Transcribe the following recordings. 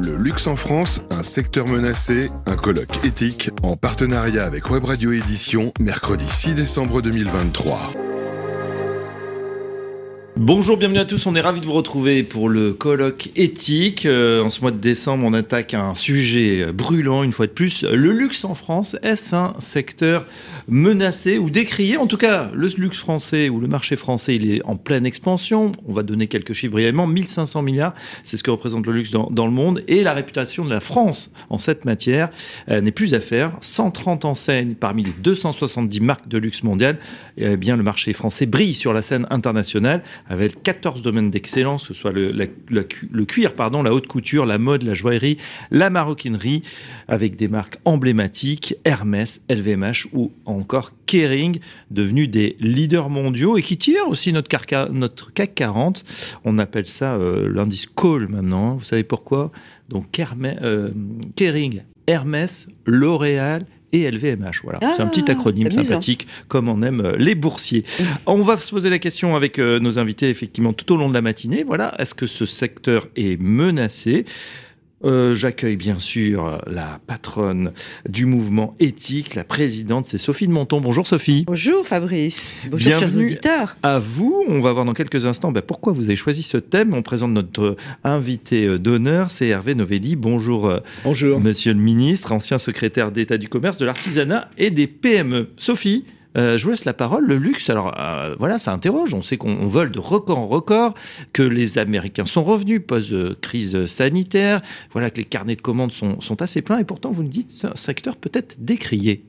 Le luxe en France, un secteur menacé, un colloque éthique en partenariat avec Web Radio Édition, mercredi 6 décembre 2023. Bonjour, bienvenue à tous. On est ravis de vous retrouver pour le colloque éthique. Euh, en ce mois de décembre, on attaque un sujet brûlant une fois de plus. Le luxe en France, est-ce un secteur menacé ou décrié En tout cas, le luxe français ou le marché français, il est en pleine expansion. On va donner quelques chiffres brièvement. 1500 milliards, c'est ce que représente le luxe dans, le monde. Et la réputation de la France en cette matière euh, n'est plus à faire. 130 enseignes parmi les 270 marques de luxe mondiales. Eh bien, le marché français brille sur la scène internationale avec 14 domaines d'excellence, que ce soit le, cuir, pardon, la haute couture, la mode, la joaillerie, la maroquinerie, avec des marques emblématiques, Hermès, LVMH ou encore Kering, devenus des leaders mondiaux et qui tirent aussi notre, notre CAC 40. On appelle ça euh, l'indice Call maintenant. Hein. Vous savez pourquoi? Donc euh, Kering, Hermès, L'Oréal et LVMH. Voilà, c'est un petit ah, acronyme sympathique, comme on aime euh, les boursiers. On va se poser la question avec nos invités, effectivement, tout au long de la matinée. Voilà, est-ce que ce secteur est menacé? Euh, j'accueille bien sûr la patronne du mouvement éthique, la présidente, c'est Sophie de Monton. Bonjour Sophie. Bonjour Fabrice. Bonjour chers auditeurs. À vous, on va voir dans quelques instants ben, pourquoi vous avez choisi ce thème. On présente notre invité euh, d'honneur, c'est Hervé Novelli. Bonjour, euh, Bonjour. Monsieur le ministre, ancien secrétaire d'État du commerce, de l'artisanat et des PME. Sophie, je vous laisse la parole. Le luxe, alors euh, voilà, ça interroge. On sait qu'on vole de record en record, que les Américains sont revenus post-crise sanitaire, voilà que les carnets de commandes sont, sont assez pleins, et pourtant vous nous dites c'est un secteur peut-être décrié.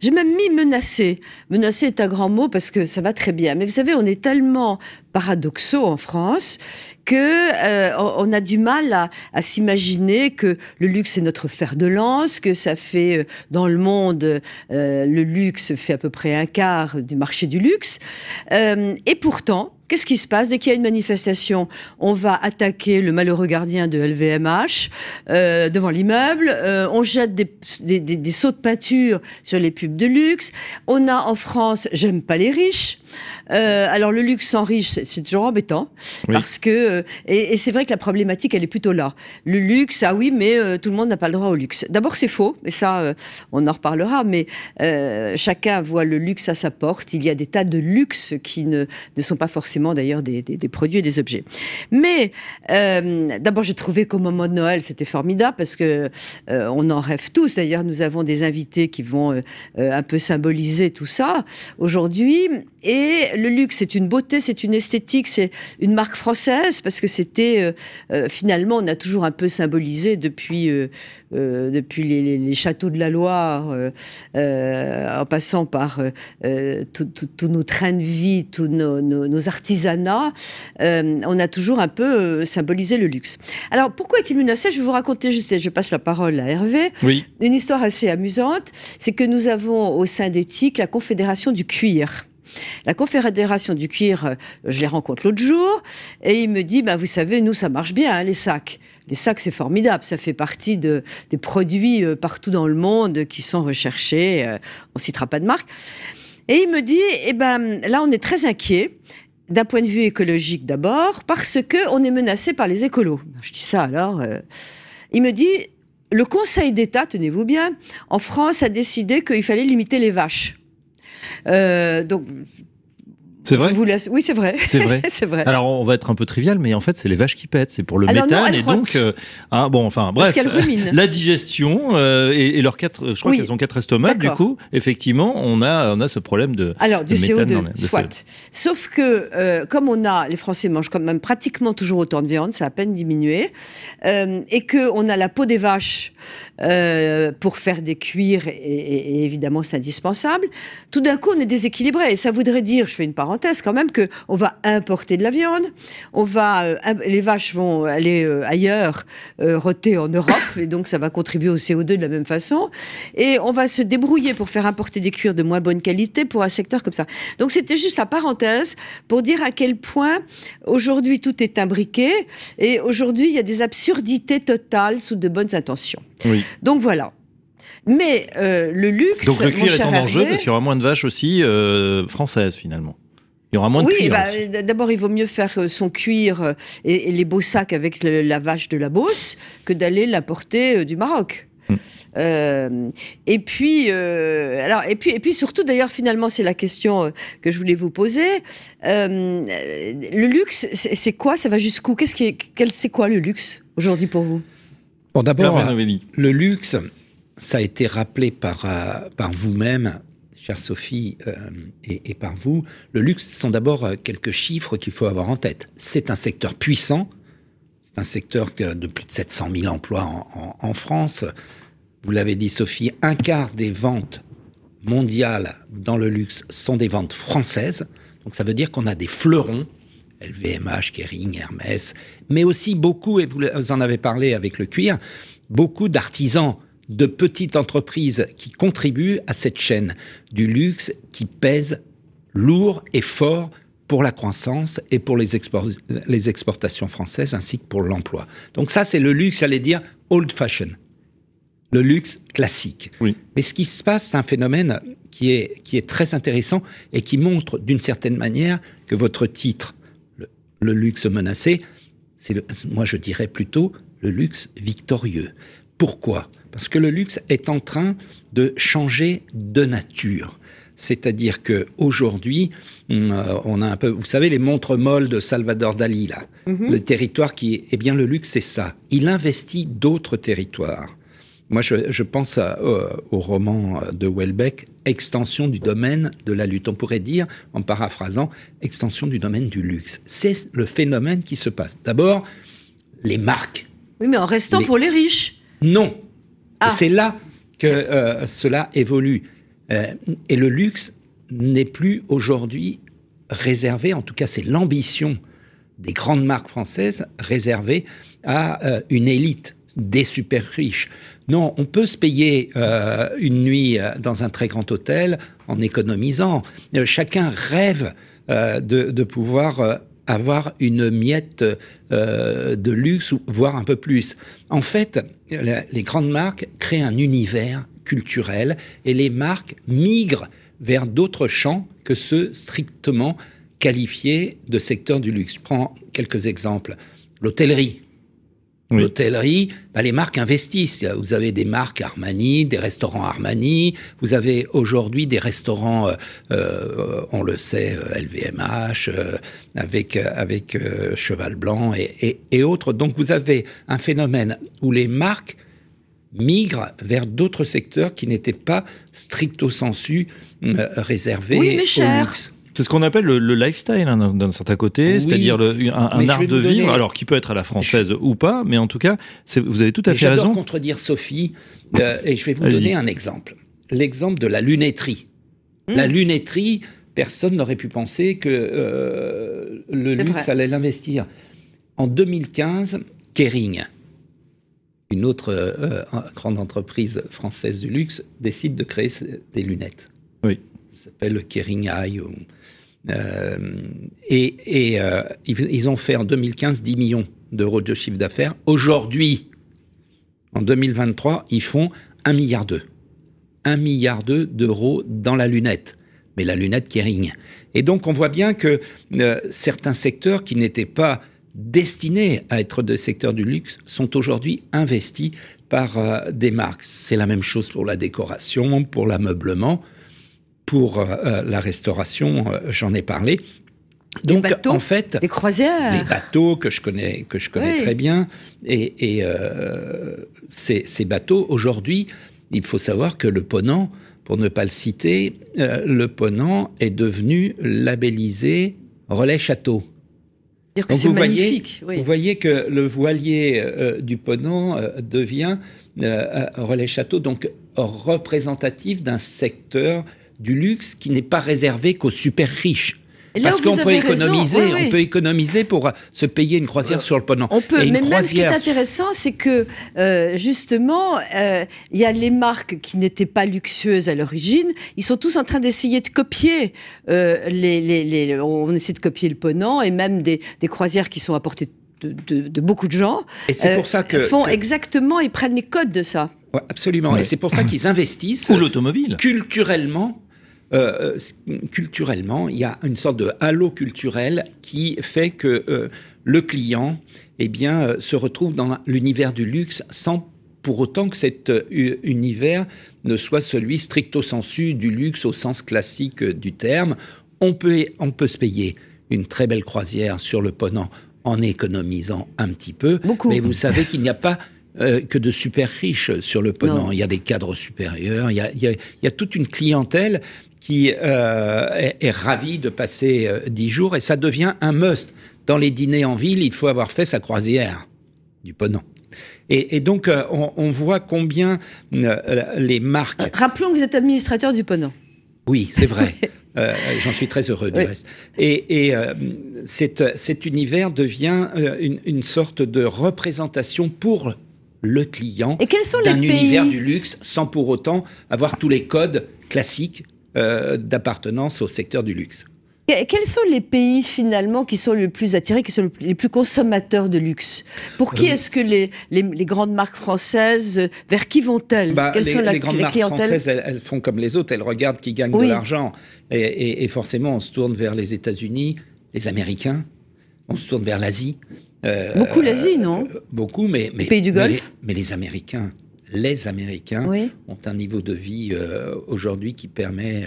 J'ai même mis menacé. Menacé est un grand mot parce que ça va très bien. Mais vous savez, on est tellement paradoxaux en France que euh, on a du mal à, à s'imaginer que le luxe est notre fer de lance, que ça fait euh, dans le monde euh, le luxe fait à peu près un quart du marché du luxe. Euh, et pourtant, Qu'est-ce qui se passe Dès qu'il y a une manifestation, on va attaquer le malheureux gardien de LVMH euh, devant l'immeuble. Euh, on jette des, des, des, des, sauts de peinture sur les pubs de luxe. On a en France, j'aime pas les riches. Euh, alors le luxe sans riche, c'est toujours embêtant parce que euh, et, et c'est vrai que la problématique elle est plutôt là. Le luxe, ah oui, mais euh, tout le monde n'a pas le droit au luxe. D'abord c'est faux, mais ça euh, on en reparlera. Mais chacun voit le luxe à sa porte. Il y a des tas de luxe qui ne, ne sont pas forcément d'ailleurs des, des, des, produits et des objets. Mais d'abord j'ai trouvé qu'au moment de Noël c'était formidable parce que on en rêve tous. D'ailleurs nous avons des invités qui vont un peu symboliser tout ça aujourd'hui et et le luxe, c'est une beauté, c'est une esthétique, c'est une marque française parce que c'était euh, euh, finalement, on a toujours un peu symbolisé depuis euh, depuis les, châteaux de la Loire, en passant par tous nos trains de vie, tous nos, artisanats, on a toujours un peu symbolisé le luxe. Alors pourquoi est-il menacé Je vais vous raconter, je, je passe la parole à Hervé, oui. une histoire assez amusante. C'est que nous avons au sein d'Éthique la Confédération du cuir. La Confédération du cuir, euh, je les rencontre l'autre jour, et il me dit, bah, vous savez, nous, ça marche bien, hein, les sacs. Les sacs, c'est formidable, ça fait partie de, des produits euh, partout dans le monde qui sont recherchés, euh, on citera pas de marque. Et il me dit, eh ben, là, on est très inquiet d'un point de vue écologique d'abord, parce que on est menacé par les écolos. Je dis ça alors. il me dit, le Conseil d'État, tenez-vous bien, en France a décidé qu'il fallait limiter les vaches. Euh, donc c'est vrai. Vous laisse... Oui, c'est vrai. C'est vrai. c'est vrai. Alors, on va être un peu trivial, mais en fait, c'est les vaches qui pètent. C'est pour le méthane et donc, euh, ah bon, enfin, bref, la digestion euh, et, et, leurs quatre, je crois qu'elles ont quatre estomacs. Du coup, effectivement, on a, on a ce problème de. Alors, du CO2, soit. Sauf que, euh, comme on a, les Français mangent quand même pratiquement toujours autant de viande, ça a à peine diminué, et que on a la peau des vaches euh, pour faire des cuirs, et, et, et évidemment, c'est indispensable. Tout d'un coup, on est déséquilibré, et ça voudrait dire, je fais une parenthèse quand même que on va importer de la viande, on va euh, les vaches vont aller euh, ailleurs euh, roter en Europe et donc ça va contribuer au CO2 de la même façon et on va se débrouiller pour faire importer des cuirs de moins bonne qualité pour un secteur comme ça. Donc c'était juste la parenthèse pour dire à quel point aujourd'hui tout est imbriqué et aujourd'hui il y a des absurdités totales sous de bonnes intentions. Oui. Donc voilà. Mais euh, le luxe. Donc le cuir est en enjeu parce qu'il y aura moins de vaches aussi euh, françaises finalement. Il y aura moins de oui, cuir. bah, d- d'abord, il vaut mieux faire euh, son cuir euh, et, et les beaux sacs avec le- la vache de la Beauce que d'aller l'importer euh, du Maroc. Mm. Euh, et puis, euh, alors, et puis, et puis surtout, d'ailleurs, finalement, c'est la question euh, que je voulais vous poser. Euh, le luxe, c'est quoi? Ça va jusqu'où? Qu'est-ce qui c'est quoi le luxe aujourd'hui pour vous? Bon, d'abord, le luxe, ça a été rappelé par, euh, par vous-même, chère Sophie, euh, et, et par vous. Le luxe, ce sont d'abord euh, quelques chiffres qu'il faut avoir en tête. C'est un secteur puissant. C'est un secteur de plus de 700 000 emplois en, en- en France. Vous l'avez dit, Sophie, un quart des ventes mondiales dans le luxe sont des ventes françaises. Donc ça veut dire qu'on a des fleurons, LVMH, Kering, Hermès, mais aussi beaucoup, et vous en avez parlé avec le cuir, beaucoup d'artisans, de petites entreprises qui contribuent à cette chaîne du luxe qui pèse lourd et fort pour la croissance et pour les exportations françaises ainsi que pour l'emploi. Donc ça, c'est le luxe, j'allais dire, old fashion. Le luxe classique. Oui. Mais ce qui se passe, c'est un phénomène qui est, qui est très intéressant et qui montre d'une certaine manière que votre titre, le, luxe menacé, c'est moi je dirais plutôt le luxe victorieux. Pourquoi? Parce que le luxe est en train de changer de nature. C'est-à-dire que aujourd'hui, hum, euh, on a un peu, vous savez, les montres molles de Salvador Dali là, Mhm. le territoire qui, eh bien, le luxe c'est ça. Il investit d'autres territoires. Moi, je, je pense à, euh, au roman de Welbeck, Extension du domaine de la lutte. On pourrait dire, en paraphrasant, extension du domaine du luxe. C'est le phénomène qui se passe. D'abord, les marques. Oui, mais en restant Les- pour les riches. Non. Ah. C'est là que euh, cela évolue. Euh, et le luxe n'est plus aujourd'hui réservé, en tout cas c'est l'ambition des grandes marques françaises, réservée à une élite des super riches. Non, on peut se payer euh, une nuit euh, dans un très grand hôtel en économisant. Euh, chacun rêve de, de pouvoir avoir une miette de luxe, voire un peu plus. En fait, les grandes marques créent un univers culturel et les marques migrent vers d'autres champs que ceux strictement qualifiés de secteur du luxe. Je prends quelques exemples. L'hôtellerie. Oui. L'hôtellerie, bah, les marques investissent. Vous avez des marques Armani, des restaurants Armani. Vous avez aujourd'hui des restaurants, euh, euh, on le sait, euh, LVMH, euh, avec, euh, avec euh, Cheval Blanc et, et- et autres. Donc vous avez un phénomène où les marques migrent vers d'autres secteurs qui n'étaient pas stricto sensu euh, réservés Oui, mais au cher. luxe. C'est ce qu'on appelle le, le lifestyle hein, d'un certain côté, Oui. c'est-à-dire le- un, je art vais de donner- vivre, alors qui peut être à la française ou pas, mais en tout cas, c'est- vous avez tout à Et fait raison. contredire Sophie, euh, et je vais vous Allez-y. donner un exemple. L'exemple de la lunetterie. La Mm. lunetterie, personne n'aurait pu penser que euh, le C'est luxe vrai. allait l'investir. En 2015, Kering, une autre euh, grande entreprise française du luxe, décide de créer des lunettes. Oui. Ça s'appelle Kering Eye. ou- euh, et et, euh, ils, ont fait en 2015 10 millions d'euros de chiffre d'affaires. Aujourd'hui, en 2023, ils font 1 milliard d'euros. 1 milliard d'euros dans la lunette. Mais la lunette Kering. Et donc, on voit bien que euh, certains secteurs qui n'étaient pas destinés à être des secteurs du luxe sont aujourd'hui investis par euh, des marques. C'est la même chose pour la décoration, pour l'ameublement, pour euh, euh, la restauration, euh, j'en ai parlé. Donc, bateaux, en fait, Les croisières. les bateaux que je connais, que je connais Oui. très bien. Et, et, euh, ces, ces bateaux, aujourd'hui, il faut savoir que le Ponant, pour ne pas le citer, euh, le Ponant est devenu labellisé Relais Château. dire que Donc c'est vous voyez, magnifique. oui. vous voyez que le voilier euh, du Ponant devient Relais Château, donc représentatif d'un secteur du luxe qui n'est pas réservé qu'aux super riches. Et là Parce qu'on peut économiser, oui, oui. on peut économiser pour euh, se payer une croisière sur le Ponant. On peut, Et une mais même ce qui est croisière- intéressant, c'est que euh, justement, euh, il y a les marques qui n'étaient pas luxueuses à l'origine. Ils sont tous en train d'essayer de copier euh, les, les, les- On essaie de copier le Ponant et même des, des croisières qui sont à portée de, de- de beaucoup de gens. Et c'est euh, pour ça que, font que- exactement, ils prennent les codes de ça. Ouais, absolument. Ouais. Et c'est pour ça qu'ils investissent Ou l'automobile. culturellement euh, culturellement, il y a une sorte de halo culturel qui fait que le client eh bien, se retrouve dans l'univers du luxe sans pour autant que cet univers ne soit celui stricto sensu du luxe au sens classique du terme. On peut, on peut se payer une très belle croisière sur le Ponant en économisant un petit peu. Mais vous savez qu'il n'y a pas euh, que de super riches sur le Ponant. Il y a des cadres supérieurs, il y a, toute une clientèle qui euh, est, ravie de passer euh, dix jours et ça devient un must. Dans les dîners en ville, il faut avoir fait sa croisière du Ponant. Et, donc, on, voit combien les marques... Rappelons que vous êtes administrateur du Ponant. Oui, c'est vrai. Euh, j'en suis très heureux du reste. Et, euh, cet, univers devient euh, une, sorte de représentation pour le client d'un univers du luxe sans pour autant avoir tous les codes classiques d'appartenance au secteur du luxe. Quels sont les pays finalement qui sont les plus attirés, qui sont les plus consommateurs de luxe? Pour qui est-ce que les, les, grandes marques françaises, vers qui vont-elles? Bah, les, sont les grandes marques françaises, elles, font comme les autres, elles regardent qui gagne de l'argent. Et, forcément, on se tourne vers les États-Unis, les Américains, on se tourne vers l'Asie. Euh, beaucoup l'Asie, non? euh, Beaucoup, mais, mais, pays du Golfe? Mais, les Américains, les Américains ont un niveau de vie euh, aujourd'hui qui permet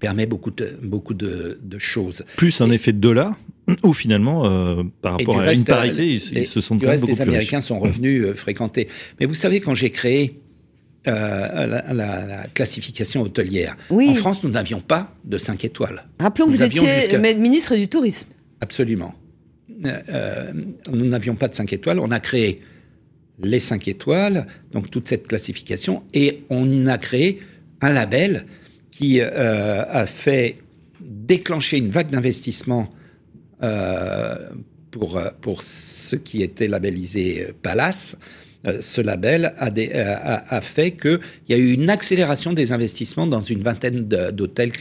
permet beaucoup de, beaucoup de, choses. Plus un effet de dollar ou finalement, par rapport à une parité, ils, se sont du reste, beaucoup les Américains sont revenus fréquenter. Mais vous savez, quand j'ai créé euh, la, classification hôtelière. En France, nous n'avions pas de 5 étoiles. Rappelons que vous étiez ministre du Tourisme. Absolument. Euh, euh, nous n'avions pas de 5 étoiles. On a créé les 5 étoiles, donc toute cette classification, et on a créé un label qui a fait déclencher une vague d'investissement pour, pour ce qui était labellisé Palace. Euh, ce label a, euh, a, a fait qu'il y a eu une accélération des investissements dans une vingtaine d'hôtels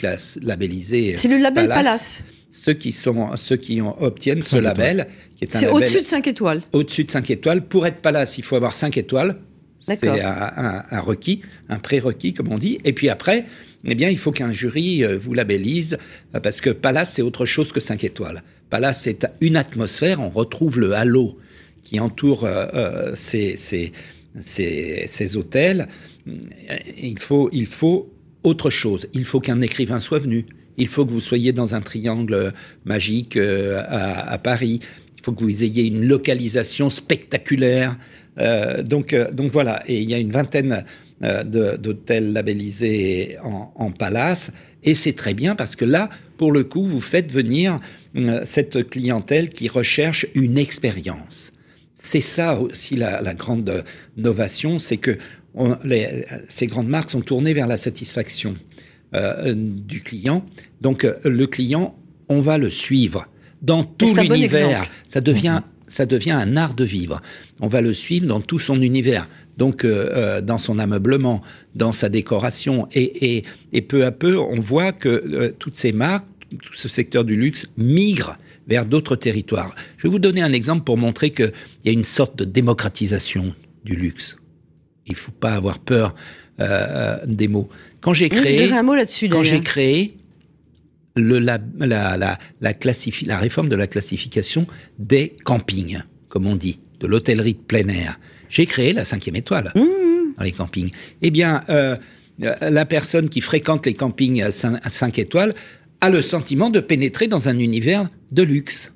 labellisés. C'est le label Palace. Ceux qui, sont, ceux qui obtiennent ce label, qui est un C'est au-dessus de 5 étoiles. Au-dessus de 5 étoiles. Pour être Palace, il faut avoir 5 étoiles. C'est un, un, requis, un prérequis, comme on dit. Et puis après, eh bien, il faut qu'un jury euh, vous labellise, parce que Palace, c'est autre chose que 5 étoiles. Palace, c'est une atmosphère, on retrouve le halo qui entourent euh, euh, ces, ces, ces, hôtels, il faut, il faut autre chose. Il faut qu'un écrivain soit venu. Il faut que vous soyez dans un triangle magique euh, à, Paris. Il faut que vous ayez une localisation spectaculaire. donc, donc voilà. Et il y a une vingtaine d'hôtels labellisés en, en, palace. Et c'est très bien parce que là, pour le coup, vous faites venir cette clientèle qui recherche une expérience. C'est ça aussi la, grande novation, c'est que ces grandes marques sont tournées vers la satisfaction euh, du client. Donc euh, le client, on va le suivre dans tout l'univers. ça devient mhm. ça devient un art de vivre. On va le suivre dans tout son univers. Donc, euh, dans son ameublement, dans sa décoration. Et, peu à peu, on voit que toutes ces marques, tout ce secteur du luxe migre vers d'autres territoires. Je vais vous donner un exemple pour montrer qu'il y a une sorte de démocratisation du luxe. Il ne faut pas avoir peur euh, des mots. Quand j'ai créé, un mot là-dessus, quand j'ai créé le, la, la, la, la, la réforme de la classification des campings, comme on dit, de l'hôtellerie de plein air, j'ai créé la cinquième étoile mmh. dans les campings. Eh bien, euh, la personne qui fréquente les campings à 5 étoiles a le sentiment de pénétrer dans un univers de luxe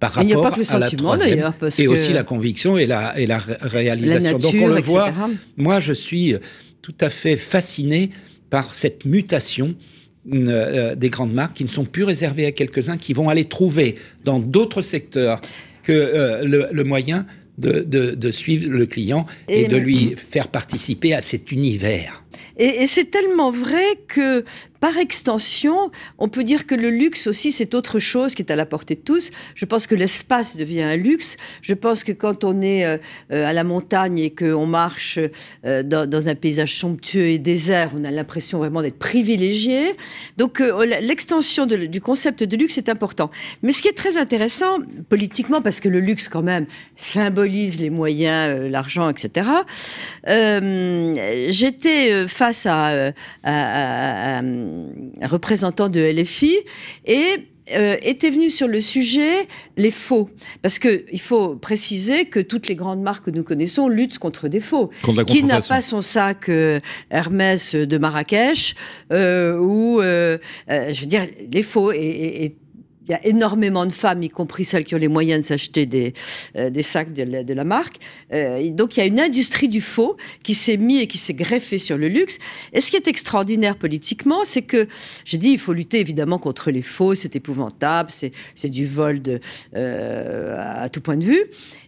par rapport à la troisième, et aussi la conviction et la, et la réalisation. Donc on le voit, moi je suis tout à fait fasciné par cette mutation euh, des grandes marques qui ne sont plus réservées à quelques-uns, qui vont aller trouver dans d'autres secteurs que euh, le, le, moyen de, de, de, suivre le client et, et de lui faire participer à cet univers. Et, et c'est tellement vrai que par extension, on peut dire que le luxe aussi, c'est autre chose qui est à la portée de tous. Je pense que l'espace devient un luxe. Je pense que quand on est euh, euh, à la montagne et qu'on marche euh, dans, un paysage somptueux et désert, on a l'impression vraiment d'être privilégié. Donc l'extension du concept de luxe est important. Mais ce qui est très intéressant politiquement, parce que le luxe quand même symbolise les moyens, l'argent, etc. J'étais face à représentant de LFI et euh, était venu sur le sujet les faux. Parce qu'il faut préciser que toutes les grandes marques que nous connaissons luttent contre des faux. Qui n'a pas son sac euh, Hermès de Marrakech euh, ou, je veux dire, les faux et il y a énormément de femmes, y compris celles qui ont les moyens de s'acheter des, euh, sacs de la, marque. Euh, donc il y a une industrie du faux qui s'est mis et qui s'est greffée sur le luxe. Et ce qui est extraordinaire politiquement, c'est que j'ai dit il faut lutter évidemment contre les faux, c'est épouvantable, c'est du vol euh, à tout point de vue.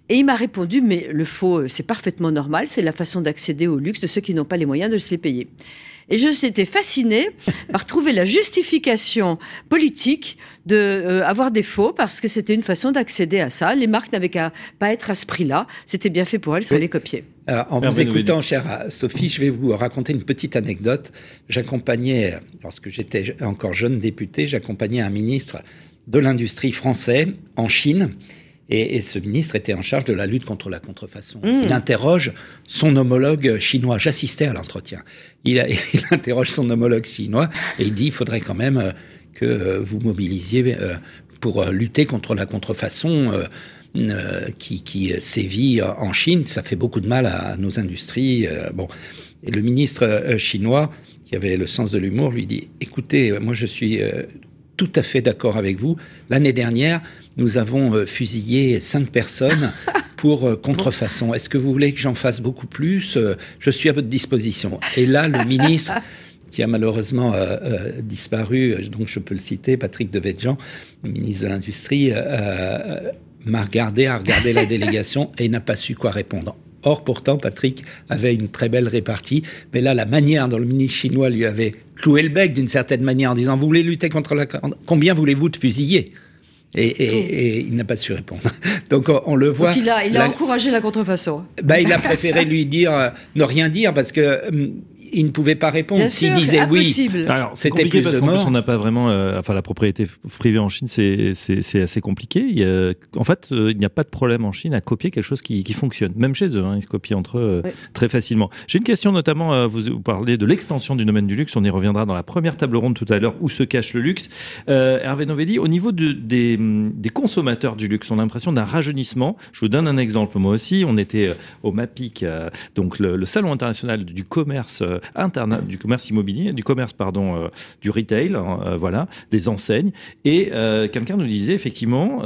Et il m'a répondu, mais le faux, c'est parfaitement normal, c'est la façon d'accéder au luxe de ceux qui n'ont pas les moyens de se les payer. Et je s'étais fascinée par trouver la justification politique de euh, avoir des faux parce que c'était une façon d'accéder à ça. Les marques n'avaient qu'à pas être à ce prix-là. C'était bien fait pour elles, soit les copier. en vous écoutant, chère Sophie, je vais vous raconter une petite anecdote. J'accompagnais, lorsque j'étais encore jeune député, j'accompagnais un ministre de l'industrie français en Chine et, ce ministre était en charge de la lutte contre la contrefaçon. Hmm. Il interroge son homologue chinois. J'assistais à l'entretien. Il, il, interroge son homologue chinois et il dit il faudrait quand même euh, que euh, vous mobilisiez euh, pour lutter contre la contrefaçon. qui, qui, sévit en Chine, ça fait beaucoup de mal à nos industries. bon, et le ministre chinois, qui avait le sens de l'humour, lui dit "Écoutez, moi je suis tout à fait d'accord avec vous. L'année dernière, nous avons euh, fusillé cinq personnes pour euh, contrefaçon. Est-ce que vous voulez que j'en fasse beaucoup plus? Euh, Je suis à votre disposition. Et là, le ministre qui a malheureusement disparu, donc je peux le citer, Patrick Devedjian, ministre de l'Industrie, m'a regardé, a regardé la délégation et n'a pas su quoi répondre. Or, pourtant, Patrick avait une très belle répartie, mais là, la manière dont le ministre chinois lui avait cloué le bec d'une certaine manière en disant Vous voulez lutter contre la. Combien voulez-vous de fusiller? Et, il n'a pas su répondre. Donc on, le voit. Donc il a, il a encouragé la contrefaçon. Bah, il a préféré lui dire euh, ne rien dire parce que hum, il ne pouvait pas répondre. S'il disait oui, alors c'était plus parce de mort. on n'a pas vraiment, euh, enfin la propriété privée en Chine, c'est assez compliqué. Il y a, en fait, euh, il n'y a pas de problème en Chine à copier quelque chose qui, qui fonctionne, même chez eux. Hein, ils se copient entre eux euh, très facilement. J'ai une question notamment. vous, vous, parlez de l'extension du domaine du luxe. On y reviendra dans la première table ronde tout à l'heure où se cache le luxe. Hervé Novelli, au niveau de, des, des, consommateurs du luxe, on a l'impression d'un rajeunissement. Je vous donne un exemple. Moi aussi, on était au MAPIC, donc le, le salon international du commerce internet du commerce immobilier, du commerce pardon, euh, du retail, hein, euh, voilà, des enseignes. Et euh, quelqu'un nous disait effectivement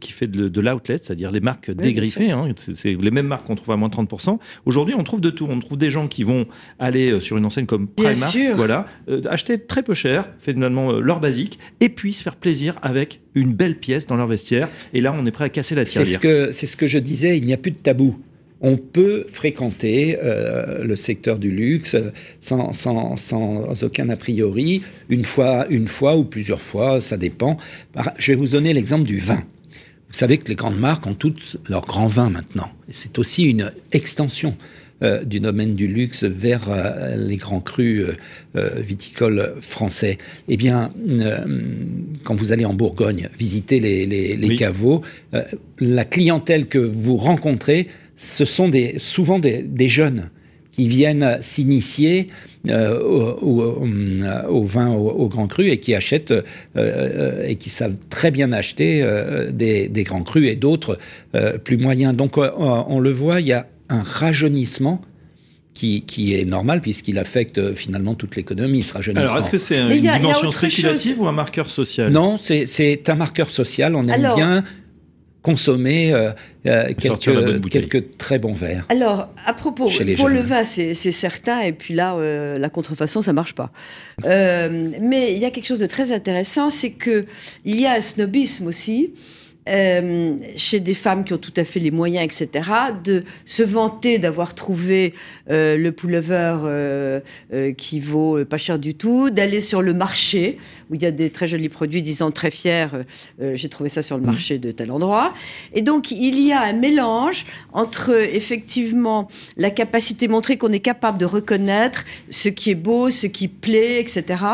qui fait de, l'outlet, c'est-à-dire les marques dégriffées, hein, c'est les mêmes marques qu'on trouve à moins 30%. Aujourd'hui, on trouve de tout. On trouve des gens qui vont aller sur une enseigne comme Primark, voilà, acheter très peu cher, finalement leur basique, et puis se faire plaisir avec une belle pièce dans leur vestiaire. Et là, on est prêt à casser la tirelire. C'est ce que, c'est ce que je disais. Il n'y a plus de tabou on peut fréquenter euh, le secteur du luxe sans, aucun a priori, une fois, une fois ou plusieurs fois, ça dépend. Je vais vous donner l'exemple du vin. Vous savez que les grandes marques ont toutes leur grand vin maintenant. C'est aussi une extension euh, du domaine du luxe vers euh, les grands crus viticoles français. Eh bien, quand vous allez en Bourgogne visiter les, caveaux, la clientèle que vous rencontrez, ce sont des, souvent des, jeunes qui viennent s'initier euh, au, vin au, grand cru et qui achètent euh, et qui savent très bien acheter euh, des, grands crus et d'autres plus moyens. Donc on le voit, il y a un rajeunissement qui, est normal puisqu'il affecte finalement toute l'économie, ce rajeunissement. Alors, est-ce que c'est une dimension spéculative ou un marqueur social? Non, c'est un marqueur social. On aime bien consommer euh, euh, quelques, très bons verres. Alors, à propos, pour le vin, c'est certain, et puis là, euh, la contrefaçon, ça marche pas. mais il y a quelque chose de très intéressant, c'est que il y a un snobisme aussi. Euh, chez des femmes qui ont tout à fait les moyens, etc., de se vanter d'avoir trouvé euh, le pullover euh, qui vaut pas cher du tout, d'aller sur le marché où il y a des très jolis produits, disant très fiers, j'ai trouvé ça sur le mmh. marché de tel endroit. Et donc il y a un mélange entre effectivement la capacité montrer qu'on est capable de reconnaître ce qui est beau, ce qui plaît, etc.,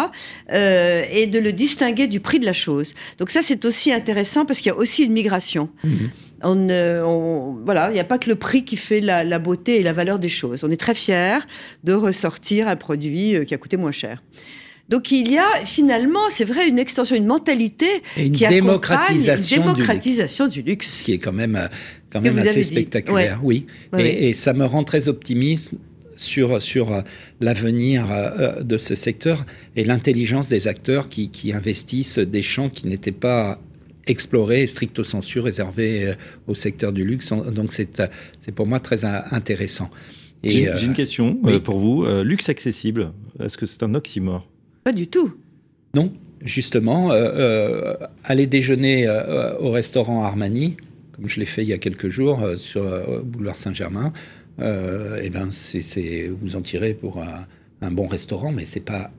et de le distinguer du prix de la chose. Donc ça c'est aussi intéressant parce qu'il y a aussi une migration. Mhm. On, voilà, il n'y a pas que le prix qui fait la, beauté et la valeur des choses. On est très fiers de ressortir un produit euh, qui a coûté moins cher. Donc il y a finalement, c'est vrai, une extension, une mentalité Et une qui démocratisation, accompagne une démocratisation du luxe. Qui est quand même, euh, quand même assez spectaculaire. Oui. Ouais, et, ouais. et ça me rend très optimiste sur, sur euh, l'avenir de ce secteur et l'intelligence des acteurs qui, qui investissent des champs qui n'étaient pas explorés, stricto sensu, réservés euh, au secteur du luxe. Donc c'est euh, c'est pour moi très in- intéressant. Et, J'ai euh, une question oui. euh, pour vous. Euh, luxe accessible, est-ce que c'est un oxymore? Pas du tout. Non, justement, euh, euh, aller déjeuner euh, au restaurant Armani, comme je l'ai fait il y a quelques jours euh, sur euh, boulevard Saint-Germain, euh, eh ben c'est, c'est- vous en tirez pour un, un bon restaurant, mais c'est pas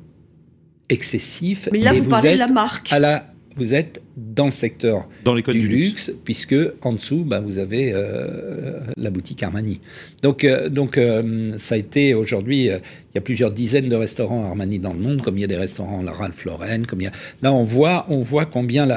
excessif. Mais là, Et vous, parlez êtes de la marque. à la, vous êtes dans le secteur Dans les codes du, du, luxe, puisque en dessous, bah, vous avez euh, la boutique Armani. Donc, euh, donc euh, ça a été aujourd'hui, il y a plusieurs dizaines de restaurants Armani dans le monde, comme il y a des restaurants la Ralph Lauren, comme il y a... Là, on voit, on voit combien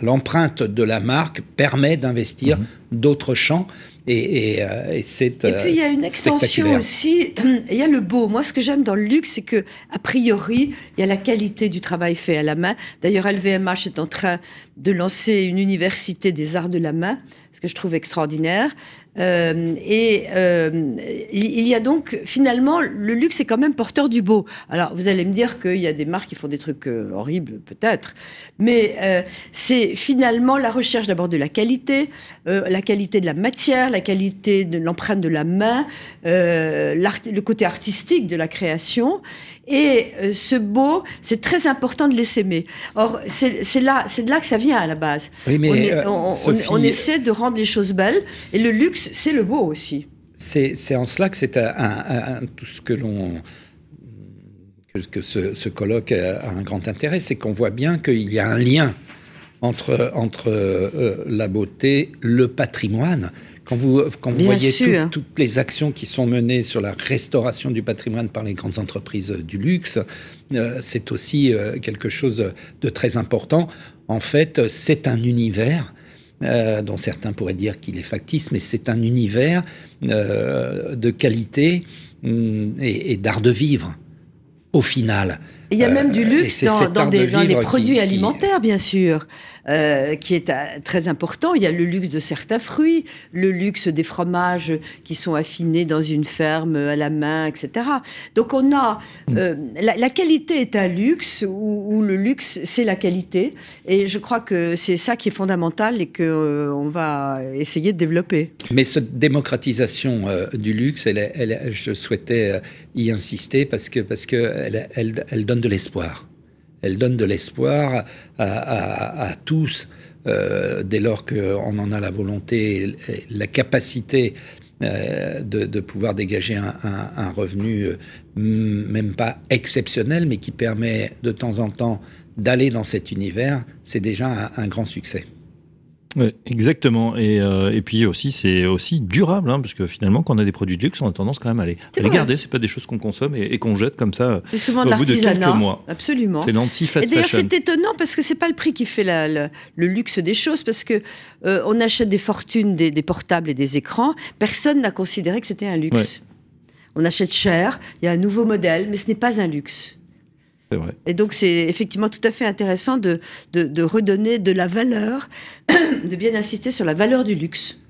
l'empreinte de la marque permet d'investir d'autres champs, et, et, euh, et c'est Et puis il y a euh, une extension aussi. Il y a le beau. Moi, ce que j'aime dans le luxe, c'est que a priori, il y a la qualité du travail fait à la main. D'ailleurs, LVMH est en train de lancer une université des arts de la main, ce que je trouve extraordinaire. Euh, et euh, il y a donc finalement le luxe est quand même porteur du beau. Alors vous allez me dire qu'il y a des marques qui font des trucs euh, horribles peut-être, mais c'est finalement la recherche d'abord de la qualité, la qualité de la matière, la qualité de l'empreinte de la main, le côté artistique de la création. Et euh, ce beau, c'est très important de les s'aimer. Or, c'est là, c'est de là que ça vient à la base. Oui, mais on, est- euh, on- on- Sophie, on essaie de rendre les choses belles. Et le luxe, c'est le beau aussi. C'est en cela que c'est un, un- un- tout ce que l'on que, ce, ce colloque a, a un grand intérêt, c'est qu'on voit bien qu'il y a un lien entre entre euh, la beauté, le patrimoine. Quand vous quand vous Bien voyez tout- toutes les actions qui sont menées sur la restauration du patrimoine par les grandes entreprises du luxe, euh, c'est aussi euh, quelque chose de très important. En fait, c'est un univers euh, dont certains pourraient dire qu'il est factice, mais c'est un univers euh, de qualité hum, et, et d'art de vivre, au final. Il y a Euh, même du luxe dans, des, de dans les qui- produits qui- alimentaires, bien sûr, euh, qui est euh, très important. Il y a le luxe de certains fruits, le luxe des fromages qui sont affinés dans une ferme à la main, etc. Donc on a Mm. euh, la, la qualité est un luxe ou, le luxe c'est la qualité. Et je crois que c'est ça qui est fondamental et que euh, on va essayer de développer. Mais cette démocratisation du luxe, elle, elle je souhaitais y insister parce que parce que elle, elle, elle donne de l'espoir. Elle donne de l'espoir à, tous euh, dès lors qu'on en a la volonté, la capacité euh, de, pouvoir dégager un, revenu euh, même pas exceptionnel, mais qui permet de temps en temps d'aller dans cet univers. C'est déjà un grand succès. Ouais, exactement. Et, euh, et puis aussi, c'est aussi durable, hein, parce que finalement, quand on a des produits de luxe, on a tendance quand même à les, à les garder. C'est pas des choses qu'on consomme et, et qu'on jette comme ça. C'est souvent Au de l'artisanat. Absolument. C'est Et l'anti-fast d'ailleurs, c'est étonnant parce que c'est pas le prix qui fait la- la- le luxe des choses, parce que euh, on achète des fortunes, des, des portables et des écrans. Personne n'a considéré que c'était un luxe. On achète cher, il y a un nouveau modèle, mais ce n'est pas un luxe. Vrai. Et donc, c'est effectivement tout à fait intéressant de, de, de redonner de la valeur, de bien insister sur la valeur du luxe.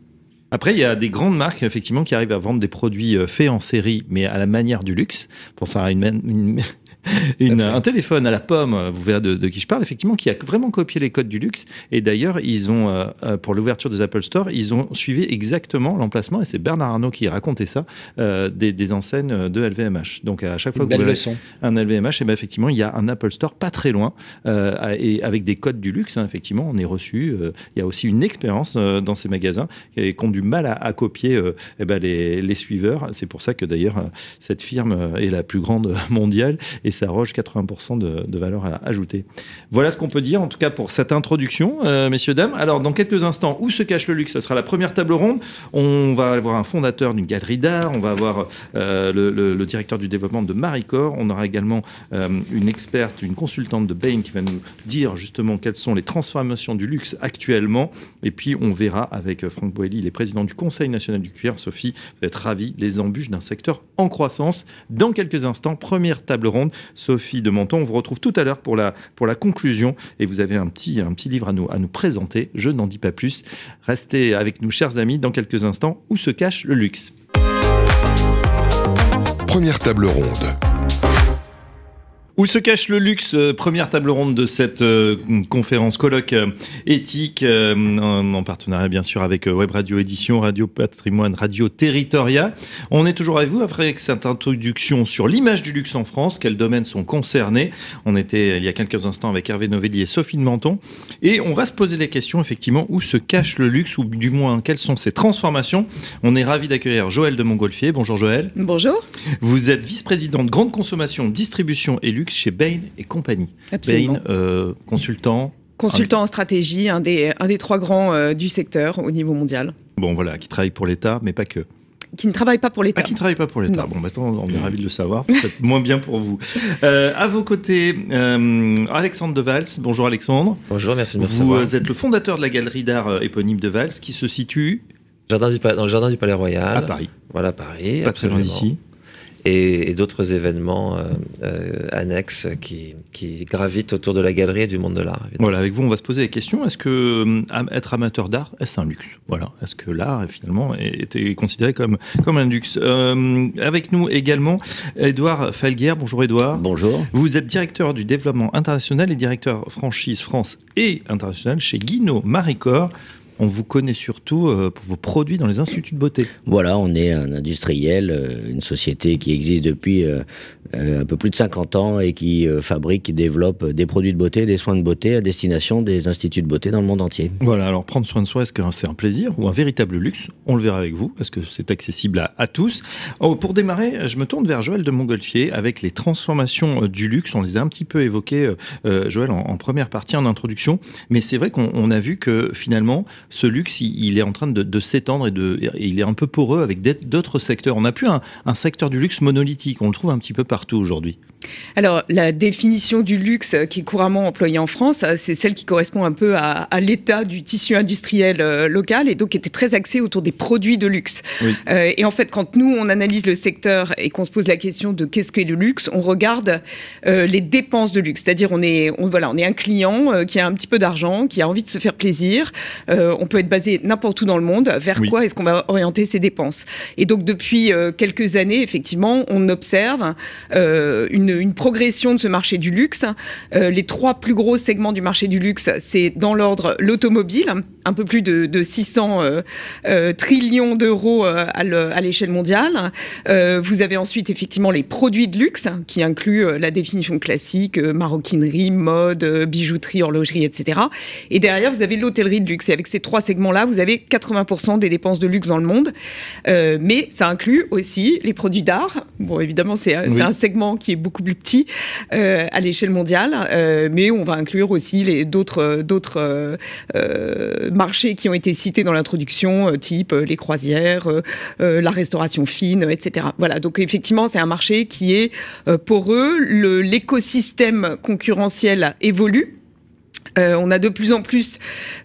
Après, il y a des grandes marques effectivement qui arrivent à vendre des produits euh, faits en série, mais à la manière du luxe. Pensons à une- une- un téléphone à la pomme, vous verrez de, de qui je parle, effectivement, qui a vraiment copié les codes du luxe. Et d'ailleurs, ils ont, euh, euh, pour l'ouverture des Apple Store, ils ont suivi exactement l'emplacement, et c'est Bernard Arnault qui racontait ça, euh, des, des enseignes de LVMH. Donc à chaque fois Une que vous leçon. un LVMH, et ben effectivement, il y a un Apple Store pas très loin, euh, et avec des codes du luxe, hein, effectivement, on est reçu. il y a aussi une expérience dans ces magasins et qui ont du mal à, à copier euh, eh ben, les, les suiveurs. C'est pour ça que d'ailleurs, cette firme est la plus grande mondiale et s'arroge 80% de, de valeur ajoutée. Voilà ce qu'on peut dire, en tout cas, pour cette introduction, euh, messieurs, dames. Alors, dans quelques instants, où se cache le luxe? Ça sera la première table ronde. On va avoir un fondateur d'une galerie d'art, on va avoir euh, le, directeur du développement de Maricor, on aura également euh, une experte, une consultante de Bain qui va nous dire justement quelles sont les transformations du luxe actuellement. Et puis, on verra avec Franck Boelli, il est président du Conseil national du cuir. Sophie, vous êtes ravie, les embûches d'un secteur en croissance. Dans quelques instants, première table ronde Sophie de Menton. On vous retrouve tout à l'heure pour la, conclusion et vous avez un petit, un petit livre à nous, à nous présenter. Je n'en dis pas plus. Restez avec nous, chers amis, dans quelques instants. Où se cache le luxe? Première table ronde. Où se cache le luxe euh, Première table ronde de cette euh, conférence colloque euh, éthique en, partenariat bien sûr avec Web Radio Édition, Radio Patrimoine, Radio Territoria. On est toujours avec vous après cette introduction sur l'image du luxe en France, quels domaines sont concernés. On était il y a quelques instants avec Hervé Novelli et Sophie de Menton et on va se poser les questions effectivement où se cache le luxe ou du moins quelles sont ses transformations. On est ravi d'accueillir Joël de Montgolfier. Bonjour Joël. Bonjour. Vous êtes vice-président de grande consommation, distribution et luxe chez Bain et compagnie. Absolument. Bain, euh, consultant. Consultant en stratégie, un des, un des trois grands euh, du secteur au niveau mondial. Bon, voilà, qui travaille pour l'État, mais pas que. Qui ne travaille pas pour l'État. Ah, qui ne travaille pas pour l'État. Bon, maintenant, on est ravis de le savoir. Peut-être moins bien pour vous. Euh, à vos côtés, euh, Alexandre de Valls. Bonjour Alexandre. Bonjour, merci de me Vous recevoir. êtes le fondateur de la galerie d'art éponyme de Valls, qui se situe Jardin du, Pa- dans le jardin du Palais Royal. à Paris, Voilà, Paris. pas très loin d'ici. Et, et d'autres événements euh, euh, annexes qui, qui gravitent autour de la galerie et du monde de l'art. Voilà, avec vous, on va se poser la question est-ce que euh, être amateur d'art, est-ce un luxe? Voilà, est-ce que l'art, finalement, est, est considéré comme, comme un luxe? Euh, Avec nous également, Édouard Falguière. Bonjour Édouard. Bonjour. Vous êtes directeur du développement international et directeur franchise France et international chez Guino Maricor. On vous connaît surtout euh, pour vos produits dans les instituts de beauté. Voilà, on est un industriel, euh, une société qui existe depuis euh, un peu plus de 50 ans et qui euh, fabrique, développe des produits de beauté, des soins de beauté à destination des instituts de beauté dans le monde entier. Voilà, alors prendre soin de soi, est-ce que c'est un plaisir ou un véritable luxe? On le verra avec vous. Est-ce que c'est accessible à, tous Oh, Pour démarrer, je me tourne vers Joël de Montgolfier avec les transformations euh, du luxe. On les a un petit peu évoquées, euh, euh, Joël, en, première partie, en introduction. Mais c'est vrai qu'on on a vu que finalement, ce luxe, il, est en train de, s'étendre et, il est un peu poreux avec d'autres secteurs. On n'a plus un, un secteur du luxe monolithique. On le trouve un petit peu partout aujourd'hui. Alors, la définition du luxe euh, qui est couramment employée en France, euh, c'est celle qui correspond un peu à, à l'état du tissu industriel euh, local et donc qui était très axée autour des produits de luxe. Oui. Euh, et en fait, quand nous, on analyse le secteur et qu'on se pose la question de qu'est-ce qu'est le luxe, on regarde euh, les dépenses de luxe. C'est-à-dire, on est, on, voilà, on est un client qui a un petit peu d'argent, qui a envie de se faire plaisir. On peut être basé n'importe où dans le monde. Vers Oui. quoi est-ce qu'on va orienter ses dépenses? Et donc, depuis quelques années, effectivement, on observe euh, une, une progression de ce marché du luxe. Euh, les trois plus gros segments du marché du luxe, c'est dans l'ordre l'automobile, un peu plus de, de 600 euh, euh, trillions d'euros euh, à le- à l'échelle mondiale. Vous avez ensuite effectivement les produits de luxe, qui incluent la définition classique, maroquinerie, mode, bijouterie, horlogerie, etc. Et derrière, vous avez l'hôtellerie de luxe. Et avec ces trois segments-là, vous avez 80% des dépenses de luxe dans le monde. Mais ça inclut aussi les produits d'art. Bon, évidemment, c'est un- Oui. c'est un segment qui est beaucoup plus petit à l'échelle mondiale, mais on va inclure aussi d'autres marchés qui ont été cités dans l'introduction, euh, type euh, les croisières, euh, la restauration fine, etc. Voilà, donc effectivement, c'est un marché qui est poreux. Le- L'écosystème concurrentiel évolue. Euh, on a de plus en plus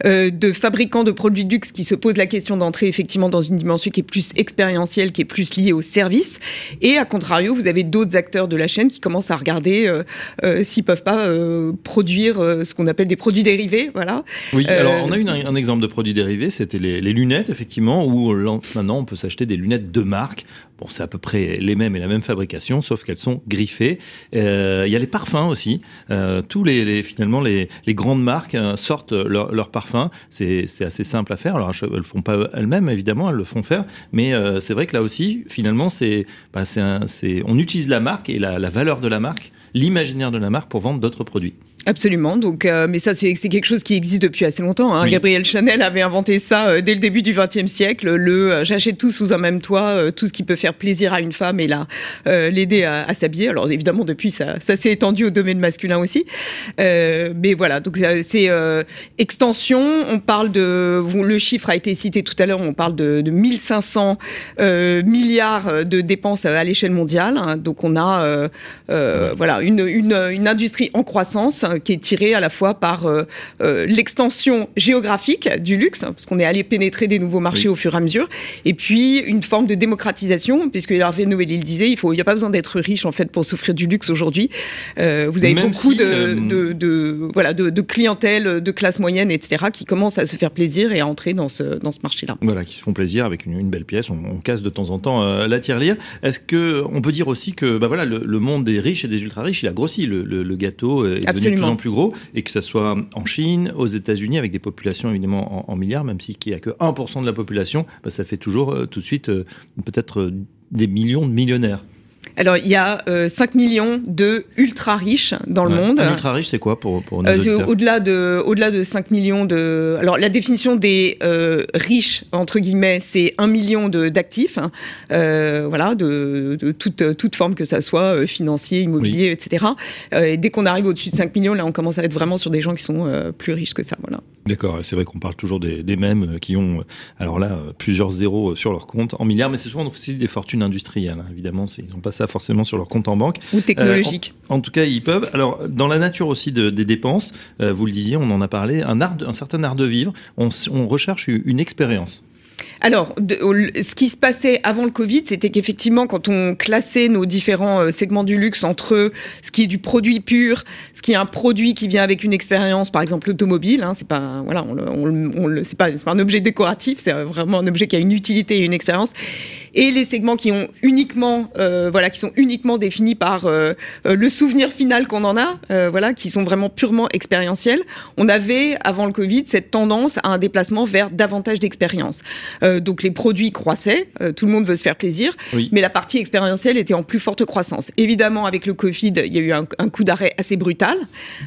euh, de fabricants de produits de luxe qui se posent la question d'entrer effectivement dans une dimension qui est plus expérientielle, qui est plus liée au service. Et à contrario, vous avez d'autres acteurs de la chaîne qui commencent à regarder euh, euh, s'ils peuvent pas produire ce qu'on appelle des produits dérivés. Voilà. Oui, alors on a eu un, un exemple de produit dérivé, c'était les, les lunettes, effectivement, où maintenant on peut s'acheter des lunettes de marque. C'est à peu près les mêmes et la même fabrication, sauf qu'elles sont griffées. Euh, Il y a les parfums aussi. Euh, tous les, finalement les, grandes marques euh, sortent leurs leur parfums. C'est assez simple à faire. Alors elles le font pas elles-mêmes, évidemment, elles le font faire. Mais c'est vrai que là aussi, finalement, c'est bah, on utilise la marque et la valeur de la marque, l'imaginaire de la marque pour vendre d'autres produits. Absolument. Donc, euh, mais ça, c'est quelque chose qui existe depuis assez longtemps. Hein. Oui. Gabriel Chanel avait inventé ça euh, dès le début du XXe siècle. Le euh, j'achète tout sous un même toit, euh, tout ce qui peut faire plaisir à une femme et là euh, l'aider à, à s'habiller. Alors évidemment, depuis ça, ça s'est étendu au domaine masculin aussi. Euh, mais voilà, donc c'est euh, extension. On parle de le chiffre a été cité tout à l'heure. On parle de, de 1500 euh, milliards de dépenses à, à l'échelle mondiale. hein. Donc on a voilà une, une, une industrie en croissance qui est tiré à la fois par l'extension géographique du luxe, parce qu'on est allé pénétrer des nouveaux marchés au fur et à mesure, et puis une forme de démocratisation, puisque Hervé Noël il disait, il n'y a pas besoin d'être riche en fait pour s'offrir du luxe aujourd'hui. vous avez beaucoup de, de, de, voilà de, de clientèle de classe moyenne, etc., qui commencent à se faire plaisir et à entrer dans ce dans ce marché-là. Voilà, qui se font plaisir avec une, une belle pièce. On, on, casse de temps en temps euh, la tirelire. Est-ce que on peut dire aussi que bah voilà, le, le, monde des riches et des ultra riches, il a grossi. Le, le, le gâteau est Absolument. devenu plus en plus gros, et que ça soit en Chine, aux États-Unis, avec des populations évidemment en, milliards, même si n'y a que 1% de la population, bah, ça fait toujours euh, tout de suite euh, peut-être euh, des millions de millionnaires. Alors, il y a euh, 5 millions de ultra riches dans le monde. Un ultra riche, c'est quoi pour, pour euh, Au-delà de, au de 5 millions de. Alors, la définition des euh, riches, entre guillemets, c'est 1 million d'actifs. Hein, euh, voilà, de, de, toute, toute forme que ça soit, euh, financier, immobilier, oui. etc. Et dès qu'on arrive au-dessus de 5 millions, là, on commence à être vraiment sur des gens qui sont plus riches que ça. Voilà. D'accord, c'est vrai qu'on parle toujours des, des, mêmes qui ont, alors là, plusieurs zéros sur leur compte en milliards, mais c'est souvent aussi des fortunes industrielles, hein, évidemment. Ils n'ont pas ça forcément sur leur compte en banque. Ou technologique. Euh, en, en, tout cas, ils peuvent. Alors, dans la nature aussi de, des dépenses, euh, vous le disiez, on en a parlé, un, art, un certain art de vivre, on, on recherche une expérience. Alors, ce qui se passait avant le Covid, c'était qu'effectivement, quand on classait nos différents euh, segments du luxe entre ce qui est du produit pur, ce qui est un produit qui vient avec une expérience, par exemple automobile, hein, c'est pas voilà, on, on, on, c'est pas, pas un objet décoratif, c'est vraiment un objet qui a une utilité et une expérience et les segments qui ont uniquement, euh, voilà, qui sont uniquement définis par euh, le souvenir final qu'on en a, euh, voilà, qui sont vraiment purement expérientiels. On avait avant le Covid cette tendance à un déplacement vers davantage d'expérience. Euh, donc les produits croissaient, euh, tout le monde veut se faire plaisir, oui. mais la partie expérientielle était en plus forte croissance. Évidemment, avec le Covid, il y a eu un, un coup d'arrêt assez brutal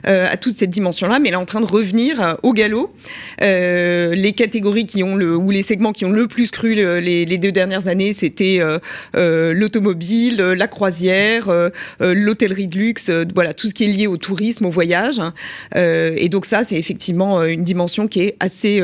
euh, à toute cette dimension-là, mais elle est en train de revenir au galop. les catégories qui ont le ou les segments qui ont le plus cru le, les, les deux dernières années c'était euh, euh, l'automobile, la croisière, euh, l'hôtellerie de luxe, voilà, tout ce qui est lié au tourisme, au voyage. et donc ça, c'est effectivement une dimension qui est assez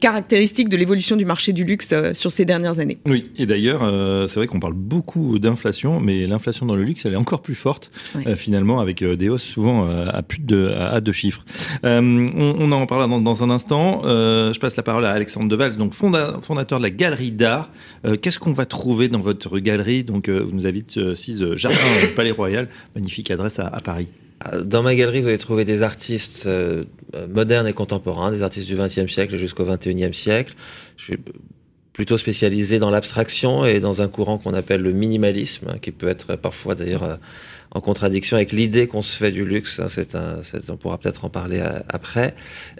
caractéristique de l'évolution du marché du luxe sur ces dernières années. Oui, et d'ailleurs, euh, c'est vrai qu'on parle beaucoup d'inflation, mais l'inflation dans le luxe, elle est encore plus forte, oui. euh, finalement, avec euh, des hausses souvent à plus de, à, deux chiffres. On, on, en parlera dans, dans un instant. je passe la parole à Alexandre Deval, donc fonda, fondateur de la Galerie d'Art. Qu'est-ce qu'on va trouver dans votre galerie? Donc, vous nous invitez 6 Jardin Palais Royal, magnifique adresse à, à Paris. Dans ma galerie, vous allez trouver des artistes euh, modernes et contemporains, des artistes du XXe siècle jusqu'au XXIe siècle. Je suis plutôt spécialisé dans l'abstraction et dans un courant qu'on appelle le minimalisme, hein, qui peut être parfois d'ailleurs euh, en contradiction avec l'idée qu'on se fait du luxe. Hein, c'est un, on pourra peut-être en parler à, euh, après.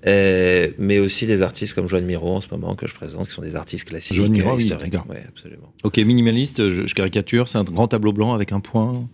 Euh, mais aussi des artistes comme Joanne Miro en ce moment que je présente, qui sont des artistes classiques. Joanne Miro, oui, oui, absolument. Ok, minimaliste, je, je caricature, c'est un grand tableau blanc avec un point.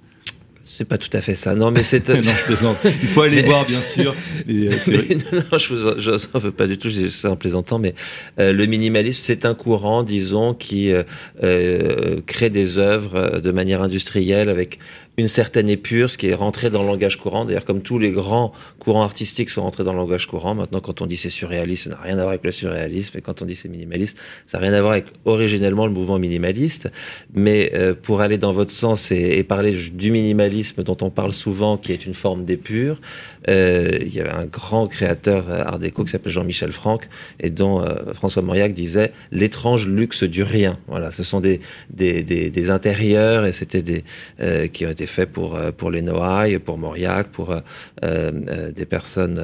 C'est pas tout à fait ça. Non, mais c'est. non, Il faut aller mais... voir, bien sûr. Et, mais, non, je vous en veux pas du tout. C'est en plaisantant, mais euh, le minimalisme, c'est un courant, disons, qui euh, euh, crée des œuvres de manière industrielle avec une certaine épure, ce qui est rentré dans le langage courant. D'ailleurs, comme tous les grands courants artistiques sont rentrés dans le langage courant, maintenant, quand on dit c'est surréaliste, ça n'a rien à voir avec le surréalisme. Et quand on dit c'est minimaliste, ça n'a rien à voir avec originellement le mouvement minimaliste. Mais euh, pour aller dans votre sens et, et, parler du minimalisme dont on parle souvent, qui est une forme d'épure, euh, il y avait un grand créateur euh, art déco qui s'appelait Jean-Michel Franck et dont euh, François Mauriac disait l'étrange luxe du rien. Voilà, ce sont des, des, des, des intérieurs et c'était des euh, qui ont été fait pour, euh, pour les Noailles, pour Mauriac, pour euh, euh, des personnes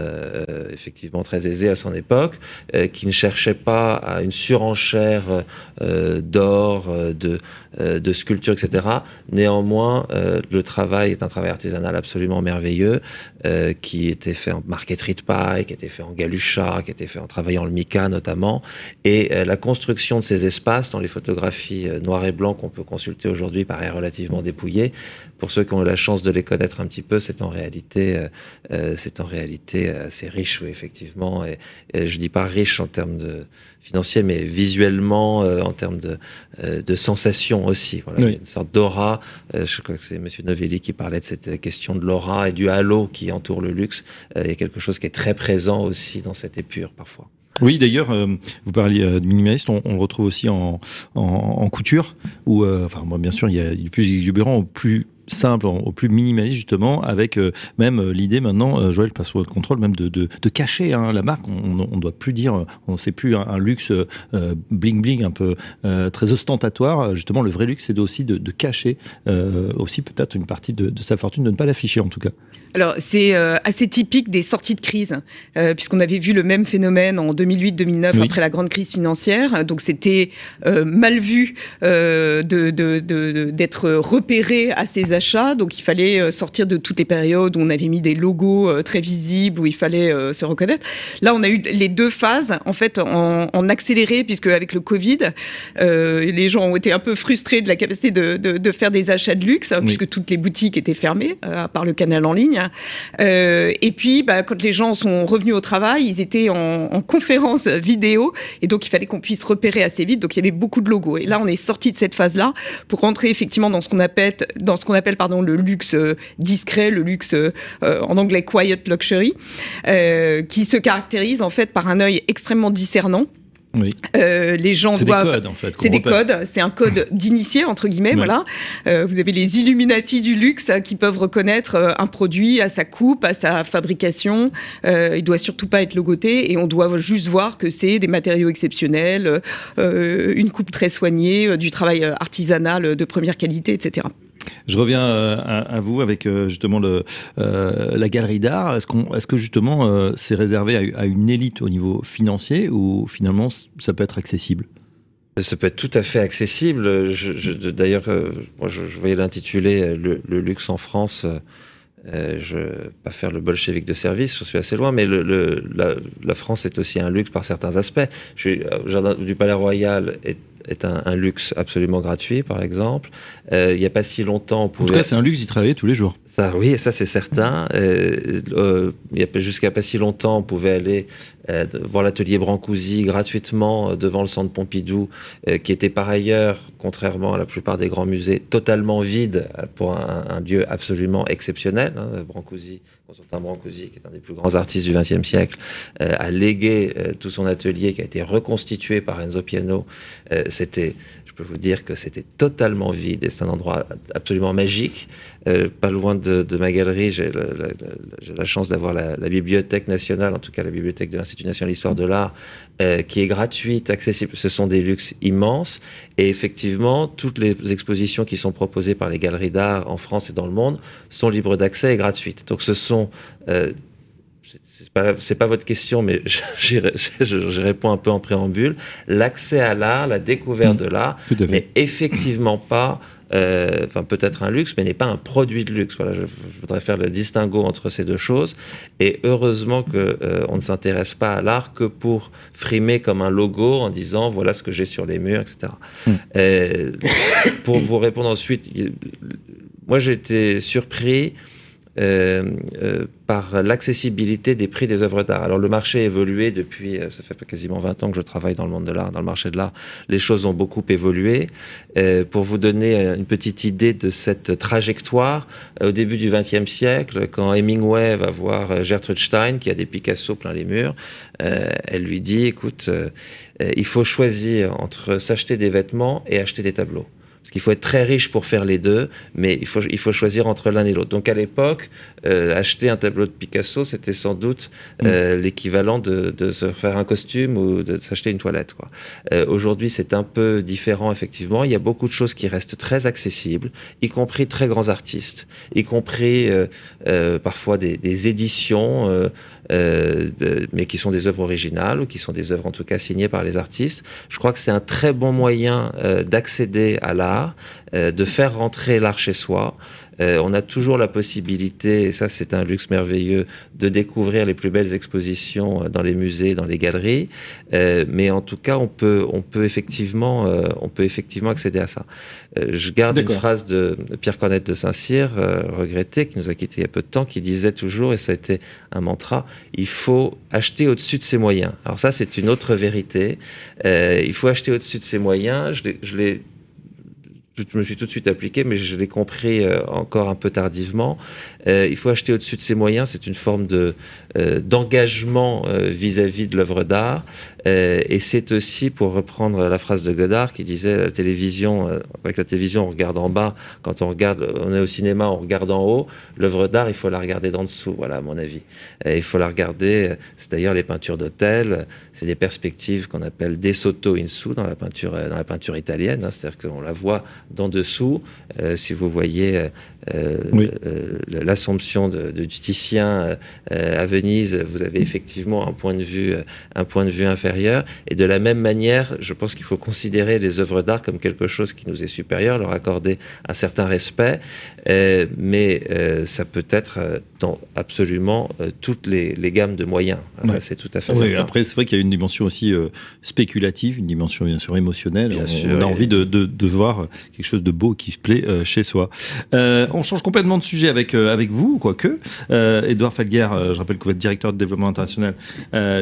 effectivement très aisées à son époque, qui ne cherchaient pas à une surenchère d'or, de, de sculpture, etc. Néanmoins, le travail est un travail artisanal absolument merveilleux, qui était fait en marqueterie de paille, qui était fait en galucha, qui était fait en travaillant le mica notamment, et la construction de ces espaces dans les photographies noir et blanc qu'on peut consulter aujourd'hui paraît relativement dépouillée. Pour ceux qui ont eu la chance de les connaître un petit peu, c'est en réalité, euh, c'est en réalité assez riche, oui, effectivement. Et, et je dis pas riche en termes de financier, mais visuellement, euh, en termes de, euh, de sensations aussi. Voilà, oui. une sorte d'aura. Euh, je crois que c'est Monsieur Novelli qui parlait de cette question de l'aura et du halo qui entoure le luxe. il y a quelque chose qui est très présent aussi dans cette épure parfois. Oui, d'ailleurs, euh, vous parliez euh, de minimaliste, on, on, le retrouve aussi en, en, en couture, où, euh, enfin, moi, bien sûr, il y a du plus exubérant au plus simple, au plus minimaliste justement, avec même l'idée maintenant, Joël passe le contrôle, même de, de, de cacher hein, la marque. On ne doit plus dire, on ne sait plus un, luxe bling bling un peu très ostentatoire. Justement, le vrai luxe, c'est aussi de, de cacher aussi peut-être une partie de, sa fortune, de ne pas l'afficher en tout cas. Alors c'est assez typique des sorties de crise, puisqu'on avait vu le même phénomène en 2008-2009 après la grande crise financière. Donc c'était mal vu euh, d'être repéré à ses achats. Donc il fallait euh, sortir de toutes les périodes où on avait mis des logos euh, très visibles, où il fallait se reconnaître. Là, on a eu les deux phases en fait en, accéléré, puisque avec le Covid, les gens ont été un peu frustrés de la capacité de, faire des achats de luxe, puisque toutes les boutiques étaient fermées, à part le canal en ligne. et puis, bah, quand les gens sont revenus au travail, ils étaient en, en conférence vidéo, et donc il fallait qu'on puisse repérer assez vite. Donc il y avait beaucoup de logos. Et là, on est sorti de cette phase-là pour rentrer effectivement dans ce qu'on appelle, dans ce qu'on appelle pardon, le luxe euh, discret, le luxe euh, en anglais quiet luxury, euh, qui se caractérise en fait par un œil extrêmement discernant. Oui. Euh, les gens doivent. C'est des codes, en fait. C'est des codes. C'est un code d'initié entre guillemets. Voilà. Euh, vous avez les Illuminati du luxe euh, qui peuvent reconnaître euh, un produit à sa coupe, à sa fabrication. Euh, il doit surtout pas être logoté et on doit juste voir que c'est des matériaux exceptionnels, euh, une coupe très soignée, du travail artisanal de première qualité, etc. Je reviens euh, à, vous avec euh, justement euh, la galerie d'art. Est-ce, qu'on, est-ce que justement c'est réservé à, une élite au niveau financier ou finalement ça peut être accessible? Ça peut être tout à fait accessible. Je, d'ailleurs, moi, je, voyais l'intitulé le, luxe en France. je ne vais pas faire le bolchevique de service, je suis assez loin, mais la, France est aussi un luxe par certains aspects. Je suis, jardin du Palais Royal est est un, luxe absolument gratuit, par exemple. Euh, il n'y a pas si longtemps, on pouvait... En tout cas, c'est un luxe d'y travailler tous les jours. Ça, oui, ça c'est certain. Euh, euh, jusqu'à pas si longtemps, on pouvait aller voir l'atelier Brancusi gratuitement devant le centre Pompidou, qui était par ailleurs, contrairement à la plupart des grands musées, totalement vide pour un, lieu absolument exceptionnel. Hein. Brancusi, Constantin Brancusi, qui est un des plus grands artistes du XXe siècle, a légué tout son atelier qui a été reconstitué par Enzo Piano. C'était, je peux vous dire que c'était totalement vide et c'est un endroit absolument magique. Euh, pas loin de, ma galerie, j'ai la, chance d'avoir la, Bibliothèque nationale, en tout cas la Bibliothèque de l'Institut national d'histoire de l'art, euh, qui est gratuite, accessible. Ce sont des luxes immenses. Et effectivement, toutes les expositions qui sont proposées par les galeries d'art en France et dans le monde sont libres d'accès et gratuites. Donc ce sont euh, c'est pas, pas votre question, mais je, réponds un peu en préambule. L'accès à l'art, la découverte mmh. de l'art, n'est effectivement pas, euh, enfin peut-être un luxe, mais n'est pas un produit de luxe. Voilà, je, voudrais faire le distinguo entre ces deux choses. Et heureusement que euh, on ne s'intéresse pas à l'art que pour frimer comme un logo en disant voilà ce que j'ai sur les murs, etc. Mmh. Euh, pour vous répondre ensuite, moi j'ai été surpris par l'accessibilité des prix des œuvres d'art. Alors le marché a évolué depuis, euh, ça fait quasiment 20 ans que je travaille dans le monde de l'art, dans le marché de l'art. Les choses ont beaucoup évolué. pour vous donner une petite idée de cette trajectoire, au début du XXe siècle, quand Hemingway va voir Gertrude Stein, qui a des Picasso plein les murs, elle lui dit, écoute, il faut choisir entre s'acheter des vêtements et acheter des tableaux. Parce qu'il faut être très riche pour faire les deux, mais il faut, il faut choisir entre l'un et l'autre. Donc à l'époque, euh, acheter un tableau de Picasso, c'était sans doute euh, mm. l'équivalent de, de, se faire un costume ou de s'acheter une toilette. Quoi. Euh, Aujourd'hui, c'est un peu différent, effectivement. Il y a beaucoup de choses qui restent très accessibles, y compris très grands artistes, y compris euh, euh, parfois des, des éditions. Euh, euh, mais qui sont des œuvres originales ou qui sont des œuvres en tout cas signées par les artistes. Je crois que c'est un très bon moyen euh, d'accéder à l'art, euh, de faire rentrer l'art chez soi. Euh, on a toujours la possibilité, et ça c'est un luxe merveilleux, de découvrir les plus belles expositions euh, dans les musées, dans les galeries. Euh, mais en tout cas, on peut, on peut effectivement, on peut effectivement accéder à ça. je garde une phrase de Pierre Cornette de Saint-Cyr, regretté, qui nous a quitté il y a peu de temps, qui disait toujours, et ça a été un mantra, il faut acheter au-dessus de ses moyens. Alors ça, c'est une autre vérité. il faut acheter au-dessus de ses moyens. Je l'ai je me suis tout de suite appliqué, mais je l'ai compris euh, encore un peu tardivement. Euh, il faut acheter au-dessus de ses moyens. C'est une forme de euh, d'engagement vis-à-vis de l'œuvre d'art. et c'est aussi, pour reprendre la phrase de Godard, qui disait la télévision, avec la télévision, on regarde en bas. Quand on regarde, on est au cinéma, on regarde en haut. L'œuvre d'art, il faut la regarder d'en dessous. Voilà, à mon avis. Il faut la regarder. C'est d'ailleurs les peintures d'hôtel. C'est des perspectives qu'on appelle des sotto in su dans la peinture, dans la peinture italienne. Hein. C'est-à-dire qu'on la voit d'en dessous. Euh, si vous voyez euh, euh, l'Assomption de, de, Titien à Venise, vous avez effectivement un point de vue, un point de vue inférieur. Et de la même manière, je pense qu'il faut considérer les œuvres d'art comme quelque chose qui nous est supérieur, leur accorder un certain respect. mais ça peut être dans absolument toutes les, gammes de moyens. C'est tout à fait oui, Après, c'est vrai qu'il y a une dimension aussi spéculative, une dimension bien sûr émotionnelle. Bien on, sûr, a envie de, de, de, voir quelque chose de beau qui se plaît euh, chez soi. Euh, on change complètement de sujet avec, euh, avec vous, quoique. Edouard Falguer, je rappelle que vous êtes directeur de développement international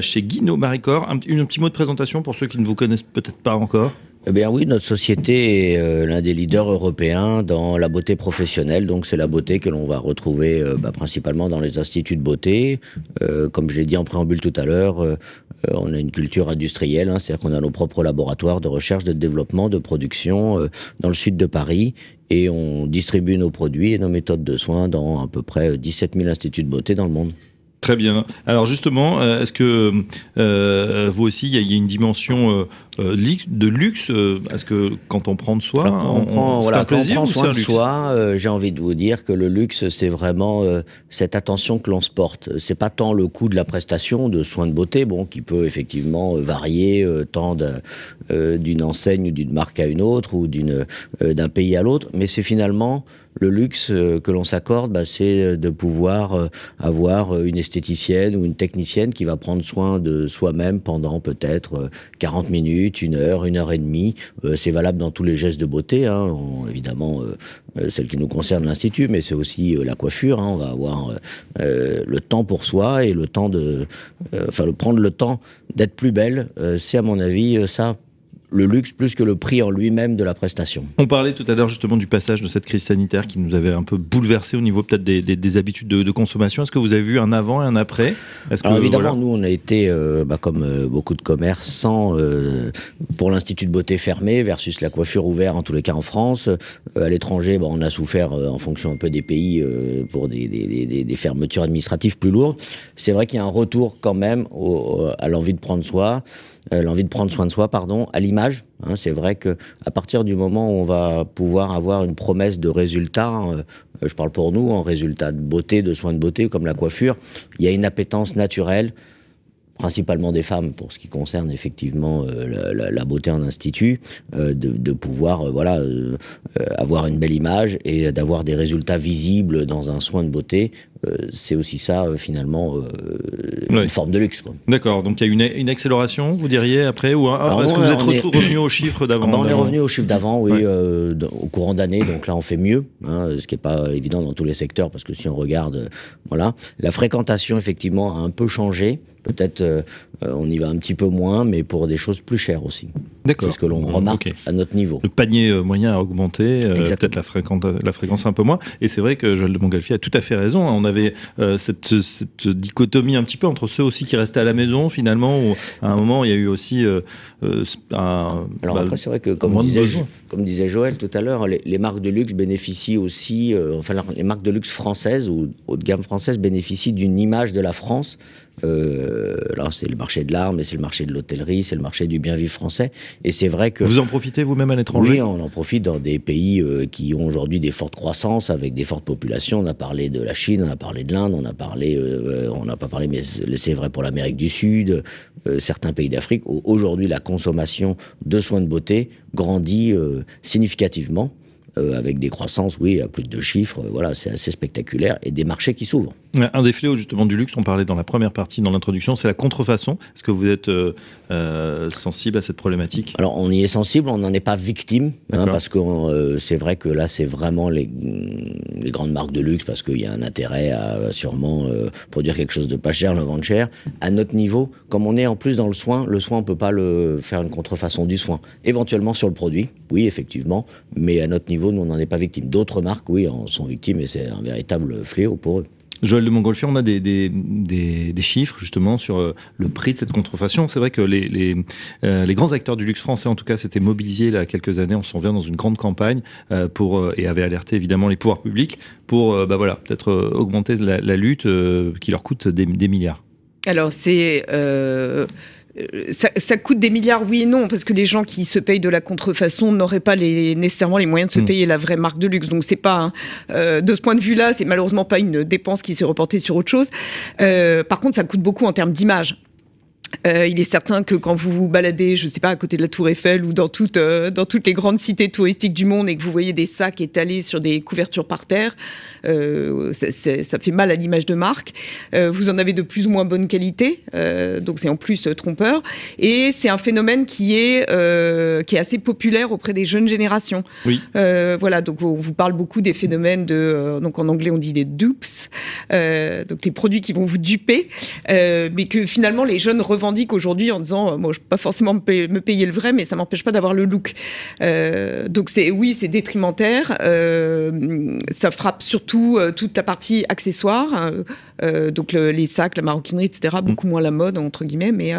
chez Guino Maricor. Un petit mot de présentation pour ceux qui ne vous connaissent peut-être pas encore. Eh bien oui, notre société est euh, l'un des leaders européens dans la beauté professionnelle. Donc c'est la beauté que l'on va retrouver euh, bah, principalement dans les instituts de beauté. Euh, comme je l'ai dit en préambule tout à l'heure, on a une culture industrielle, hein, c'est-à-dire qu'on a nos propres laboratoires de recherche, de développement, de production dans le sud de Paris. Et on distribue nos produits et nos méthodes de soins dans à peu près 17 000 instituts de beauté dans le monde. Très bien. Alors justement, est-ce que euh, vous aussi, il y, a une dimension euh, de luxe Est-ce que quand on prend de soi, on, prend, voilà, quand on prend soin de soi, euh, j'ai envie de vous dire que le luxe, c'est vraiment cette attention que l'on se porte. C'est pas tant le coût de la prestation de soins de beauté, bon, qui peut effectivement varier tant d'une enseigne ou d'une marque à une autre ou d'une d'un pays à l'autre, mais c'est finalement le luxe euh, que l'on s'accorde, bah, c'est euh, de pouvoir euh, avoir une esthéticienne ou une technicienne qui va prendre soin de soi-même pendant peut-être 40 minutes, une heure, une heure et demie. c'est valable dans tous les gestes de beauté, hein. évidemment celle qui nous concerne l'institut, mais c'est aussi la coiffure. Hein. on va avoir le temps pour soi et le temps de, enfin, prendre le temps d'être plus belle. c'est à mon avis ça le luxe plus que le prix en lui-même de la prestation. On parlait tout à l'heure justement du passage de cette crise sanitaire qui nous avait un peu bouleversé au niveau peut-être des, habitudes de, consommation. Est-ce que vous avez vu un avant et un après? Alors évidemment, nous on a été, euh, bah, comme euh, beaucoup de commerçants, euh, pour l'institut de beauté fermé versus la coiffure ouverte en tous les cas en France. à l'étranger, bah, on a souffert en fonction un peu des pays pour des, des, fermetures administratives plus lourdes. C'est vrai qu'il y a un retour quand même à l'envie de prendre soin. Euh, l'envie de prendre soin de soi, pardon, à l'image. Hein, c'est vrai que à partir du moment où on va pouvoir avoir une promesse de résultat, euh, je parle pour nous, en résultat de beauté, de soins de beauté, comme la coiffure, il y a une appétence naturelle principalement des femmes pour ce qui concerne effectivement euh, la, beauté en institut, de, pouvoir voilà avoir une belle image et d'avoir des résultats visibles dans un soin de beauté euh, c'est aussi ça, euh, finalement, euh, une forme de luxe. D'accord, donc il y a une, une, accélération, vous diriez, après Ou est-ce que vous êtes revenu aux chiffres d'avant On est revenu aux chiffres d'avant, oui, au courant d'année, donc là on fait mieux, hein, ce qui n'est pas évident dans tous les secteurs, parce que si on regarde, voilà, la fréquentation, effectivement, a un peu changé. Peut-être on y va un petit peu moins, mais pour des choses plus chères aussi. D'accord. C'est ce que l'on remarque à notre niveau. Le panier moyen a augmenté, peut-être la, la, fréquence un peu moins. Et c'est vrai que Joël de Montgolfier a tout à fait raison. On a avait euh, cette, dichotomie un petit peu entre ceux aussi qui restaient à la maison finalement, où à un moment il y a eu aussi euh, euh, un. Alors bah, après c'est vrai que comme disait, comme disait Joël tout à l'heure, les, marques de luxe bénéficient aussi, enfin les marques de luxe françaises ou haut de gamme françaises bénéficient d'une image de la France euh, alors c'est le marché de l'art, mais c'est le marché de l'hôtellerie, c'est le marché du bien vivre français. Et c'est vrai que vous en profitez vous-même à l'étranger? Oui, on en profite dans des pays euh, qui ont aujourd'hui des fortes croissances avec des fortes populations. On a parlé de la Chine, on a parlé de l'Inde, on a parlé, euh, on n'a pas parlé, mais c'est vrai pour l'Amérique du Sud, euh, certains pays d'Afrique. Où aujourd'hui la consommation de soins de beauté grandit significativement. avec des croissances, oui, à plus de deux chiffres. Voilà, c'est assez spectaculaire et des marchés qui s'ouvrent. Un des fléaux justement du luxe, on parlait dans la première partie, dans l'introduction, c'est la contrefaçon. Est-ce que vous êtes euh, euh, sensible à cette problématique? Alors on y est sensible, on n'en est pas victime, hein, parce que euh, c'est vrai que là c'est vraiment les, les grandes marques de luxe, parce qu'il y a un intérêt à sûrement produire quelque chose de pas cher, le vendre cher. À notre niveau, comme on est en plus dans le soin, le soin on peut pas le faire une contrefaçon du soin. Éventuellement sur le produit, oui effectivement, mais à notre niveau nous on n'en est pas victime. D'autres marques, oui, en sont victimes et c'est un véritable fléau pour eux. Joël de Montgolfier, on a des, des, des, chiffres justement sur euh, le prix de cette contrefaçon. C'est vrai que les, les, euh, les grands acteurs du luxe français, en tout cas, s'étaient mobilisés il y a quelques années, on s'en vient dans une grande campagne euh, pour et avaient alerté évidemment les pouvoirs publics pour, bah voilà, peut-être augmenter la, la lutte qui leur coûte des milliards. Alors, c'est. Euh, ça, ça coûte des milliards, oui et non, parce que les gens qui se payent de la contrefaçon n'auraient pas les, nécessairement les moyens de se Mm. payer la vraie marque de luxe. Donc, c'est pas. un- euh, de ce point de vue-là, c'est malheureusement pas une dépense qui s'est reportée sur autre chose. Euh, par contre, ça coûte beaucoup en termes d'image. Euh, il est certain que quand vous vous baladez, je sais pas, à côté de la Tour Eiffel ou dans toutes, euh, dans toutes les grandes cités touristiques du monde et que vous voyez des sacs étalés sur des couvertures par terre, euh, ça, ça fait mal à l'image de marque. Euh, vous en avez de plus ou moins bonne qualité, euh, donc c'est en plus euh, trompeur. Et c'est un phénomène qui est, euh, qui est assez populaire auprès des jeunes générations. Oui. Euh, voilà, donc on vous parle beaucoup des phénomènes de, euh, donc en anglais on dit les dupes, euh, donc les produits qui vont vous duper, euh, mais que finalement les jeunes revendiquent aujourd'hui en disant, euh, moi je peux pas forcément me payer, me payer le vrai, mais ça m'empêche pas d'avoir le look. Euh, donc c'est oui, c'est détrimentaire. Euh, ça frappe surtout toute la partie accessoire, donc le- les sacs, la maroquinerie, etc. Beaucoup moins la mode entre guillemets, mais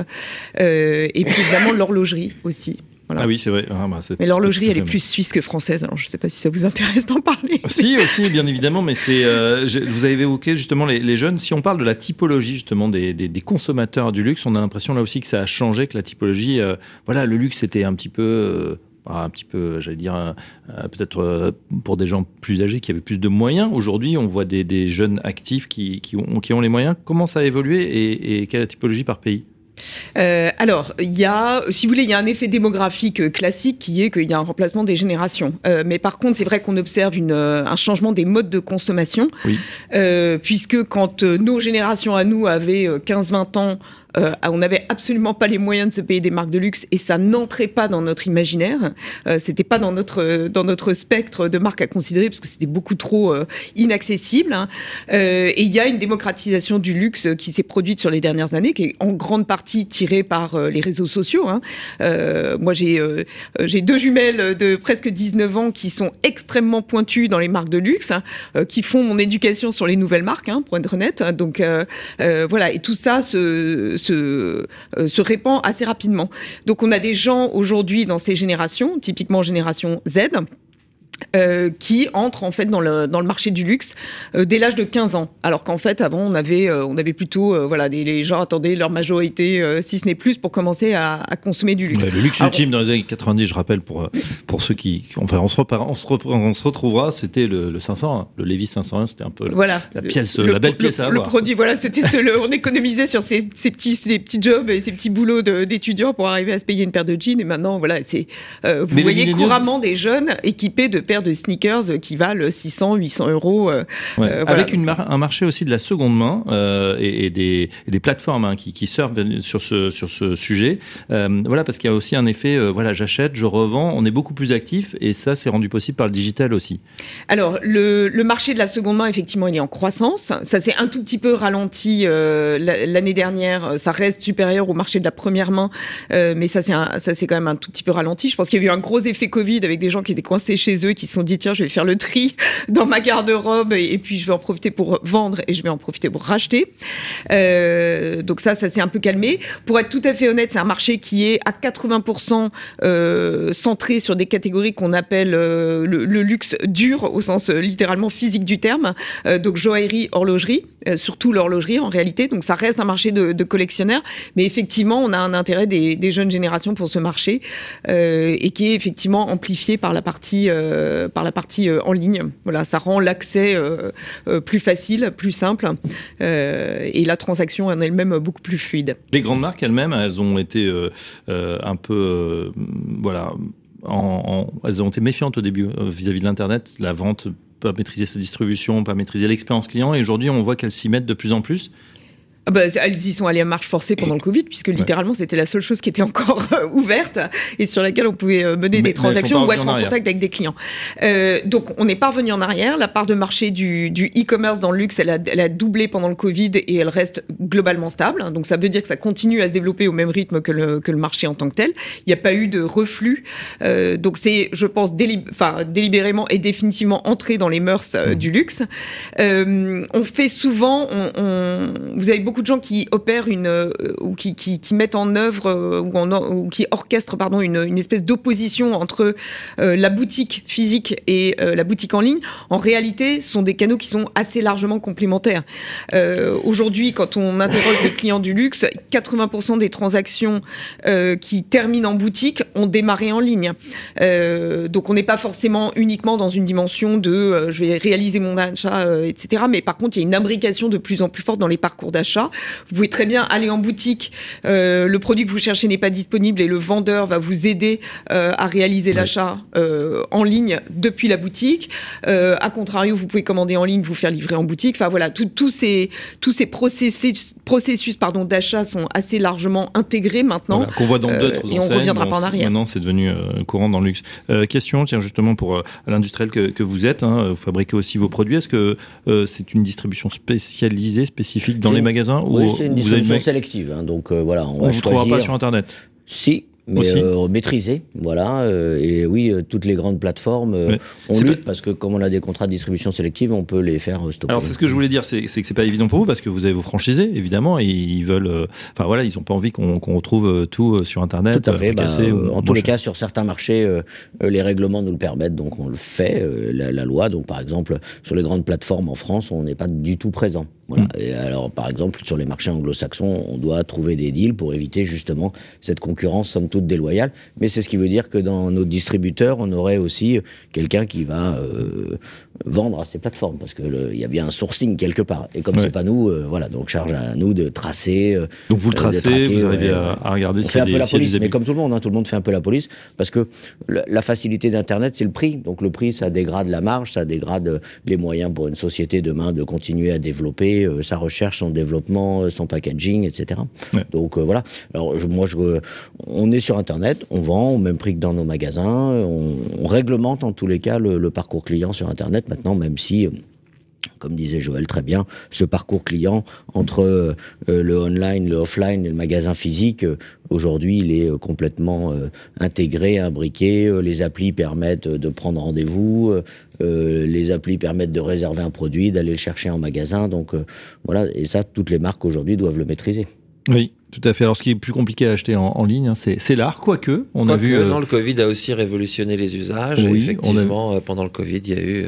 et puis évidemment l'horlogerie aussi. Voilà. Ah oui, c'est vrai. Ah, bah, Mais l'horlogerie, elle est plus suisse que française, alors je sais pas si ça vous intéresse d'en parler. Si, aussi, bien évidemment, mais c'est. euh, vous avez évoqué justement les, les jeunes. Si on parle de la typologie justement des, des- des consommateurs du luxe, on a l'impression là aussi que ça a changé, que la typologie. euh, voilà, le luxe était un petit peu. euh, un petit peu, j'allais dire, peut-être pour des gens plus âgés qui avaient plus de moyens. Aujourd'hui, on voit des, des jeunes actifs qui, qui, ont, qui ont les moyens. Comment ça a évolué et, et quelle est la typologie par pays? Euh, alors, il y a, si vous voulez, il y a un effet démographique euh, classique qui est qu'il y a un remplacement des générations. Euh, mais par contre, c'est vrai qu'on observe une, euh, un changement des modes de consommation, Oui. Euh, puisque quand euh, nos générations à nous avaient euh, 15-20 ans, euh, on n'avait absolument pas les moyens de se payer des marques de luxe et ça n'entrait pas dans notre imaginaire. Euh, c'était pas dans notre dans notre spectre de marques à considérer parce que c'était beaucoup trop euh, inaccessible. hein. Euh, et il y a une démocratisation du luxe qui s'est produite sur les dernières années, qui est en grande partie tirée par euh, les réseaux sociaux. hein. Euh, moi, j'ai j'ai deux jumelles de presque 19 ans qui sont extrêmement pointues dans les marques de luxe, hein, qui font mon éducation sur les nouvelles marques, hein, pour être honnête. Donc voilà, et tout ça se, se, euh, se répand assez rapidement. Donc on a des gens aujourd'hui dans ces générations, typiquement génération Z, euh, qui entrent en fait dans le, dans le marché du luxe euh, dès l'âge de 15 ans. Alors qu'en fait, avant, on avait, euh, on avait plutôt, voilà, les, les gens attendaient leur majorité, si ce n'est plus, pour commencer à, à consommer du luxe. Ouais, Le luxe Alors, ultime dans les années 90, je rappelle, pour, pour ceux qui. Enfin, on se, repara- on se, repre- on se retrouvera, c'était le, le 500, hein. le Levis 501, c'était un peu. le- Voilà. la pièce, la belle pièce à le, avoir. Le produit, voilà, c'était ce, le- on économisait sur ces, ces petits, ces petits jobs et ces petits boulots d'étudiants pour arriver à se payer une paire de jeans. Et maintenant, voilà, c'est, vous Mais voyez couramment des jeunes équipés de paires de sneakers qui valent 600, 800 euros. euh, Ouais, euh, voilà. Avec une mar- un marché aussi de la seconde main euh, et, et des, et des plateformes hein, qui, qui surfent sur ce, sur ce sujet. Voilà, parce qu'il y a aussi un effet, voilà, j'achète, je revends, on est beaucoup plus actif et ça, c'est rendu possible par le digital aussi. Alors, le, le marché de la seconde main, effectivement, il est en croissance. Ça s'est un tout petit peu ralenti euh, la- l'année dernière. Ça reste supérieur au marché de la première main, euh, mais ça c'est quand même un tout petit peu ralenti. Je pense qu'il y a eu un gros effet Covid avec des gens qui étaient coincés chez eux, qui se sont dit tiens, je vais faire le tri dans ma garde-robe et, puis je vais en profiter pour vendre et je vais en profiter pour racheter. Euh, donc ça, ça s'est un peu calmé. Pour être tout à fait honnête, c'est un marché qui est à 80% euh, centré sur des catégories qu'on appelle euh, le, luxe dur au sens littéralement physique du terme. Donc joaillerie, horlogerie, surtout l'horlogerie en réalité. Donc ça reste un marché de, collectionneurs, mais effectivement, on a un intérêt des, jeunes générations pour ce marché et qui est effectivement amplifié par la partie par la partie euh, en ligne. Voilà, ça rend l'accès euh, euh, plus facile, plus simple euh, et la transaction en elle-même beaucoup plus fluide. Les grandes marques elles-mêmes, elles ont été euh, euh, un peu, euh, voilà, elles ont été méfiantes au début vis-à-vis de l'internet, la vente, pas maîtriser sa distribution, pas maîtriser l'expérience client. Et aujourd'hui, on voit qu'elles s'y mettent de plus en plus. Ah bah, elles y sont allées à marche forcée pendant le Covid, puisque littéralement c'était la seule chose qui était encore euh, ouverte et sur laquelle on pouvait euh, mener des transactions ou être en, contact avec des clients. Euh, donc on n'est pas revenu en arrière. La part de marché du e-commerce dans le luxe, elle a, elle a, doublé pendant le Covid et elle reste globalement stable. Donc ça veut dire que ça continue à se développer au même rythme que le, que le marché en tant que tel. Il n'y a pas eu de reflux. Euh, donc c'est, je pense, délibérément et définitivement entré dans les mœurs euh, mmh. du luxe. on fait souvent, on, on, vous avez beaucoup beaucoup de gens qui opèrent une euh, ou qui, mettent en œuvre euh, ou, qui orchestrent pardon une, espèce d'opposition entre euh, la boutique physique et la boutique en ligne. En réalité, sont des canaux qui sont assez largement complémentaires. Aujourd'hui, quand on interroge les clients du luxe, 80% des transactions qui terminent en boutique ont démarré en ligne. donc, on n'est pas forcément uniquement dans une dimension de je vais réaliser mon achat, etc. Mais par contre, il y a une imbrication de plus en plus forte dans les parcours d'achat vous pouvez très bien aller en boutique, euh, le produit que vous cherchez n'est pas disponible et le vendeur va vous aider euh, à réaliser l'achat euh, en ligne depuis la boutique. a contrario, vous pouvez commander en ligne, vous faire livrer en boutique. Enfin voilà, tous ces, tous ces processus, processus pardon, d'achat sont assez largement intégrés maintenant. Qu'on voit dans d'autres Et on ne reviendra pas en arrière. Maintenant, c'est devenu courant dans le luxe. question, tiens, justement, pour l'industriel que, que, vous êtes, hein, vous fabriquez aussi vos produits. Est-ce que c'est une distribution spécialisée, spécifique dans les magasins oui, c'est une distribution sélective. Hein, donc euh, voilà, on, trouvera pas sur Internet. Si, mais euh, maîtrisé, voilà. Euh, et oui, euh, toutes les grandes plateformes, on lutte parce que comme on a des contrats de distribution sélective, on peut les faire stopper. Alors c'est ce que je voulais dire, c'est que c'est pas évident pour vous parce que vous avez vos franchisés, évidemment, et ils veulent, enfin voilà, ils ont pas envie qu'on retrouve tout sur Internet. Tout à fait. Bah, en tous les cas, sur certains marchés, les règlements nous le permettent, donc on le fait, la, la, loi. Donc par exemple, sur les grandes plateformes en France, on n'est pas du tout présent. Voilà. Mm. Et alors, par exemple, sur les marchés anglo-saxons, on doit trouver des deals pour éviter justement cette concurrence, toute déloyale. Mais c'est ce qui veut dire que dans nos distributeurs, on aurait aussi quelqu'un qui va euh, vendre à ces plateformes, parce qu'il y a bien un sourcing quelque part. Et comme c'est pas nous, euh, voilà, donc charge à nous de tracer. Euh, donc vous le tracez, vous arrivez à, regarder. On fait un peu la police, mais comme tout le monde, hein, tout le monde fait un peu la police, parce que la facilité d'Internet, c'est le prix. Donc le prix, ça dégrade la marge, ça dégrade les moyens pour une société demain de continuer à développer euh, sa recherche, son développement, euh, son packaging, etc. Donc euh, voilà. Alors moi, je, on est sur Internet, on vend au même prix que dans nos magasins, on, réglemente en tous les cas le, parcours client sur Internet maintenant, même si comme disait Joël très bien, ce parcours client entre le online, le offline et le magasin physique, aujourd'hui, il est complètement intégré, imbriqué. les applis permettent de prendre rendez-vous. Euh, les applis permettent de réserver un produit, d'aller le chercher en magasin. Donc euh, voilà, et ça, toutes les marques aujourd'hui doivent le maîtriser. Oui, tout à fait. Alors, ce qui est plus compliqué à acheter en, ligne, hein, c'est l'art, quoique. On a vu. Euh, non, le Covid a aussi révolutionné les usages. Effectivement, pendant le Covid, il y a eu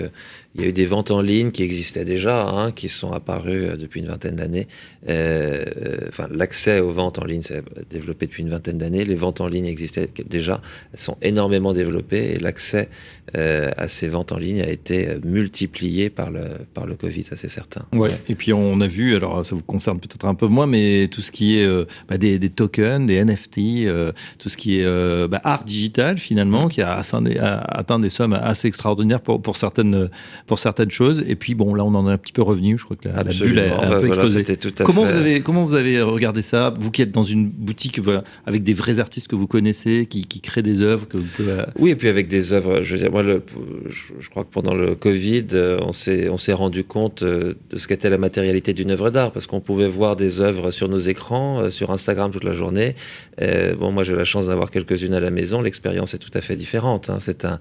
il y a eu des ventes en ligne qui existaient déjà, hein, qui sont apparues euh, depuis une vingtaine d'années. Euh, euh, enfin, l'accès aux ventes en ligne s'est développé depuis une vingtaine d'années. Les ventes en ligne existaient déjà, elles sont énormément développées et l'accès euh, à ces ventes en ligne a été multiplié par le, par le Covid, ça c'est certain. Ouais. Et puis on a vu, alors ça vous concerne peut-être un peu moins, mais tout ce qui est bah, des, des, tokens, des NFT, tout ce qui est bah, art digital finalement, qui a atteint des, a atteint des sommes assez extraordinaires pour, pour certaines pour certaines choses. Et puis bon, là, on en est un petit peu revenu. Je crois que la, bulle a, un bah, peu explosé. comment vous avez comment vous avez regardé ça Vous qui êtes dans une boutique avec des vrais artistes que vous connaissez, qui, qui créent des œuvres que vous pouvez... Euh, oui, et puis avec des œuvres. Je veux dire, moi, le, je, crois que pendant le Covid, euh, on s'est on s'est rendu compte euh, de ce qu'était la matérialité d'une œuvre d'art, parce qu'on pouvait voir des œuvres sur nos écrans, sur Instagram toute la journée. bon, moi, j'ai la chance d'avoir quelques-unes à la maison. L'expérience est tout à fait différente. Hein. C'est un,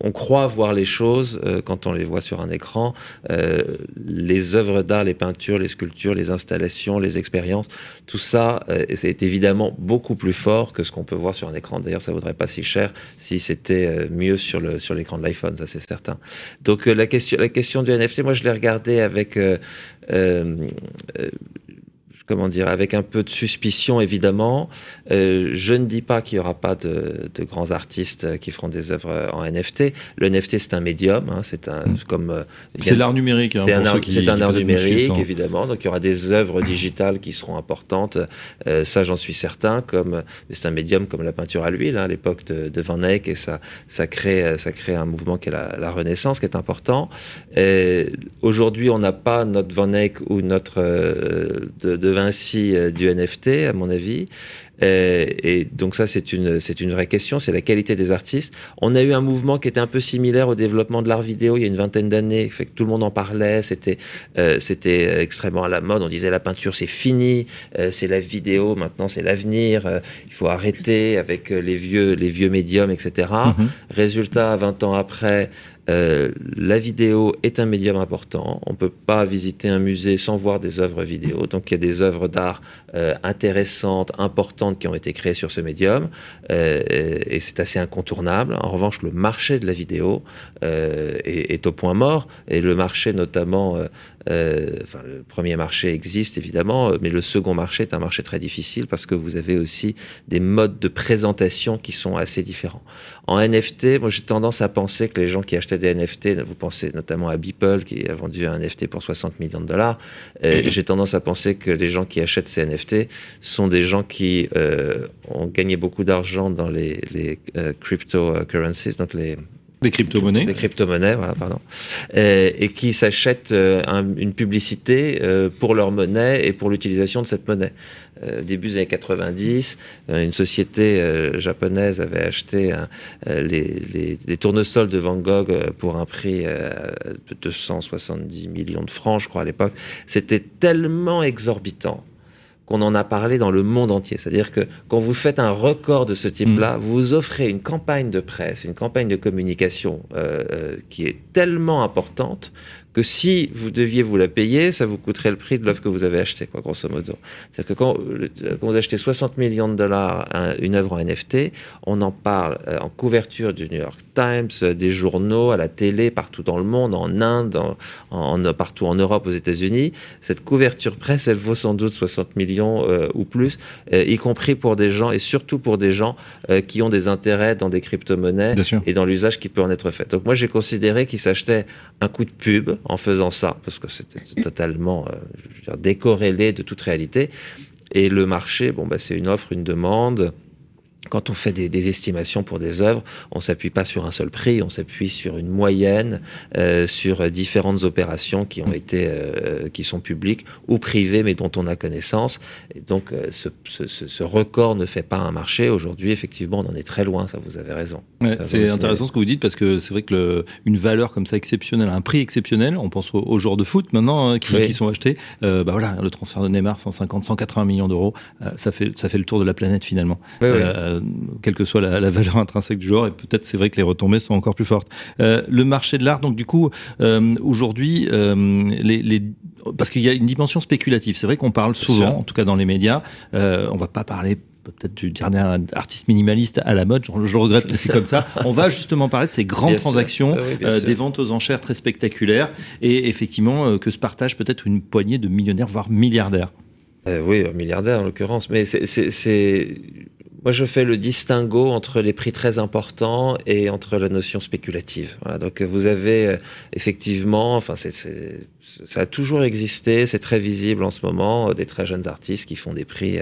on croit voir les choses quand on les voit sur un écran, euh, les œuvres d'art, les peintures, les sculptures, les installations, les expériences, tout ça, euh, c'est évidemment beaucoup plus fort que ce qu'on peut voir sur un écran. D'ailleurs, ça vaudrait pas si cher si c'était euh, mieux sur sur l'écran de l'iPhone, ça c'est certain. Donc la question la question du NFT, moi je l'ai regardé avec comment dire, avec un peu de suspicion évidemment. Euh, je ne dis pas qu'il n'y aura pas de, de, grands artistes qui feront des œuvres en NFT. Le NFT c'est un médium, hein, c'est un mm. comme euh, c'est l'art numérique. Hein, c'est un, art, qui, un art numérique évidemment. Donc il y aura des œuvres digitales qui seront importantes. Euh, ça j'en suis certain. Comme c'est un médium comme la peinture à l'huile hein, à l'époque de, de, Van Eyck et ça ça crée ça crée un mouvement qui est la, la Renaissance qui est important. Aujourd'hui on n'a pas notre Van Eyck ou notre euh, de, de Vinci euh, du NFT, à mon avis. Et, donc ça, c'est une, c'est une vraie question, c'est la qualité des artistes. On a eu un mouvement qui était un peu similaire au développement de l'art vidéo il y a une vingtaine d'années, fait que tout le monde en parlait, c'était, euh, c'était extrêmement à la mode. On disait la peinture c'est fini, euh, c'est la vidéo, maintenant c'est l'avenir. Euh, il faut arrêter avec les vieux, les vieux médiums, etc. Mm-hmm. Résultat, 20 ans après, euh, la vidéo est un médium important. On ne peut pas visiter un musée sans voir des œuvres vidéo. Donc il y a des œuvres d'art euh, intéressantes, importantes qui ont été créées sur ce médium. Euh, et c'est assez incontournable. En revanche, le marché de la vidéo est, au point mort. Et le marché notamment enfin, le premier marché existe évidemment, mais le second marché est un marché très difficile parce que vous avez aussi des modes de présentation qui sont assez différents. En NFT, moi j'ai tendance à penser que les gens qui achetaient des NFT, vous pensez notamment à Beeple qui a vendu un NFT pour 60 millions de dollars, euh, j'ai tendance à penser que les gens qui achètent ces NFT sont des gens qui euh, ont gagné beaucoup d'argent dans les, les euh, cryptocurrencies, donc les des crypto-monnaies. Des crypto-monnaies, voilà, pardon. Et, et qui s'achètent euh, une publicité euh, pour leur monnaie et pour l'utilisation de cette monnaie. Euh, début des années 90, euh, une société japonaise avait acheté les, tournesols de Van Gogh pour un prix de 270 millions de francs, je crois, à l'époque. C'était tellement exorbitant qu'on en a parlé dans le monde entier. C'est-à-dire que quand vous faites un record de ce type-là, mm. vous offrez une campagne de presse, une campagne de communication euh, euh qui est tellement importante que si vous deviez vous la payer, ça vous coûterait le prix de l'œuvre que vous avez achetée, quoi, grosso modo. C'est-à-dire que quand, quand, vous achetez 60 millions de dollars une œuvre en NFT, on en parle euh, en couverture du New York Times, euh, des journaux, à la télé, partout dans le monde, en Inde, en, partout en Europe, aux États-Unis. Cette couverture presse, elle vaut sans doute 60 millions euh, ou plus, y compris pour des gens, et surtout pour des gens qui ont des intérêts dans des crypto-monnaies et dans l'usage qui peut en être fait. Donc moi, j'ai considéré qu'ils s'achetaient un coup de pub en faisant ça, parce que c'était totalement euh, décorrélé de toute réalité. Et le marché, bon, bah, c'est une offre, une demande quand on fait des, estimations pour des œuvres, on s'appuie pas sur un seul prix, on s'appuie sur une moyenne, euh, sur différentes opérations qui ont été, euh, qui sont publiques ou privées, mais dont on a connaissance. Et donc, euh, ce, ce, ce, record ne fait pas un marché. Aujourd'hui, effectivement, on en est très loin. Ça, vous avez raison. c'est intéressant ce que vous dites parce que c'est vrai que le, une valeur comme ça exceptionnelle, un prix exceptionnel, on pense aux, joueurs de foot maintenant hein, qui, qui, sont achetés. bah voilà, le transfert de Neymar, 150, 180 millions d'euros, ça fait ça fait le tour de la planète finalement. Oui, euh, quelle que soit la, valeur intrinsèque du joueur, et peut-être c'est vrai que les retombées sont encore plus fortes. Euh, le marché de l'art, donc du coup, euh, aujourd'hui, les, parce qu'il y a une dimension spéculative. C'est vrai qu'on parle souvent, en tout cas dans les médias, on va pas parler peut-être du dernier artiste minimaliste à la mode, je, le regrette, mais c'est comme ça. On va justement parler de ces grandes transactions, des ventes aux enchères très spectaculaires, et effectivement que se partagent peut-être une poignée de millionnaires, voire milliardaires. oui, milliardaires en l'occurrence, mais c'est moi, je fais le distinguo entre les prix très importants et entre la notion spéculative. Voilà, donc, vous avez euh, effectivement, enfin, c'est, ça a toujours existé, c'est très visible en ce moment, euh, des très jeunes artistes qui font des prix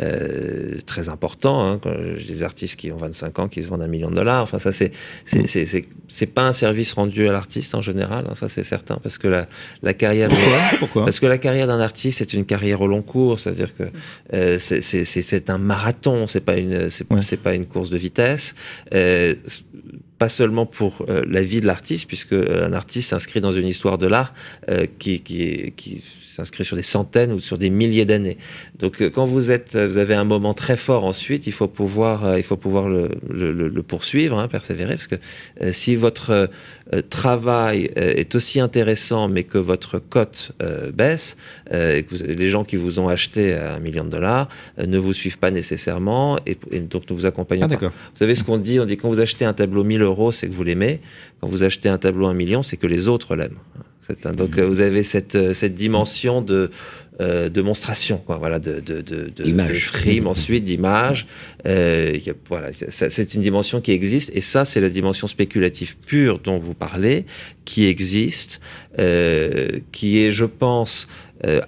euh, très importants. Hein, des artistes qui ont 25 ans, qui se vendent un million de dollars. Enfin, ça, c'est, c'est, c'est, c'est, pas un service rendu à l'artiste en général. Hein, ça, c'est certain, parce que la, la carrière. Pourquoi, Pourquoi? Parce que la carrière d'un artiste, c'est une carrière au long cours. C'est-à-dire que euh, c'est un marathon. C'est pas une, c'est pas une course de vitesse. Euh, pas seulement pour euh, la vie de l'artiste, puisque euh, un artiste s'inscrit dans une histoire de l'art qui, qui, qui s'inscrit sur des centaines ou sur des milliers d'années. Donc euh, quand vous êtes, vous avez un moment très fort ensuite, il faut pouvoir, euh, il faut pouvoir le, le, le poursuivre, hein, persévérer, parce que euh, si votre travail est aussi intéressant, mais que votre cote baisse, et que les gens qui vous ont acheté à un million de dollars ne vous suivent pas nécessairement, et, donc ne vous accompagnent ah, pas. Vous savez ce qu'on dit On dit quand vous achetez un tableau 1000 euros, c'est que vous l'aimez. Quand vous achetez un tableau 1 million, c'est que les autres l'aiment. Donc euh, vous avez cette, euh, cette dimension de euh, de monstration, quoi, voilà, de, de, de, de, frime, ensuite d'image. Euh, voilà, c'est une dimension qui existe, et ça, c'est la dimension spéculative pure dont vous parlez, qui existe, euh, qui est, je pense,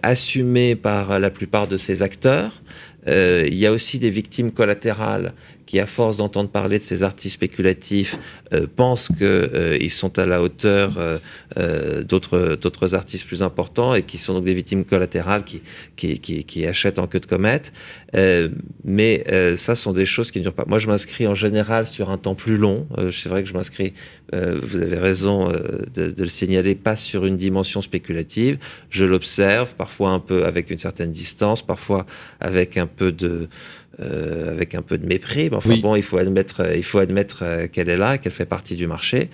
assumée par la plupart de ces acteurs. Il y a aussi des victimes collatérales qui, à force d'entendre parler de ces artistes spéculatifs, euh, pensent qu'ils sont à la hauteur euh, euh, d'autres artistes plus importants et qui sont donc des victimes collatérales qui, qui, qui, qui achètent en queue de comète. Euh, mais euh, ça sont des choses qui ne durent pas. Moi, je m'inscris en général sur un temps plus long. Euh, c'est vrai que je m'inscris, euh, vous avez raison euh, de, de le signaler, pas sur une dimension spéculative. Je l'observe, parfois un peu avec une certaine distance, parfois avec un peu de... euh, avec un peu de mépris, mais enfin Oui. bon, il faut admettre, euh, il faut admettre euh, qu'elle est là, qu'elle fait partie du marché.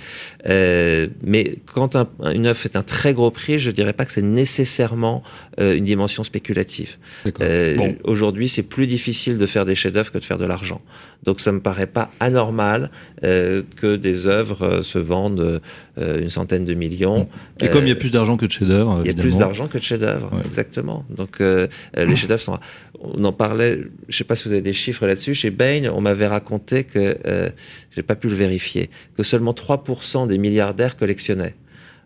Euh, mais quand un- une œuvre fait un très gros prix, je dirais pas que c'est nécessairement euh, une dimension spéculative. Euh, Bon. Aujourd'hui, c'est plus difficile de faire des chefs-d'œuvre que de faire de l'argent. Donc, ça me paraît pas anormal euh, que des œuvres se vendent une centaine de millions. Et comme il y a Euh, plus d'argent que de chefs-d'œuvre, il y a plus d'argent que de chefs-d'œuvre, Ouais. exactement. Donc euh, euh, les chefs-d'œuvre sont. On en parlait. Je sais pas si vous avez des chiffres là-dessus. Chez Bain, on m'avait raconté que euh, j'ai pas pu le vérifier, que seulement 3% des milliardaires collectionnaient.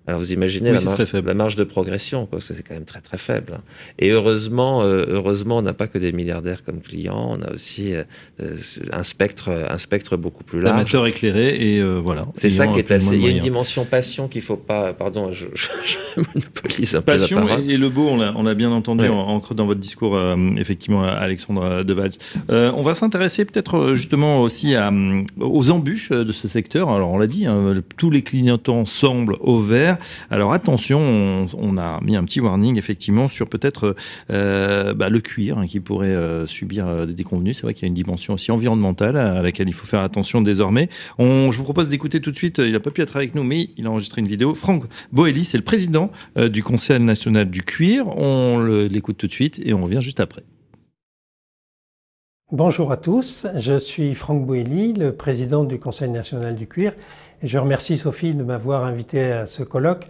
Alors vous imaginez Oui, la, marge, la de progression, quoi. Ça, c'est quand même très très faible. hein. Et heureusement, euh, heureusement, on n'a pas que des milliardaires comme clients. On a aussi euh, euh, un spectre, un spectre beaucoup plus large. Amateur éclairé et euh, voilà. C'est ça qui est assez. Il y a une dimension passion qu'il faut pas. Pardon, je, je, je monopolise un peu la Passion parole. et, le beau, on l'a, on l'a bien entendu en, en dans votre discours, euh, effectivement, Alexandre De Valls. Euh, on va s'intéresser peut-être justement aussi à, aux embûches de ce secteur. Alors, on l'a dit, hein, tous les clignotants semblent au vert. Alors, attention, on, a mis un petit warning, effectivement, sur peut-être euh, bah, le cuir hein, qui pourrait euh, subir euh, des déconvenus. C'est vrai qu'il y a une dimension aussi environnementale à laquelle il faut faire attention désormais. Je vous propose d'écouter tout de suite, il n'a pas pu être avec nous, mais il a enregistré une vidéo. Franck Boelli, c'est le président du Conseil national du cuir. On l'écoute tout de suite et on revient juste après. Bonjour à tous, je suis Franck Boilly, le président du Conseil national du cuir, je remercie Sophie de m'avoir invité à ce colloque.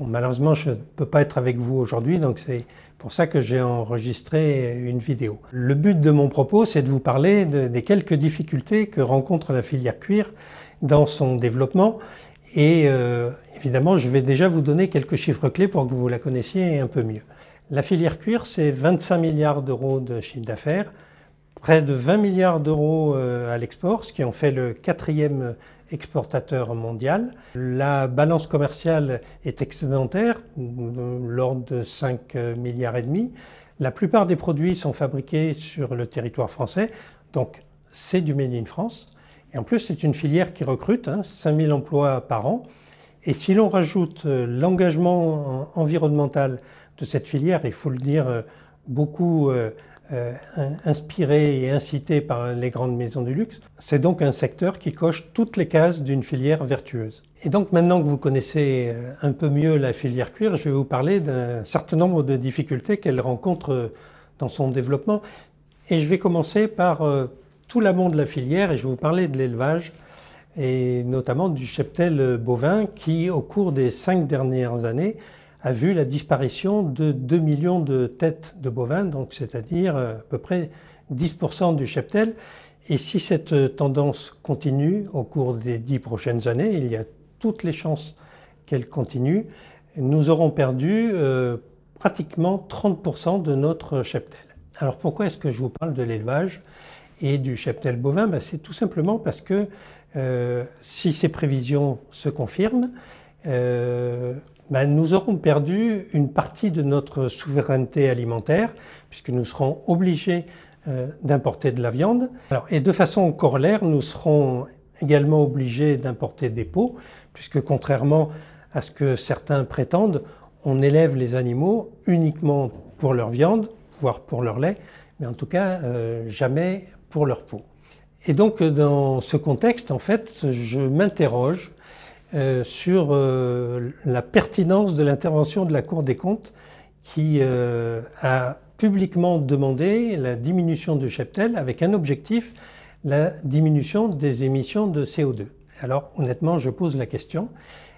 Malheureusement, je ne peux pas être avec vous aujourd'hui, donc c'est pour ça que j'ai enregistré une vidéo. Le but de mon propos, c'est de vous parler de- des quelques difficultés que rencontre la filière cuir dans son développement, et euh, évidemment, je vais déjà vous donner quelques chiffres clés pour que vous la connaissiez un peu mieux. La filière cuir, c'est 25 milliards d'euros de chiffre d'affaires, près de 20 milliards d'euros euh, à l'export, ce qui en fait le quatrième exportateur mondial. La balance commerciale est excédentaire, de l'ordre de 5 milliards et demi. La plupart des produits sont fabriqués sur le territoire français, donc c'est du Made in France. Et en plus, c'est une filière qui recrute, hein, 5000 emplois par an. Et si l'on rajoute euh, l'engagement en- environnemental de cette filière, il faut le dire, euh, beaucoup euh, in- inspiré et incité par les grandes maisons du luxe, c'est donc un secteur qui coche toutes les cases d'une filière vertueuse. Et donc maintenant que vous connaissez euh, un peu mieux la filière cuir, je vais vous parler d'un certain nombre de difficultés qu'elle rencontre euh, dans son développement. Et je vais commencer par tout l'amont de la filière et je vais vous parler de l'élevage et notamment du cheptel bovin qui, au cours des cinq dernières années, a vu la disparition de 2 millions de têtes de bovins, donc c'est-à-dire euh, à peu près 10% du cheptel. Et si cette euh, tendance continue au cours des dix prochaines années, il y a toutes les chances qu'elle continue, nous aurons perdu euh, pratiquement 30% de notre cheptel. Alors pourquoi est-ce que je vous parle de l'élevage et du cheptel bovin? Ben, C'est tout simplement parce que si ces prévisions se confirment, ben, nous aurons perdu une partie de notre souveraineté alimentaire, puisque nous serons obligés euh, d'importer de la viande. Alors, et de façon corollaire, nous serons également obligés d'importer des peaux, puisque contrairement à ce que certains prétendent, on élève les animaux uniquement pour leur viande, voire pour leur lait, mais en tout cas euh, jamais pour leur peau. Et donc dans ce contexte, en fait, je m'interroge euh, sur euh, la pertinence de l'intervention de la Cour des comptes qui euh, a publiquement demandé la diminution du cheptel avec un objectif, la diminution des émissions de CO2. Alors honnêtement, je pose la question,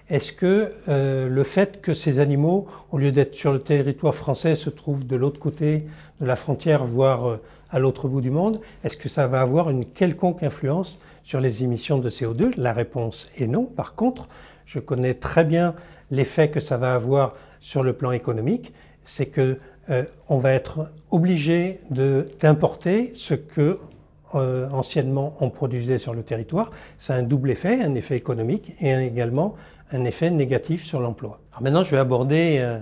est-ce que le fait que ces animaux, au lieu d'être sur le territoire français, se trouvent de l'autre côté de la frontière, voire à l'autre bout du monde, est-ce que ça va avoir une quelconque influence sur les émissions de CO2 La réponse est non. Par contre, je connais très bien l'effet que ça va avoir sur le plan économique, c'est que euh, on va être obligé d'importer ce que euh, anciennement on produisait sur le territoire. Ça a un double effet, un effet économique et également un effet négatif sur l'emploi. maintenant, je vais aborder euh,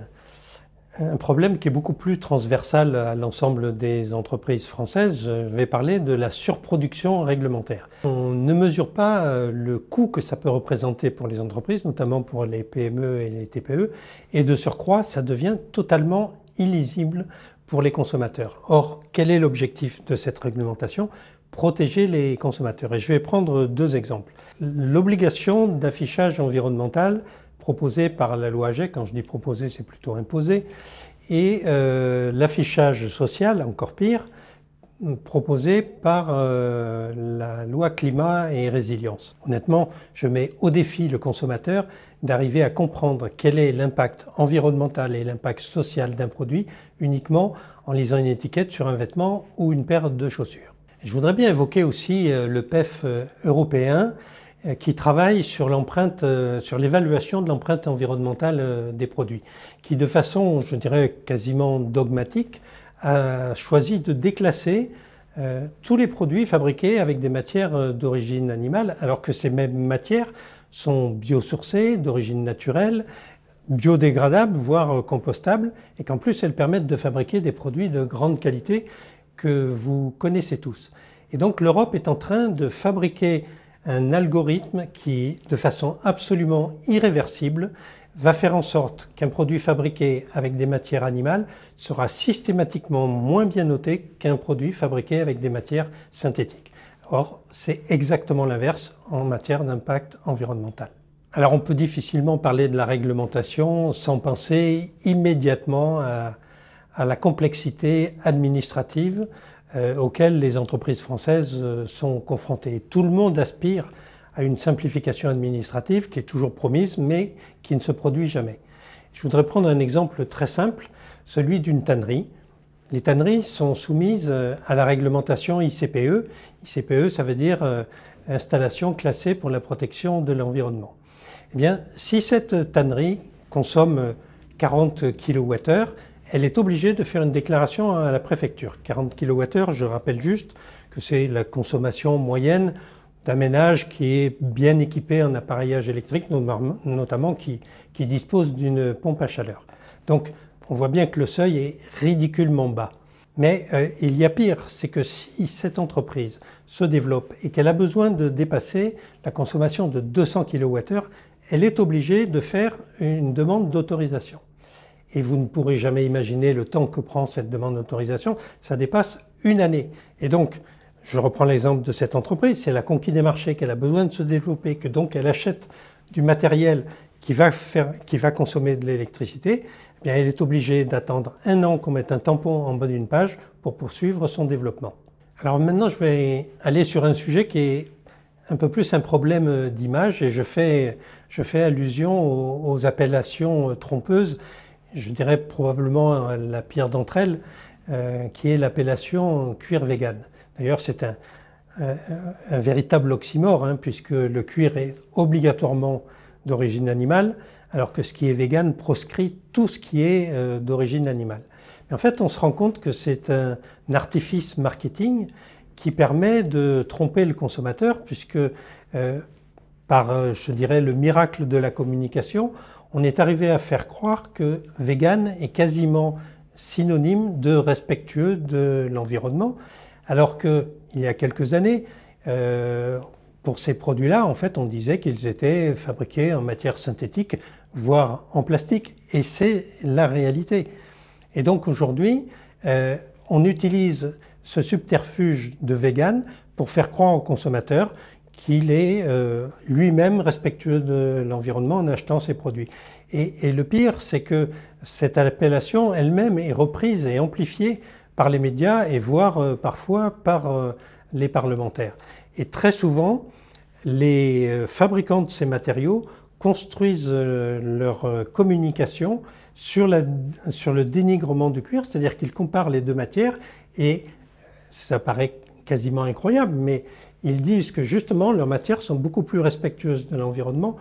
un problème qui est beaucoup plus transversal à l'ensemble des entreprises françaises. Je vais parler de la surproduction réglementaire. On ne mesure pas euh, le coût que ça peut représenter pour les entreprises, notamment pour les PME et les TPE, et de surcroît, ça devient totalement illisible pour les consommateurs. Or, quel est l'objectif de cette réglementation? Protéger les consommateurs. Et je vais prendre deux exemples. L'obligation d'affichage environnemental proposée par la loi AGEC, quand je dis proposée, c'est plutôt imposé, et euh, l'affichage social, encore pire, proposé par euh, la loi climat et résilience. Honnêtement, je mets au défi le consommateur d'arriver à comprendre quel est l'impact environnemental et l'impact social d'un produit uniquement en lisant une étiquette sur un vêtement ou une paire de chaussures. je voudrais bien évoquer aussi euh, le PEF européen qui travaille sur l'empreinte, sur l'évaluation de l'empreinte environnementale des produits, qui de façon, je dirais, quasiment dogmatique, a choisi de déclasser euh, tous les produits fabriqués avec des matières euh, d'origine animale, alors que ces mêmes matières sont biosourcées, d'origine naturelle, biodégradables, voire euh, compostables, et qu'en plus elles permettent de fabriquer des produits de grande qualité que vous connaissez tous. Et donc l'Europe est en train de fabriquer un algorithme qui, de façon absolument irréversible, va faire en sorte qu'un produit fabriqué avec des matières animales sera systématiquement moins bien noté qu'un produit fabriqué avec des matières synthétiques. Or, c'est exactement l'inverse en matière d'impact environnemental. Alors on peut difficilement parler de la réglementation sans penser immédiatement à, la complexité administrative euh, auxquelles les entreprises françaises euh, sont confrontées. Tout le monde aspire à une simplification administrative qui est toujours promise, mais qui ne se produit jamais. Je voudrais prendre un exemple très simple, celui d'une tannerie. Les tanneries sont soumises euh, à la réglementation ICPE. ICPE, ça veut dire installation classée pour la protection de l'environnement. Eh bien, si cette tannerie consomme 40 euh, kWh, elle est obligée de faire une déclaration à la préfecture. 40 kWh, je rappelle juste que c'est la consommation moyenne d'un ménage qui est bien équipé en appareillage électrique, notamment qui, dispose d'une pompe à chaleur. Donc on voit bien que le seuil est ridiculement bas. Mais euh, il y a pire, c'est que si cette entreprise se développe et qu'elle a besoin de dépasser la consommation de 200 kWh, elle est obligée de faire une demande d'autorisation. Et vous ne pourrez jamais imaginer le temps que prend cette demande d'autorisation, ça dépasse une année. Et donc, je reprends l'exemple de cette entreprise, si elle a conquis des marchés, qu'elle a besoin de se développer, que donc elle achète du matériel qui va, consommer de l'électricité, eh bien elle est obligée d'attendre un an qu'on mette un tampon en bas d'une page pour poursuivre son développement. Alors maintenant, je vais aller sur un sujet qui est un peu plus un problème d'image et je fais allusion aux, appellations trompeuses. Je dirais probablement la pire d'entre elles, euh, qui est l'appellation cuir vegan. D'ailleurs, c'est un, véritable oxymore, hein, puisque le cuir est obligatoirement d'origine animale, alors que ce qui est vegan proscrit tout ce qui est euh, d'origine animale. En fait, on se rend compte que c'est un, artifice marketing qui permet de tromper le consommateur, puisque euh, par, euh, je dirais, le miracle de la communication, on est arrivé à faire croire que vegan est quasiment synonyme de respectueux de l'environnement. Alors qu'il y a quelques années, euh, pour ces produits-là, en fait, on disait qu'ils étaient fabriqués en matière synthétique, voire en plastique. Et c'est la réalité. Et donc aujourd'hui, euh, on utilise ce subterfuge de vegan pour faire croire au consommateur qu'il est euh, lui-même respectueux de l'environnement en achetant ces produits. et le pire, c'est que cette appellation elle-même est reprise et amplifiée par les médias et voire euh, parfois par euh, les parlementaires. Et très souvent, les fabricants de ces matériaux construisent leur communication sur, sur le dénigrement du cuir, c'est-à-dire qu'ils comparent les deux matières et ça paraît quasiment incroyable, mais ils disent que justement leurs matières sont beaucoup plus respectueuses de l'environnement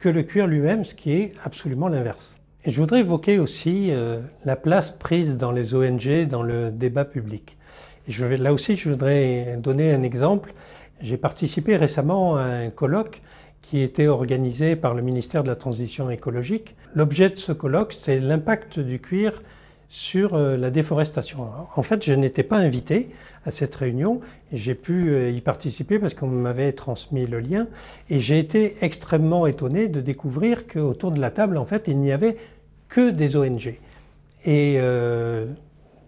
que le cuir lui-même, ce qui est absolument l'inverse. Et je voudrais évoquer aussi euh, la place prise dans les ONG dans le débat public. Et là aussi, je voudrais donner un exemple. J'ai participé récemment à un colloque qui était organisé par le ministère de la Transition écologique. L'objet de ce colloque, c'est l'impact du cuir sur euh, la déforestation. En fait, je n'étais pas invité à cette réunion j'ai pu euh, y participer parce qu'on m'avait transmis le lien et j'ai été extrêmement étonné de découvrir qu'autour de la table, en fait, il n'y avait que des ONG. Et euh,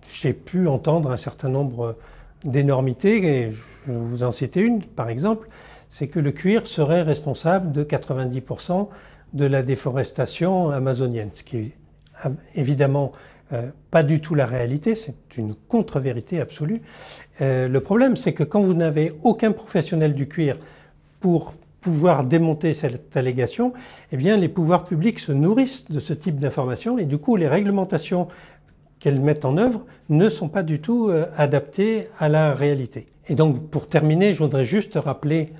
j'ai pu entendre un certain nombre d'énormités et je vais vous en citer une, par exemple, c'est que le cuir serait responsable de 90% de la déforestation amazonienne, ce qui est évidemment euh, pas du tout la réalité, c'est une contre-vérité absolue. Euh, le problème, c'est que quand vous n'avez aucun professionnel du cuir pour pouvoir démonter cette allégation, eh bien, les pouvoirs publics se nourrissent de ce type d'informations et du coup, les réglementations qu'elles mettent en œuvre ne sont pas du tout euh, adaptées à la réalité. Et donc, pour terminer, je voudrais juste rappeler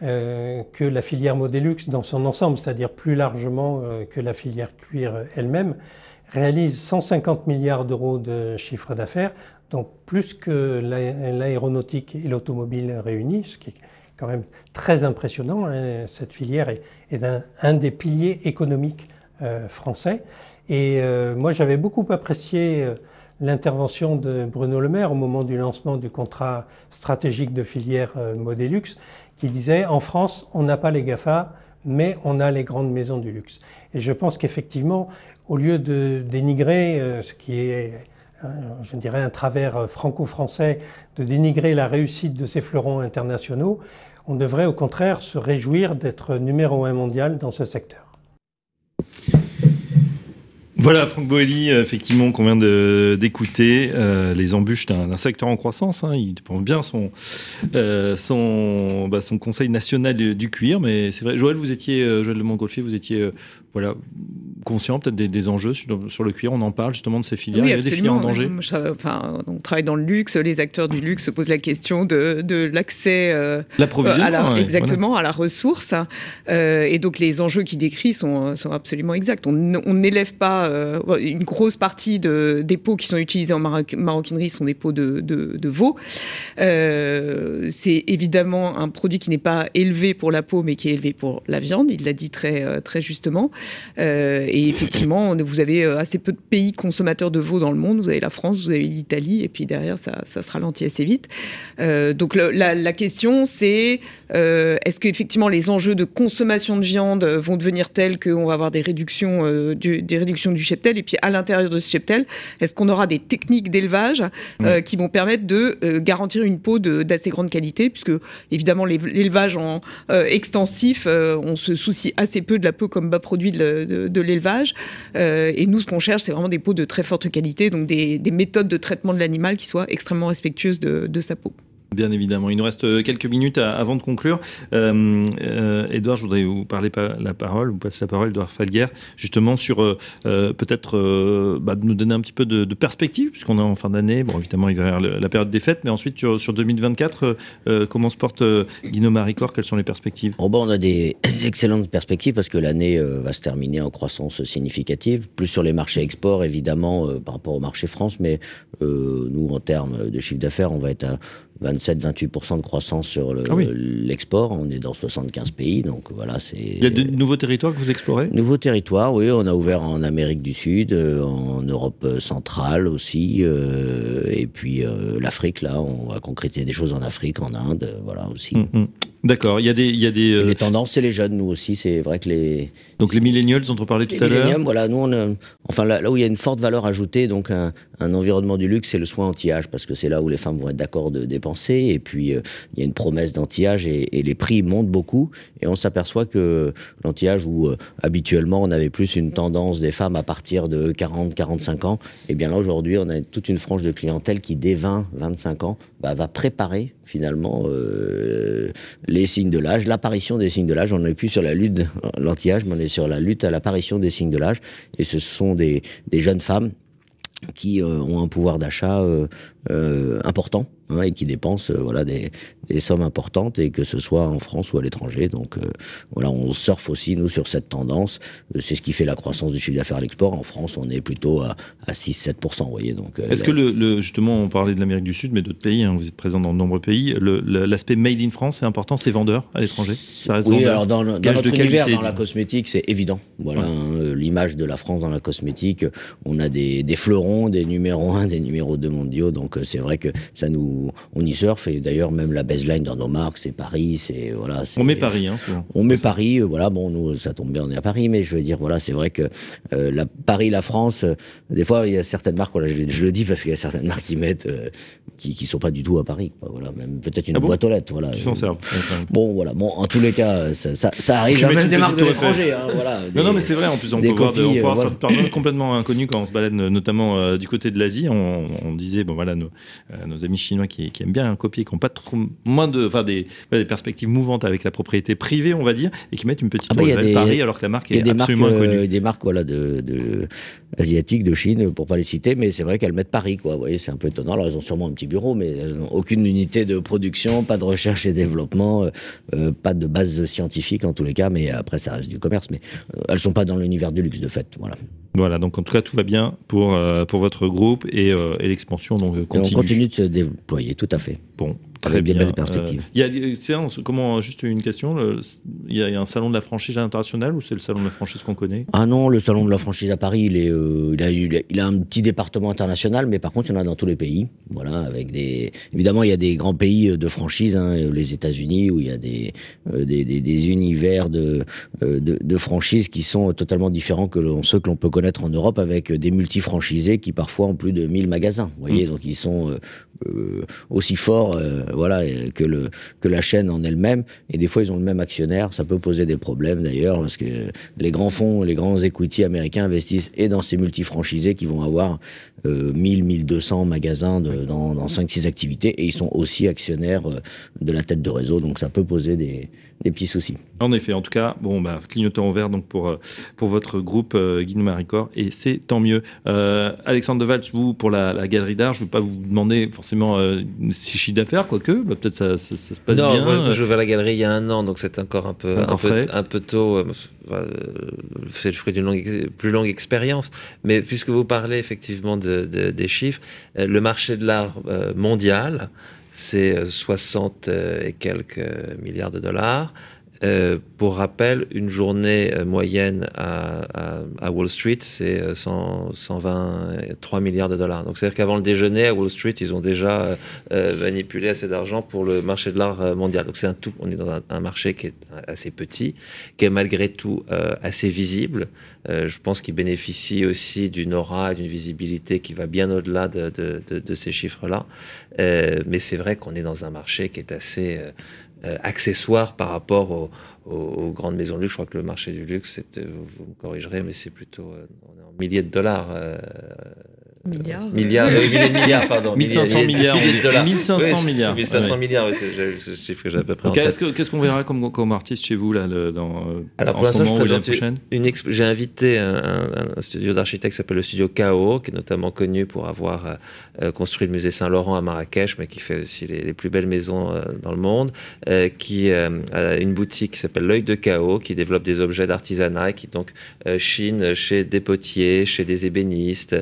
que la filière Modélux, dans son ensemble, c'est-à-dire plus largement que la filière cuir elle-même, réalise 150 milliards d'euros de chiffre d'affaires, donc plus que l'aéronautique et l'automobile réunis, ce qui est quand même très impressionnant. Hein. Cette filière est, un, des piliers économiques euh, français. Et euh, moi, j'avais beaucoup apprécié euh, l'intervention de Bruno Le Maire au moment du lancement du contrat stratégique de filière Modélux, qui disait en France, on n'a pas les GAFA, mais on a les grandes maisons du luxe. Et je pense qu'effectivement, au lieu de dénigrer euh, ce qui est, euh, je dirais, un travers euh, franco-français, de dénigrer la réussite de ces fleurons internationaux, on devrait au contraire se réjouir d'être numéro un mondial dans ce secteur. Voilà, Franck Boelli, effectivement, qu'on vient d'écouter, les embûches d'un secteur en croissance. Hein. il pense bien son, son, bah, son conseil national du, cuir, mais c'est vrai. Joël, vous étiez, Joël de Montgolfier, vous étiez voilà, conscient peut-être des, enjeux sur, le cuir. On en parle justement de ces filières. Oui, Il y a des filières en danger. enfin, on travaille dans le luxe. Les acteurs du luxe se posent la question de, de l'accès euh, exactement à la ressource. Euh, et donc les enjeux qu'il décrit sont, sont absolument exacts. On n'élève pas euh, une grosse partie de, des pots qui sont utilisés en maroquinerie sont des pots de, de, de veau. C'est évidemment un produit qui n'est pas élevé pour la peau, mais qui est élevé pour la viande. Il l'a dit très très justement. Euh, et effectivement, vous avez euh, assez peu de pays consommateurs de veau dans le monde. Vous avez la France, vous avez l'Italie, et puis derrière, ça, ça se ralentit assez vite. Euh, donc la, la, question, c'est est-ce qu'effectivement les enjeux de consommation de viande vont devenir tels qu'on va avoir des réductions, du, des réductions du cheptel? Et puis à l'intérieur de ce cheptel, est-ce qu'on aura des techniques d'élevage qui vont permettre de garantir une peau d'assez grande qualité? Puisque évidemment, l'élevage en extensif, on se soucie assez peu de la peau comme bas produit de, l'élevage. Euh, et nous, ce qu'on cherche, c'est vraiment des peaux de très forte qualité, donc des, méthodes de traitement de l'animal qui soient extrêmement respectueuses de sa peau. Bien évidemment. Il nous reste euh, quelques minutes avant de conclure. Euh, euh, Edouard, je voudrais vous parler la parole, vous passer la parole, Edouard Falguer, justement sur peut-être bah, nous donner un petit peu de, perspective, puisqu'on est en fin d'année. Bon, évidemment, il va y avoir la période des fêtes, mais ensuite sur, 2024, comment se porte Guino Maricor Quelles sont les perspectives? Oh, bon, On a des excellentes perspectives parce que l'année va se terminer en croissance significative, plus sur les marchés export, évidemment, par rapport au marché France, mais nous, en termes de chiffre d'affaires, on va être à 27-28% de croissance sur ah l'export. on est dans 75 pays, donc voilà, c'est. Il y a de nouveaux territoires que vous explorez? Nouveaux territoires, oui. On a ouvert en Amérique du Sud, euh, en Europe centrale aussi, euh, et puis euh, l'Afrique. Là, on va concrétiser des choses en Afrique, en Inde, voilà aussi. Hum, hum. D'accord. Il y a des, il y a des. Les tendances, c'est les jeunes, nous aussi. C'est vrai que les. Donc les millennials dont on parlait tout à l'heure. Les voilà. Nous, on enfin là, où il y a une forte valeur ajoutée, donc un, un environnement du luxe, c'est le soin anti-âge, parce que c'est là où les femmes vont être d'accord de dépenser et puis euh, il y a une promesse d'anti-âge et, les prix montent beaucoup et on s'aperçoit que l'anti-âge où euh, habituellement on avait plus une tendance des femmes à partir de 40-45 ans, et eh bien là aujourd'hui on a toute une frange de clientèle qui dès 20-25 ans bah, va préparer finalement les signes de l'âge, l'apparition des signes de l'âge. On n'est plus sur la lutte l'anti-âge, mais on est sur la lutte à l'apparition des signes de l'âge. Et ce sont des, jeunes femmes qui euh, ont un pouvoir d'achat euh, euh, important hein, et qui dépensent voilà des, des, sommes importantes et que ce soit en France ou à l'étranger. Donc voilà, on surfe aussi nous sur cette tendance. c'est ce qui fait la croissance du chiffre d'affaires à l'export. En France, on est plutôt à, à 6-7%. Vous voyez donc. Est-ce que le, justement, on parlait de l'Amérique du Sud, mais d'autres pays. Hein, vous êtes présent dans de nombreux pays. L'aspect made in France, c'est important. C'est vendeur à l'étranger? Ça reste oui, alors dans, dans notre univers, dans la cosmétique, c'est évident. Voilà, hein, l'image de la France dans la cosmétique. On a des, des fleurons des numéros 1, des numéros 2 mondiaux. Donc euh, c'est vrai que ça nous, on y surfe. Et d'ailleurs, même la baseline dans nos marques, c'est Paris. C'est voilà. On met Paris, hein, On met Paris. Euh, voilà, bon, nous, ça tombe bien, on est à Paris, mais je veux dire, voilà, c'est vrai que euh, la Paris, la France. des fois, il y a certaines marques. Voilà, je, le dis parce qu'il y a certaines marques qui mettent, qui, qui sont pas du tout à Paris. Voilà, même peut-être une ah boîte aux lettres. Voilà. Qui s'en servent. Bon, voilà. Bon, en tous les cas, ça, ça, arrive. même des marques de l'étranger. Hein, voilà, non, non, mais c'est vrai. En plus, on peut voir, on peut complètement inconnu quand on se balade, notamment euh, du côté de l'Asie, on, disait, bon voilà, nos, euh, nos amis chinois qui, aiment bien copier, qui n'ont pas trop moins de, enfin des, des, perspectives mouvantes avec la propriété privée, on va dire, et qui mettent une petite ah bah, de Paris alors que la marque est absolument marques, inconnue. Euh, des marques voilà de, de asiatiques, de Chine, pour pas les citer, mais c'est vrai qu'elles mettent Paris, quoi. Vous voyez, c'est un peu étonnant. Alors, elles ont sûrement un petit bureau, mais elles n'ont aucune unité de production, pas de recherche et développement, pas de base scientifique en tous les cas, mais après, ça reste du commerce. Mais elles sont pas dans l'univers du luxe, de fait. Voilà. Voilà, donc en tout cas, tout va bien pour, euh, pour votre groupe et, euh, et l'expansion donc, continue. on continue de se déployer, tout à fait. Bon, Très bien, belle perspective. Il y a, comment, juste une question, il y, a, un salon de la franchise internationale ou c'est le salon de la franchise qu'on connaît? Ah non, le salon de la franchise à Paris, il, est, euh, il, a, il, a, un petit département international, mais par contre, il y en a dans tous les pays. Voilà, avec des, évidemment, il y a des grands pays de franchise, hein, les États-Unis, où il y a des, euh, des, des, des, univers de, euh, de, de franchise qui sont totalement différents que ceux que l'on peut connaître en Europe, avec des multifranchisés qui parfois ont plus de 1000 magasins. Vous voyez, mmh. donc ils sont aussi forts voilà, que, le, que la chaîne en elle-même. Et des fois, ils ont le même actionnaire. Ça peut poser des problèmes d'ailleurs, parce que les grands fonds, les grands equity américains investissent et dans ces multifranchisés qui vont avoir euh, 1000, 1200 magasins de, dans, dans 5-6 activités. Et ils sont aussi actionnaires euh, de la tête de réseau. Donc ça peut poser des, des petits soucis. En effet, en tout cas, bon, bah, clignotant au vert donc pour, euh, pour votre groupe euh, Maricor, et c'est tant mieux. Euh, Alexandre Deval, vous, pour la, galerie d'art, je ne veux pas vous demander forcément euh, si chiffre d'affaires, quoique, bah, peut-être ça, ça, se passe non, bien. Moi, je vais à la galerie il y a un an, donc c'est encore un peu, un, peu un, peu, tôt. c'est le fruit d'une plus longue expérience. Mais puisque vous parlez effectivement de, des chiffres, le marché de l'art mondial, c'est 60 et quelques milliards de dollars. Euh, pour rappel, une journée euh, moyenne à, Wall Street, c'est 123 euh, milliards de dollars. Donc, c'est-à-dire qu'avant le déjeuner à Wall Street, ils ont déjà manipulé assez d'argent pour le marché de l'art mondial. Donc, c'est un tout. On est dans un, marché qui est assez petit, qui est malgré tout assez visible. je pense qu'il bénéficie aussi d'une aura et d'une visibilité qui va bien au-delà de, de, ces chiffres-là. mais c'est vrai qu'on est dans un marché qui est assez euh, accessoire par rapport aux, grandes maisons de luxe. Je crois que le marché du luxe, vous me corrigerez, mais c'est plutôt euh, on est en milliers de dollars. Euh, Milliards. Milliards, euh, milliards, pardon. 1500 milliards. 1500 milliards. 1500 milliards, c'est ce chiffre que j'ai à peu près okay, Qu'est-ce qu'on verra comme, comme artiste chez vous, là, dans, Alors, pour l'instant, je présente une, J'ai invité un, un, studio d'architectes qui s'appelle le studio KO, qui est notamment connu pour avoir euh, construit le musée Saint-Laurent à Marrakech, mais qui fait aussi les, les plus belles maisons euh, dans le monde, euh, qui a une boutique qui s'appelle l'œil de KO, qui développe des objets d'artisanat, qui donc chine chez des potiers, chez des ébénistes,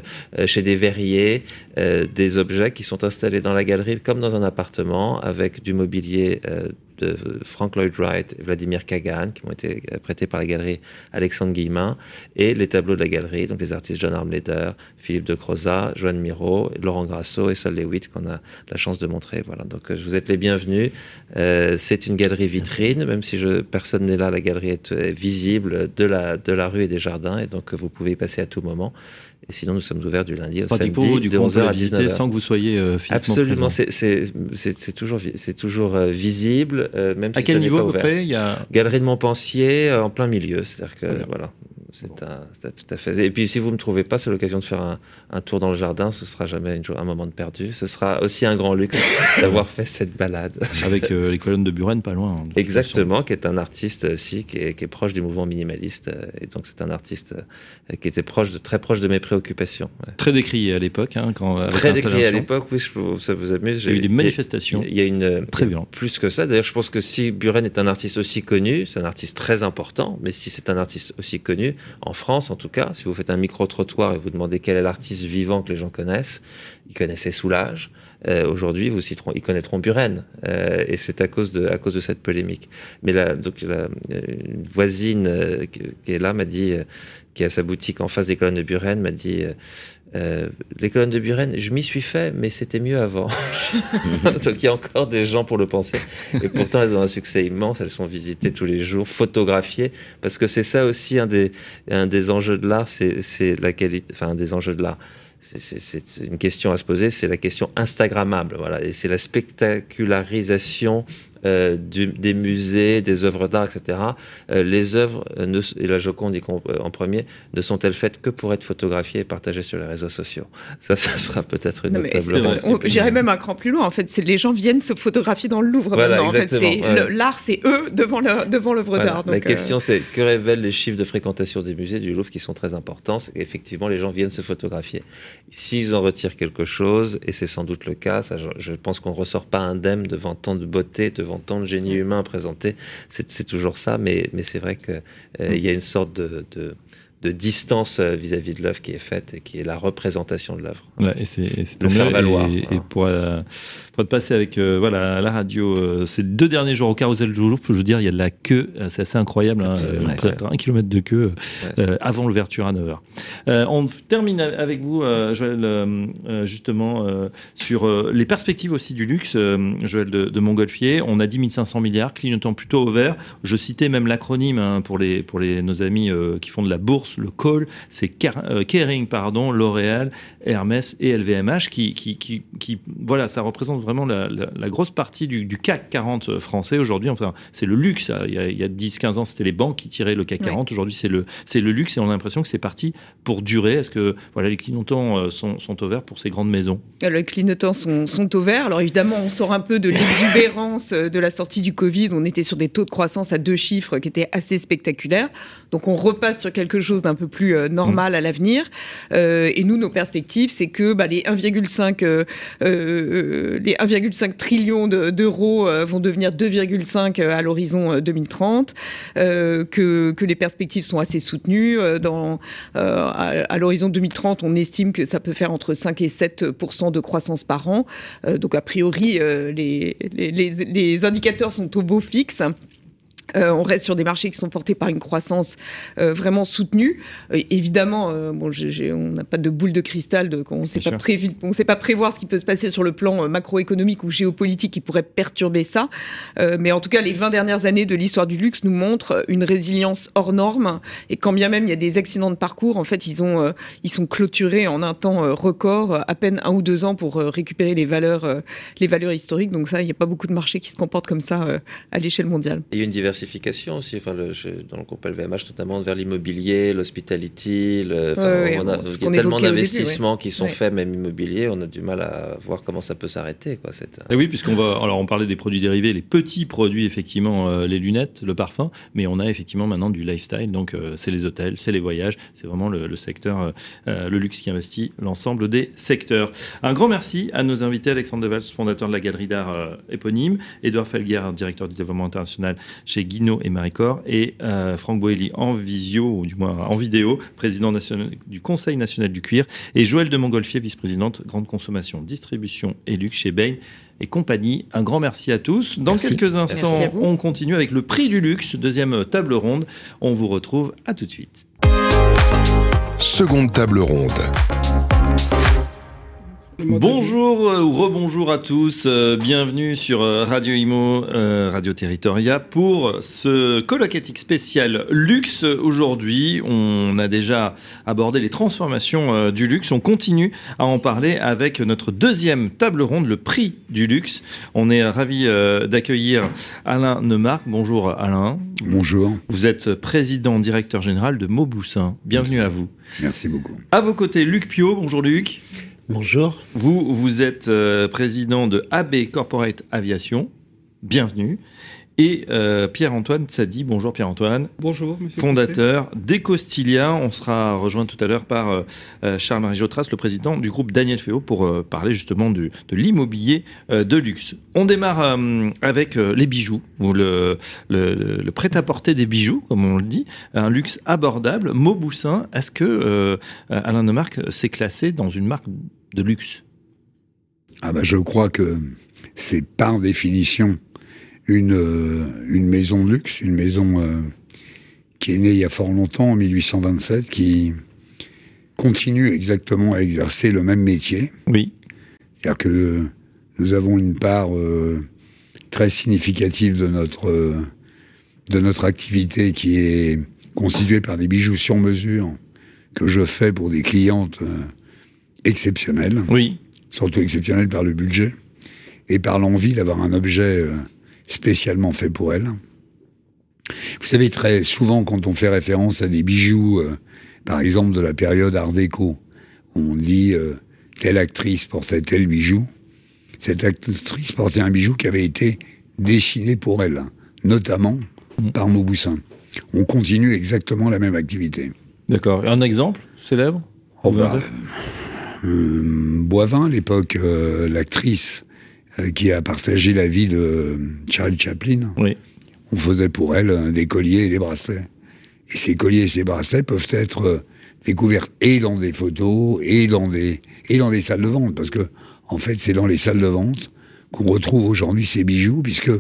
chez des des verriers, euh, des objets qui sont installés dans la galerie comme dans un appartement avec du mobilier euh, de Frank Lloyd Wright et Vladimir Kagan, qui ont été prêtés par la galerie Alexandre Guillemin, et les tableaux de la galerie, donc les artistes John Armleder, Philippe de Croza, Joanne Miro, Laurent Grasso et Sol Lewitt, qu'on a la chance de montrer. Voilà, donc vous êtes les bienvenus. c'est une galerie vitrine, même si personne n'est là, la galerie est visible de la, de la rue et des jardins, et donc vous pouvez y passer à tout moment. Et sinon, nous sommes ouverts du lundi au samedi, pour du de 11h à 19h. sans que vous soyez euh, Absolument, c'est toujours, euh, visible, euh, même à si quel niveau pas à peu ouvert. près? Y a... Galerie de Montpensier, en plein milieu. C'est-à-dire que, voilà. C'est tout à fait. Et puis, si vous ne me trouvez pas, c'est l'occasion de faire un, un, tour dans le jardin. Ce sera jamais une, un moment de perdu. Ce sera aussi un grand luxe d'avoir fait cette balade. Avec euh, les colonnes de Buren, pas loin. Hein, Exactement, qui est un artiste aussi qui est, qui est, proche du mouvement minimaliste. Et donc, c'est un artiste euh, qui était proche de, très proche de mes préoccupations. Ouais. Très décrié à l'époque. Hein, quand, très décrié à l'époque, oui, je, ça vous amuse. Il y a eu des manifestations. Il y a une. Très bien. Plus que ça. D'ailleurs, je pense que si Buren est un artiste aussi connu, c'est un artiste très important, mais si c'est un artiste aussi connu, en France, en tout cas, si vous faites un micro-trottoir et vous demandez quel est l'artiste vivant que les gens connaissent, ils connaissaient Soulage. Euh, Aujourd'hui, vous citeront, ils connaîtront Buren, euh, et c'est à cause de à cause de cette polémique. Mais là, donc la, une voisine euh, qui est là m'a dit, euh, qui a sa boutique en face des colonnes de Buren, m'a dit. Euh, les colonnes de Buren, je m'y suis fait, mais c'était mieux avant. Donc il y a encore des gens pour le penser. Et pourtant, elles ont un succès immense. Elles sont visitées tous les jours, photographiées, parce que c'est ça aussi un des, un des enjeux de l'art, c'est la qualité, enfin un des enjeux de l'art c'est une question à se poser, c'est la question Instagrammable. Voilà, et c'est la spectacularisation euh, du, des musées, des œuvres d'art, etc. Euh, les œuvres, euh, ne, et la Joconde en premier, ne sont-elles faites que pour être photographiées et partagées sur les réseaux sociaux? Ça, ça sera peut-être une table J'irais même un cran plus loin. En fait, les gens viennent se photographier dans le Louvre voilà, maintenant. En fait, ouais. l'art, c'est eux devant l'œuvre voilà. d'art. La question, c'est que révèlent les chiffres de fréquentation des musées du Louvre qui sont très importants? C'est qu'effectivement, les gens viennent se photographier. S'ils en retirent quelque chose, et c'est sans doute le cas, ça, je, je pense qu'on ne ressort pas indemne devant tant de beauté, devant tant de génie humain présenté, c'est toujours ça, mais, mais c'est vrai qu'il euh, y a une sorte de, de de distance vis-à-vis -vis de l'œuvre qui est faite et qui est la représentation de l'œuvre. Ouais, et c'est de faire valoir. Et, et pour, euh, pour être passé avec euh, voilà la radio, euh, ces deux derniers jours au Carousel du Louvre, je veux dire, il y a de la queue, c'est assez incroyable, hein, ouais, peut-être un kilomètre de queue ouais. avant l'ouverture à 9h. on termine avec vous, Joël, justement sur les perspectives aussi du luxe, Joël de, de, Montgolfier. On a dit 1500 milliards, clignotant plutôt au vert. Je citais même l'acronyme hein, pour les pour les nos amis qui font de la bourse le call, c'est Kering, pardon, L'Oréal, Hermès et LVMH qui, qui, qui, qui, voilà, ça représente vraiment la, la, la grosse partie du, du, CAC 40 français aujourd'hui. Enfin, c'est le luxe. Il y a, a 10-15 ans, c'était les banques qui tiraient le CAC 40. Ouais. Aujourd'hui, c'est le, c'est le luxe et on a l'impression que c'est parti pour durer. Est-ce que voilà, les clignotants sont, sont au vert pour ces grandes maisons? Les clignotants sont, sont au vert. Alors évidemment, on sort un peu de l'exubérance de la sortie du Covid. On était sur des taux de croissance à deux chiffres qui étaient assez spectaculaires. Donc on repasse sur quelque chose d'un peu plus euh, normal mmh. à l'avenir. Euh, et nous, nos perspectives, c'est que bah, les 1,5 euh, les 1,5 trillions d'euros de, vont devenir 2,5 à l'horizon 2030, que, que les perspectives sont assez soutenues. Dans, à, à l'horizon 2030, on estime que ça peut faire entre 5 et 7% de croissance par an. donc a priori, les, les, les, les indicateurs sont au beau fixe. Euh, on reste sur des marchés qui sont portés par une croissance euh, vraiment soutenue. Euh, évidemment, bon, j ai, j ai, on n'a pas de boule de cristal, de, on ne sait pas prévu, on sait pas prévoir ce qui peut se passer sur le plan macroéconomique ou géopolitique qui pourrait perturber ça. mais en tout cas, les 20 dernières années de l'histoire du luxe nous montrent une résilience hors norme. Et quand bien même il y a des accidents de parcours, en fait, ils ont, ils sont clôturés en un temps record, à peine un ou deux ans pour récupérer les valeurs, les valeurs historiques. Donc ça, il n'y a pas beaucoup de marchés qui se comportent comme ça à l'échelle mondiale. Il y a une diversité aussi, enfin, le, dans le groupe LVMH, notamment vers l'immobilier, l'hospitality. Le, ouais, on a, bon, il y a tellement d'investissements ouais. qui sont ouais. faits, même immobilier, on a du mal à voir comment ça peut s'arrêter. Quoi, cette... Et oui, puisqu'on va. Alors, on parlait des produits dérivés, les petits produits, effectivement, euh, les lunettes, le parfum, mais on a effectivement maintenant du lifestyle. Donc, euh, c'est les hôtels, c'est les voyages, c'est vraiment le, le secteur, euh, le luxe qui investit l'ensemble des secteurs. Un grand merci à nos invités, Alexandre Devals, fondateur de la galerie d'art éponyme, Edouard Felguer, directeur du développement international chez Guinaud et Maricor, et euh, Franck Boelli en visio, ou du moins en vidéo, président national, du Conseil national du cuir, et Joël de Montgolfier, vice-présidente grande consommation, distribution et luxe chez Bain et compagnie. Un grand merci à tous. Dans Merci. quelques instants, on continue avec le prix du luxe, deuxième table ronde. On vous retrouve à tout de suite. Seconde table ronde. Bonjour euh, ou rebonjour à tous, euh, bienvenue sur euh, Radio Imo, euh, Radio Territoria pour ce colloque éthique spécial luxe. Aujourd'hui, on a déjà abordé les transformations euh, du luxe, on continue à en parler avec notre deuxième table ronde, le prix du luxe. On est ravi d'accueillir Alain Neumark. Bonjour Alain, Bonjour, vous êtes président directeur général de Mauboussin. Bienvenue à vous. merci beaucoup. À vos côtés, Luc Pio. Bonjour Luc. Bonjour. Vous, vous êtes euh, président de AB Corporate Aviation. Bienvenue. Et euh, Pierre-Antoine Tsadi. Bonjour Pierre-Antoine. Bonjour, monsieur. Fondateur d'Ecostilia. On sera rejoint tout à l'heure par euh, euh, Charles-Marie Jotras, le président du groupe Daniel Féo, pour euh, parler justement du, de l'immobilier euh, de luxe. On démarre euh, avec euh, les bijoux, ou le, le, le- le prêt-à-porter des bijoux, comme on le dit. Un luxe abordable. Mauboussin, est-ce que euh, Alain de Marque s'est classé dans une marque de luxe? Ah bah je crois que c'est par définition une, euh, une maison de luxe, une maison euh, qui est née il y a fort longtemps, en 1827, qui continue exactement à exercer le même métier. Oui. C'est-à-dire que nous avons une part euh, très significative de notre, euh, de notre activité qui est constituée par des bijoux sur mesure que je fais pour des clientes exceptionnelles, Oui. surtout exceptionnelles par le budget et par l'envie d'avoir un objet spécialement fait pour elles. Vous savez, très souvent, quand on fait référence à des bijoux, euh, par exemple de la période Art déco, on dit euh, telle actrice portait tel bijou. Cette actrice portait un bijou qui avait été dessiné pour elle, notamment par Mauboussin. On continue exactement la même activité. D'accord. Un exemple célèbre? Oh bah, euh, Boivin, à l'époque, l'actrice qui a partagé la vie de Charlie Chaplin, Oui. on faisait pour elle euh, des colliers et des bracelets. Et ces colliers et ces bracelets peuvent être euh, découverts et dans des photos et dans des, et dans des salles de vente. Parce que, en fait, c'est dans les salles de vente qu'on retrouve aujourd'hui ces bijoux, puisque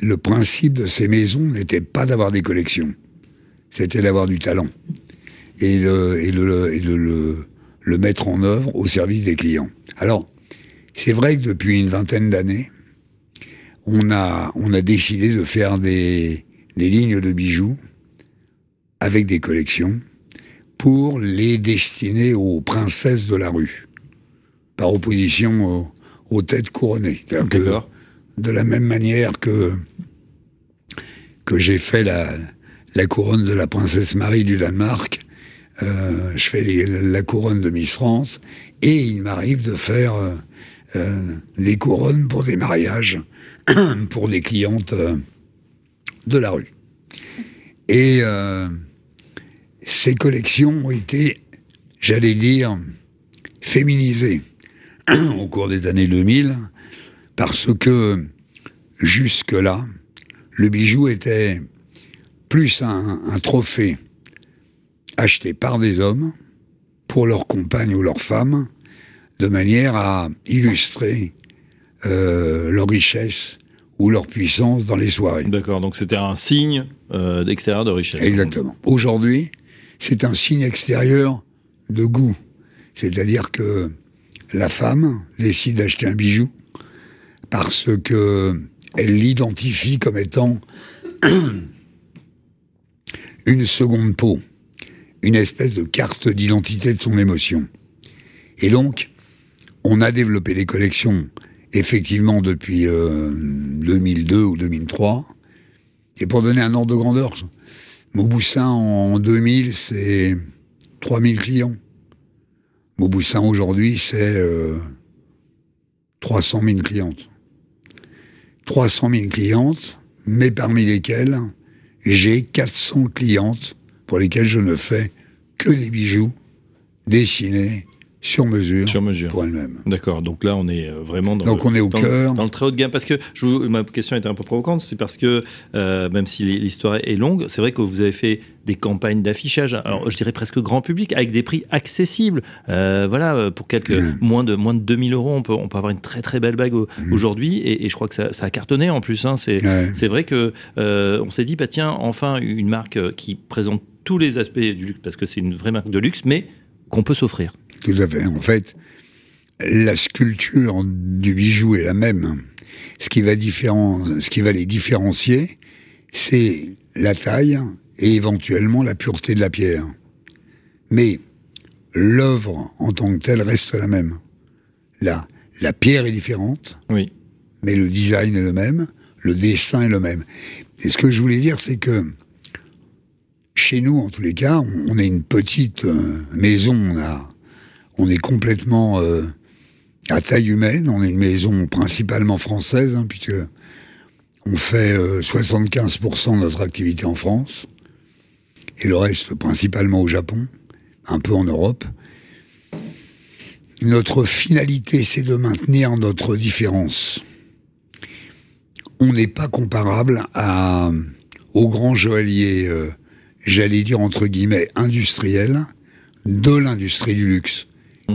le principe de ces maisons n'était pas d'avoir des collections. C'était d'avoir du talent. Et, le, et, le, et de le, le mettre en œuvre au service des clients. Alors, c'est vrai que depuis une vingtaine d'années, on a, on a décidé de faire des, des lignes de bijoux avec des collections pour les destiner aux princesses de la rue, par opposition aux, aux têtes couronnées. Que, de la même manière que, que j'ai fait la, la couronne de la princesse Marie du Danemark, euh, je fais les- la couronne de Miss France, et il m'arrive de faire euh, euh, des couronnes pour des mariages, pour des clientes euh, de la rue. Et euh, ces collections ont été, j'allais dire, féminisées au cours des années 2000, parce que jusque-là, le bijou était plus un, un trophée acheté par des hommes pour leurs compagnes ou leurs femmes, de manière à illustrer euh, leur richesse ou leur puissance dans les soirées. D'accord. Donc c'était un signe euh, d'extérieur de richesse. Exactement. Aujourd'hui, c'est un signe extérieur de goût. C'est-à-dire que la femme décide d'acheter un bijou parce que elle l'identifie comme étant une seconde peau, une espèce de carte d'identité de son émotion. Et donc, on a développé des collections effectivement depuis euh, 2002 ou 2003. Et pour donner un ordre de grandeur, Mauboussin en 2000, c'est 3000 clients. Mauboussin aujourd'hui, c'est euh, 300 000 clientes. 300 000 clientes, mais parmi lesquelles j'ai 400 clientes pour lesquelles je ne fais que des bijoux dessinés sur mesure, Sur mesure. pour elle-même. D'accord, donc là on est vraiment dans, Donc le, on est au dans, cœur. dans le très haut de gamme. Parce que je vous- ma question était un peu provocante, c'est parce que euh, même si l'histoire est longue, c'est vrai que vous avez fait des campagnes d'affichage, je dirais presque grand public, avec des prix accessibles. Euh, voilà, euh, pour quelques Mmh. moins de moins de 2000 euros, on peut, on peut avoir une très très belle bague au- Mmh. aujourd'hui, et, et je crois que ça, ça a cartonné en plus. Hein, c'est Ouais. c'est vrai que euh, on s'est dit, bah tiens, enfin une marque qui présente tous les aspects du luxe, parce que c'est une vraie marque de luxe, mais qu'on peut s'offrir. Tout à fait. En fait, la sculpture du bijou est la même. Ce qui va, différen... Ce qui va les différencier, c'est la taille et éventuellement la pureté de la pierre. Mais l'œuvre en tant que telle reste la même. La, la pierre est différente, Oui. mais le design est le même, le dessin est le même. Et ce que je voulais dire, c'est que chez nous, en tous les cas, on, on est une petite euh, maison, on, a, on est complètement euh, à taille humaine, on est une maison principalement française, hein, puisque on fait euh, 75% de notre activité en France, et le reste principalement au Japon, un peu en Europe. Notre finalité, c'est de maintenir notre différence. On n'est pas comparable au grand joaillier, euh, j'allais dire entre guillemets, industriel de l'industrie du luxe.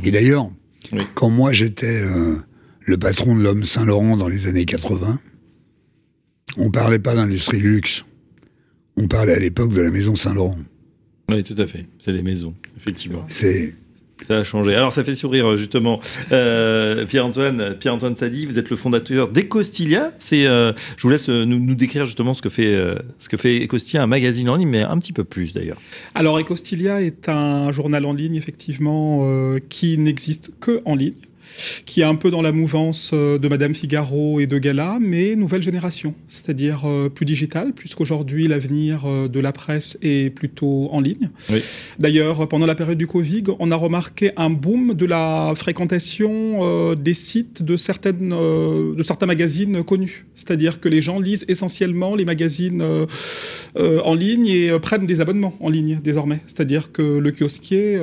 Et d'ailleurs, Oui. quand moi j'étais euh, le patron de l'homme Saint-Laurent dans les années 80, on parlait pas d'industrie du luxe. On parlait à l'époque de la maison Saint-Laurent. Oui, tout à fait. C'est des maisons, effectivement. C'est Ça a changé. Alors, ça fait sourire, justement. Euh, Pierre-Antoine, Pierre-Antoine Sadi, vous êtes le fondateur d'Ecostilia. Euh, je vous laisse euh, nous, décrire justement ce que fait, ce que fait Ecostilia, un magazine en ligne, mais un petit peu plus d'ailleurs. Alors, Ecostilia est un journal en ligne, effectivement, qui n'existe que en ligne, qui est un peu dans la mouvance euh, de Madame Figaro et de Gala, mais nouvelle génération, c'est-à-dire euh, plus digital, puisqu'aujourd'hui l'avenir euh, de la presse est plutôt en ligne. Oui. D'ailleurs, pendant la période du Covid, on a remarqué un boom de la fréquentation des sites de, certaines, de certains magazines connus. C'est-à-dire que les gens lisent essentiellement les magazines en ligne et prennent des abonnements en ligne désormais. C'est-à-dire que le kiosquier,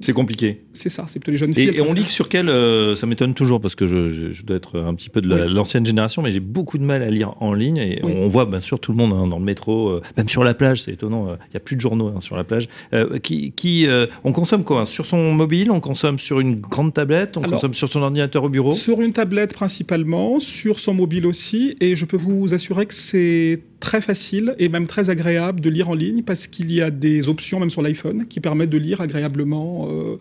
C'est compliqué. c'est ça, c'est plutôt les jeunes filles. Et, et on lit sur quel. Euh, ça m'étonne toujours parce que je, je- je dois être un petit peu de la- l'ancienne génération, mais j'ai beaucoup de mal à lire en ligne. Et Oui. on voit bien sûr tout le monde hein, dans le métro, euh, même sur la plage, c'est étonnant. euh, Il n'y a plus de journaux hein, sur la plage. Euh, qui, qui, euh, on consomme quoi? Sur son mobile On consomme sur une grande tablette On Alors, consomme sur son ordinateur au bureau? Sur une tablette principalement, sur son mobile aussi, et je peux vous assurer que c'est très facile et même très agréable de lire en ligne parce qu'il y a des options, même sur l'iPhone, qui permettent de lire agréablement euh,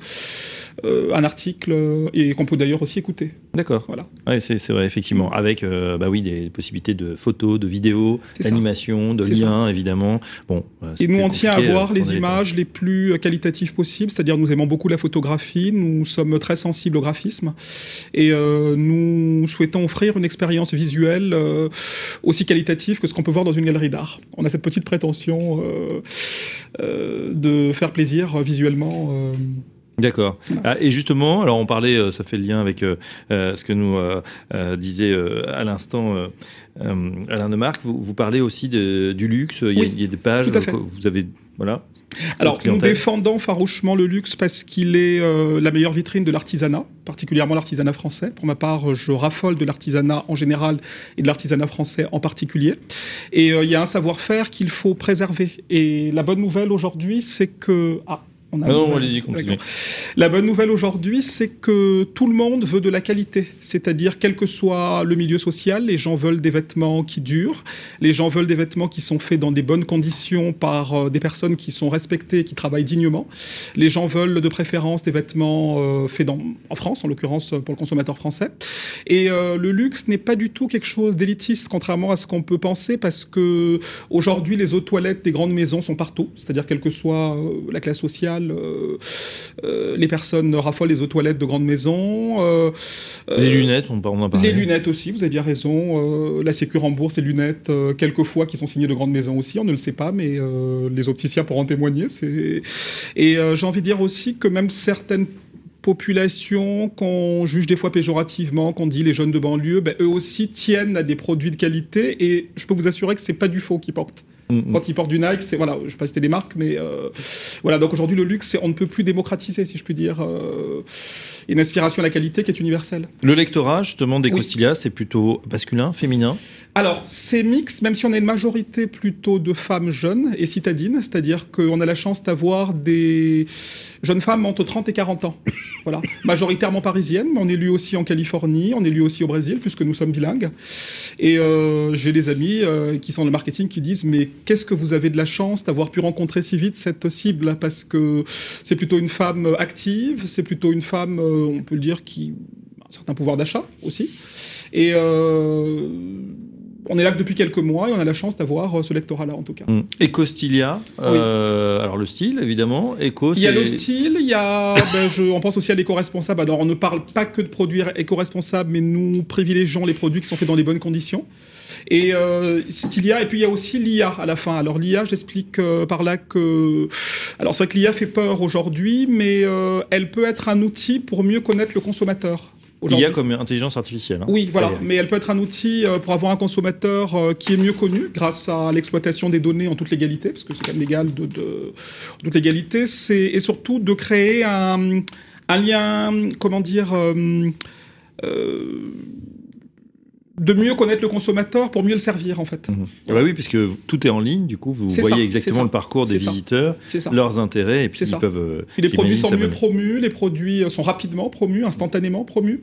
euh, un article euh, et qu'on peut d'ailleurs aussi écouter. D'accord. Voilà. Ouais, c'est vrai, effectivement. Avec euh, bah oui, des possibilités de photos, de vidéos, C'est ça. d'animation, de ça. liens, évidemment. Bon, Et nous, on tient à voir les images les plus qualitatives possibles, c'est-à-dire nous aimons beaucoup la photographie, nous sommes très sensibles au graphisme, et nous souhaitons offrir une expérience visuelle aussi qualitative que ce qu'on peut voir dans une galerie d'art. On a cette petite prétention euh, euh, de faire plaisir visuellement. euh, D'accord. Ah, et justement, alors on parlait, ça fait le lien avec euh, ce que nous euh, disait euh, à l'instant Alain de Marc. Vous, vous parlez aussi de- du luxe. Il y, a, Oui, il y a des pages. tout à fait. que Vous avez voilà. Alors, nous défendons farouchement le luxe parce qu'il est euh, la meilleure vitrine de l'artisanat, particulièrement l'artisanat français. Pour ma part, je raffole de l'artisanat en général et de l'artisanat français en particulier. Et euh, il y a un savoir-faire qu'il faut préserver. Et la bonne nouvelle aujourd'hui, c'est que... Ah, on a Ah non, allez-y, continuez. La bonne nouvelle aujourd'hui, c'est que tout le monde veut de la qualité. C'est-à-dire, quel que soit le milieu social, les gens veulent des vêtements qui durent. Les gens veulent des vêtements qui sont faits dans des bonnes conditions par euh, des personnes qui sont respectées, qui travaillent dignement. Les gens veulent de préférence des vêtements euh, faits dans, en France, en l'occurrence pour le consommateur français. Et euh, le luxe n'est pas du tout quelque chose d'élitiste, contrairement à ce qu'on peut penser, parce que aujourd'hui, les eaux de toilette des grandes maisons sont partout. C'est-à-dire, quelle que soit euh, la classe sociale, euh, euh, les personnes raffolent les eaux de toilette de grandes maisons. euh, Les lunettes, on on en parlait. les lunettes aussi, vous avez bien raison. La Sécu rembourse les lunettes, quelquefois qui sont signées de grandes maisons aussi, on ne le sait pas, mais les opticiens pourront en témoigner. Et j'ai envie de dire aussi que même certaines populations qu'on juge des fois péjorativement, qu'on dit les jeunes de banlieue, ben, eux aussi tiennent à des produits de qualité et je peux vous assurer que c'est pas du faux qu'ils portent. Mm, Quand ils portent du Nike, c'est voilà, je sais pas si c'était des marques, mais euh, voilà. Donc aujourd'hui, le luxe, on ne peut plus démocratiser, si je puis dire, euh, une aspiration à la qualité qui est universelle. Le lectorat, justement, des Costillas, c'est plutôt masculin, féminin? Alors, c'est mixte, même si on a une majorité plutôt de femmes jeunes et citadines, c'est-à-dire qu'on a la chance d'avoir des jeunes femmes entre 30 et 40 ans. voilà, majoritairement parisiennes, mais on est lu aussi en Californie, on est lu aussi au Brésil, puisque nous sommes bilingues. Et euh, j'ai des amis qui sont dans le marketing qui disent mais qu'est-ce que vous avez de la chance d'avoir pu rencontrer si vite cette cible? Parce que c'est plutôt une femme active, c'est plutôt une femme, euh, on peut le dire, qui a un certain pouvoir d'achat aussi. Et euh, on est là que depuis quelques mois et on a la chance d'avoir euh, ce lectorat-là en tout cas. Mmh. Euh, alors le style évidemment, éco. Il y a le style, il y a, ben, je, on pense aussi à l'éco-responsable. Alors on ne parle pas que de produits éco-responsables, mais nous privilégions les produits qui sont faits dans les bonnes conditions. Et euh, Stylia, et puis il y a aussi l'IA à la fin. Alors l'IA, j'explique euh, par là que... Alors c'est vrai que l'IA fait peur aujourd'hui, mais euh, elle peut être un outil pour mieux connaître le consommateur. L'IA comme intelligence artificielle. Hein. Oui, voilà. Mais elle peut être un outil euh, pour avoir un consommateur euh, qui est mieux connu grâce à l'exploitation des données en toute légalité, parce que c'est quand même légal de, de, toute légalité. Et surtout de créer un, un lien, comment dire... Euh, euh, de mieux connaître le consommateur pour mieux le servir en fait. Mmh. Bah oui, puisque tout est en ligne, du coup vous voyez ça, exactement le parcours des visiteurs, leurs intérêts et puis ils peuvent. Euh, puis les produits sont mieux promus, les produits sont rapidement promus, instantanément promus.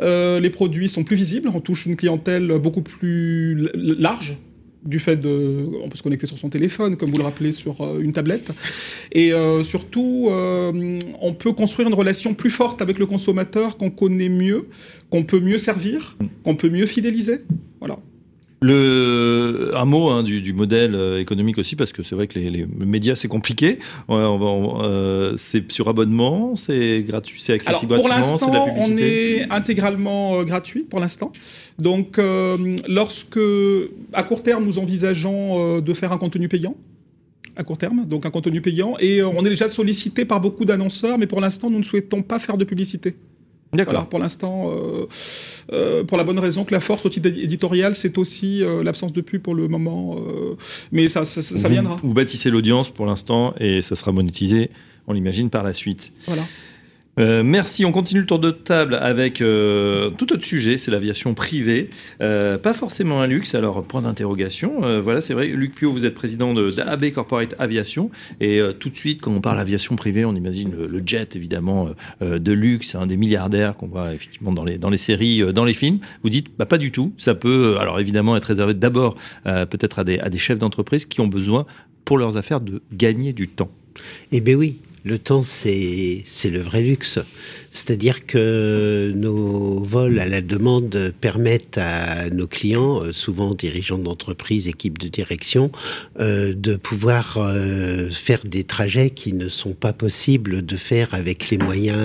Euh, les produits sont plus visibles, on touche une clientèle beaucoup plus large du fait de, on peut se connecter sur son téléphone, comme vous le rappelez, sur euh, une tablette, et euh, surtout, euh, on peut construire une relation plus forte avec le consommateur qu'on connaît mieux, qu'on peut mieux servir, qu'on peut mieux fidéliser. Voilà. Le, un mot hein, du, du, modèle économique aussi, parce que c'est vrai que les, les médias, c'est compliqué. Euh, c'est sur abonnement, c'est gratuit, c'est accessible Alors, pour gratuitement, c'est de la publicité. On est intégralement euh, gratuit pour l'instant. Donc, euh, lorsque, à court terme, nous envisageons euh, de faire un contenu payant, à court terme, donc un contenu payant, et on est déjà sollicité par beaucoup d'annonceurs, mais pour l'instant, nous ne souhaitons pas faire de publicité. D'accord. Voilà, pour l'instant, euh, euh, pour la bonne raison que la force au titre éditorial, c'est aussi euh, l'absence de pub pour le moment. mais ça, ça, ça vous, viendra. Vous bâtissez l'audience pour l'instant et ça sera monétisé, on l'imagine, par la suite. Voilà. Euh, merci. On continue le tour de table avec euh, tout autre sujet, c'est l'aviation privée. Euh, pas forcément un luxe, alors point d'interrogation. Voilà, c'est vrai. Luc Pio, vous êtes président de d'AB Corporate Aviation. Et tout de suite, quand on parle aviation privée, on imagine le, jet, évidemment, de luxe, un des milliardaires qu'on voit effectivement dans les, séries, dans les films. Vous dites, bah, pas du tout. Ça peut, alors évidemment, être réservé d'abord peut-être à des, à des chefs d'entreprise qui ont besoin, pour leurs affaires, de gagner du temps. Eh bien oui, le temps, c'est le vrai luxe. C'est-à-dire que nos vols à la demande permettent à nos clients, euh, souvent dirigeants d'entreprise, équipes de direction, euh, de pouvoir euh, faire des trajets qui ne sont pas possibles de faire avec les moyens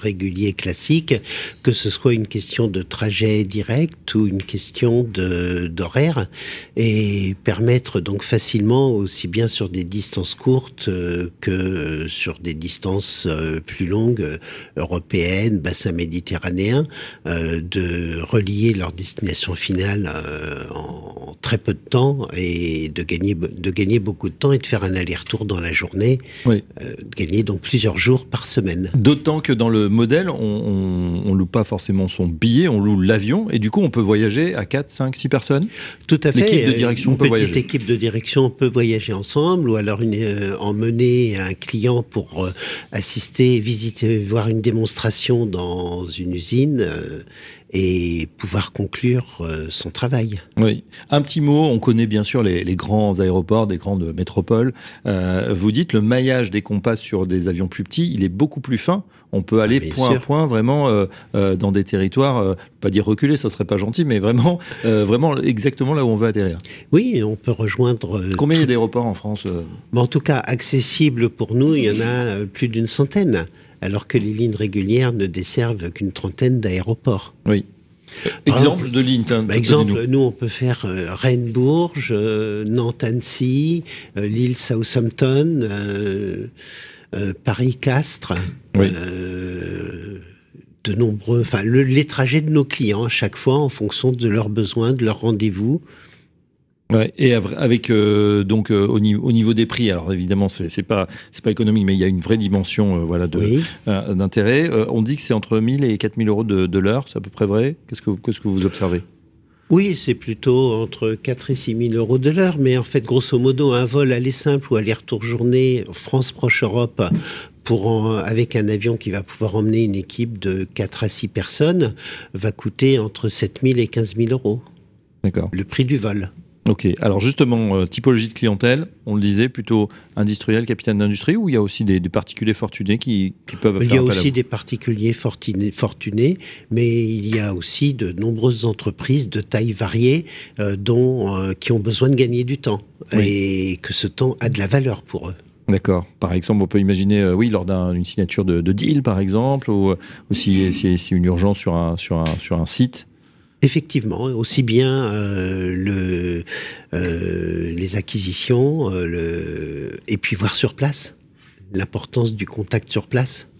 réguliers classiques, que ce soit une question de trajet direct ou une question d'horaire, et permettre donc facilement, aussi bien sur des distances courtes que sur des distances plus longues, euh, européennes, bassin méditerranéen, euh, de relier leur destination finale euh, en, en, très peu de temps et de gagner, de gagner beaucoup de temps et de faire un aller-retour dans la journée, oui. euh, de gagner donc plusieurs jours par semaine. D'autant que dans le modèle, on, on, loue pas forcément son billet, on loue l'avion et du coup on peut voyager à 4, 5, 6 personnes? Tout à fait. L'équipe de direction une peut petite voyager. équipe de direction peut voyager ensemble ou alors une, emmener un client pour assister, visiter, voir une démonstration dans une usine euh, et pouvoir conclure euh, son travail. Oui. Un petit mot, on connaît bien sûr les, les grands aéroports des grandes métropoles. Euh, vous dites le maillage dès qu'on passe sur des avions plus petits, il est beaucoup plus fin. On peut aller Ah, point sûr. à point vraiment euh, euh, dans des territoires, pas dire reculés, ça serait pas gentil, mais vraiment, vraiment exactement là où on veut atterrir. Oui, on peut rejoindre. Combien il y a d'aéroports en France Mais en tout cas, accessible pour nous, il y en a plus d'une centaine, alors que les lignes régulières ne desservent qu'une trentaine d'aéroports. Oui. Exemple de ligne. Par exemple, nous, on peut faire euh, Rennes-Bourges, euh, Nantes-Annecy, euh, Lille Southampton, euh, Paris-Castres. Oui. de nombreux, enfin, le- les trajets de nos clients à chaque fois en fonction de leurs besoins, de leurs rendez-vous. Ouais, et avec euh, donc euh, au, niveau, au, niveau, des prix, alors évidemment c'est pas c'est pas économique, mais il y a une vraie dimension euh, voilà de d'intérêt. on dit que c'est entre 1000 et 4000 euros de, de l'heure, c'est à peu près vrai? Qu'est-ce que qu'est-ce que vous observez? Oui, c'est plutôt entre 4 et 6 000 euros de l'heure, mais en fait, grosso modo, un vol aller simple ou aller-retour journée France proche Europe pour avec un avion qui va pouvoir emmener une équipe de 4 à 6 personnes va coûter entre 7 000 et 15 000 euros. D'accord. Le prix du vol. Ok, alors justement, euh, typologie de clientèle, on le disait, plutôt industriel, capitaine d'industrie, ou il y a aussi des, particuliers fortunés qui, peuvent faire Il y a aussi des particuliers fortunés, mais il y a aussi de nombreuses entreprises de taille variée euh, dont, euh, qui ont besoin de gagner du temps et que ce temps a de la valeur pour eux. D'accord. Par exemple, on peut imaginer, oui, lors d'une signature de, deal, par exemple, ou aussi si, une urgence sur un, sur un, sur un site Effectivement, aussi bien euh, le, euh, les acquisitions, euh, et puis voir sur place, l'importance du contact sur place.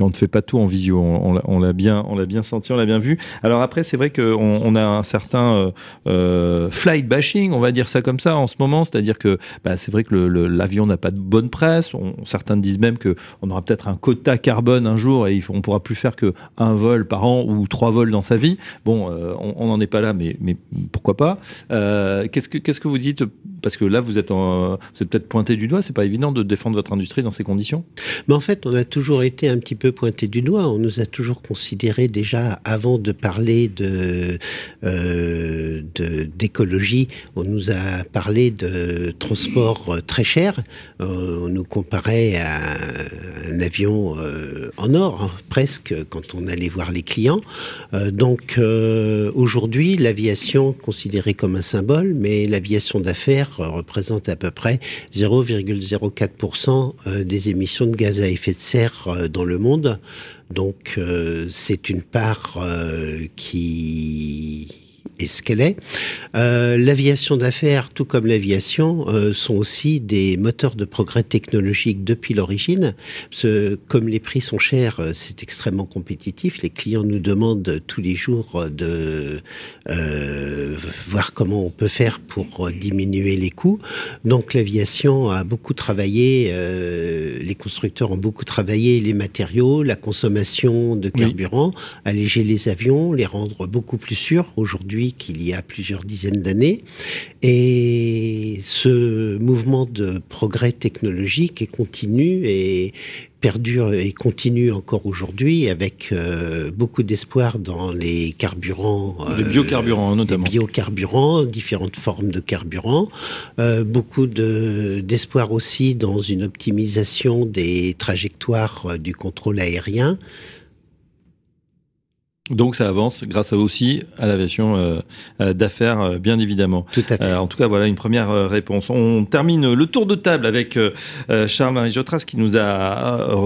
On ne fait pas tout en visio, on, l'a bien, on l'a bien senti, on l'a bien vu. Alors après, c'est vrai qu'on on a un certain euh, euh, flight bashing, on va dire ça comme ça en ce moment, c'est-à-dire que bah, c'est vrai que l'avion n'a pas de bonne presse. certains disent même que on aura peut-être un quota carbone un jour et on pourra plus faire que un vol par an ou trois vols dans sa vie. Bon, euh, on n'en est pas là, mais, pourquoi pas Qu'est-ce que vous dites? Parce que là, vous êtes, êtes peut-être pointé du doigt. C'est pas évident de défendre votre industrie dans ces conditions? Mais en fait, on a toujours été un petit peu pointé du doigt. On nous a toujours considéré déjà, avant de parler de euh, d'écologie, on nous a parlé de transport euh, très cher. Euh, on nous comparait à un avion en or, hein, presque, quand on allait voir les clients. donc aujourd'hui, l'aviation considérée comme un symbole, mais l'aviation d'affaires représente à peu près 0,04% des émissions de gaz à effet de serre dans le monde. Donc euh, c'est une part euh, qui est ce qu'elle est. Euh, l'aviation d'affaires, tout comme l'aviation, euh, sont aussi des moteurs de progrès technologique depuis l'origine. Comme les prix sont chers, euh, c'est extrêmement compétitif. Les clients nous demandent tous les jours de euh, voir comment on peut faire pour diminuer les coûts. Donc l'aviation a beaucoup travaillé, les constructeurs ont beaucoup travaillé les matériaux, la consommation de carburant, alléger les avions, les rendre beaucoup plus sûrs. Aujourd'hui, qu'il y a plusieurs dizaines d'années. Et ce mouvement de progrès technologique est continu et perdure et continue encore aujourd'hui avec euh, beaucoup d'espoir dans les carburants. les biocarburants notamment. Les biocarburants, différentes formes de carburants. Euh, beaucoup d'espoir aussi dans une optimisation des trajectoires euh, du contrôle aérien. Donc ça avance grâce aussi à l'aviation euh, euh, d'affaires, euh, bien évidemment. Tout à fait. en tout cas, voilà une première réponse. On termine le tour de table avec Charles-Marie Jotras qui nous a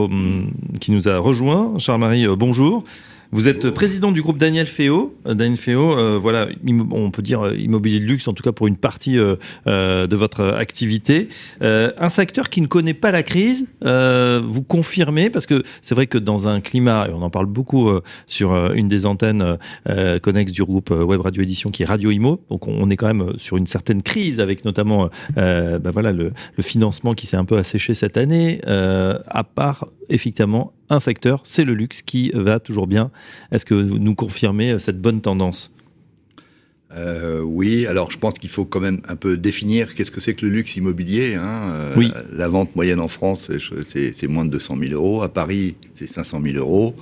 qui nous a rejoint. Charles-Marie, bonjour. Vous êtes président du groupe Daniel Féo. Euh, Daniel Féo, euh, voilà, on peut dire euh, immobilier de luxe, en tout cas pour une partie de votre activité. un secteur qui ne connaît pas la crise, vous confirmez, parce que c'est vrai que dans un climat, et on en parle beaucoup sur une des antennes connexes du groupe Web Radio Édition, qui est Radio Imo, donc on est quand même sur une certaine crise, avec notamment ben voilà, le, le financement qui s'est un peu asséché cette année, à part effectivement un secteur, c'est le luxe qui va toujours bien. Est-ce que vous nous confirmez euh, cette bonne tendance? Euh, oui, alors je pense qu'il faut quand même un peu définir qu'est-ce que c'est que le luxe immobilier. Hein. Euh, oui. La vente moyenne en France, c'est moins de 200 000 euros. À Paris, c'est 500 000 euros.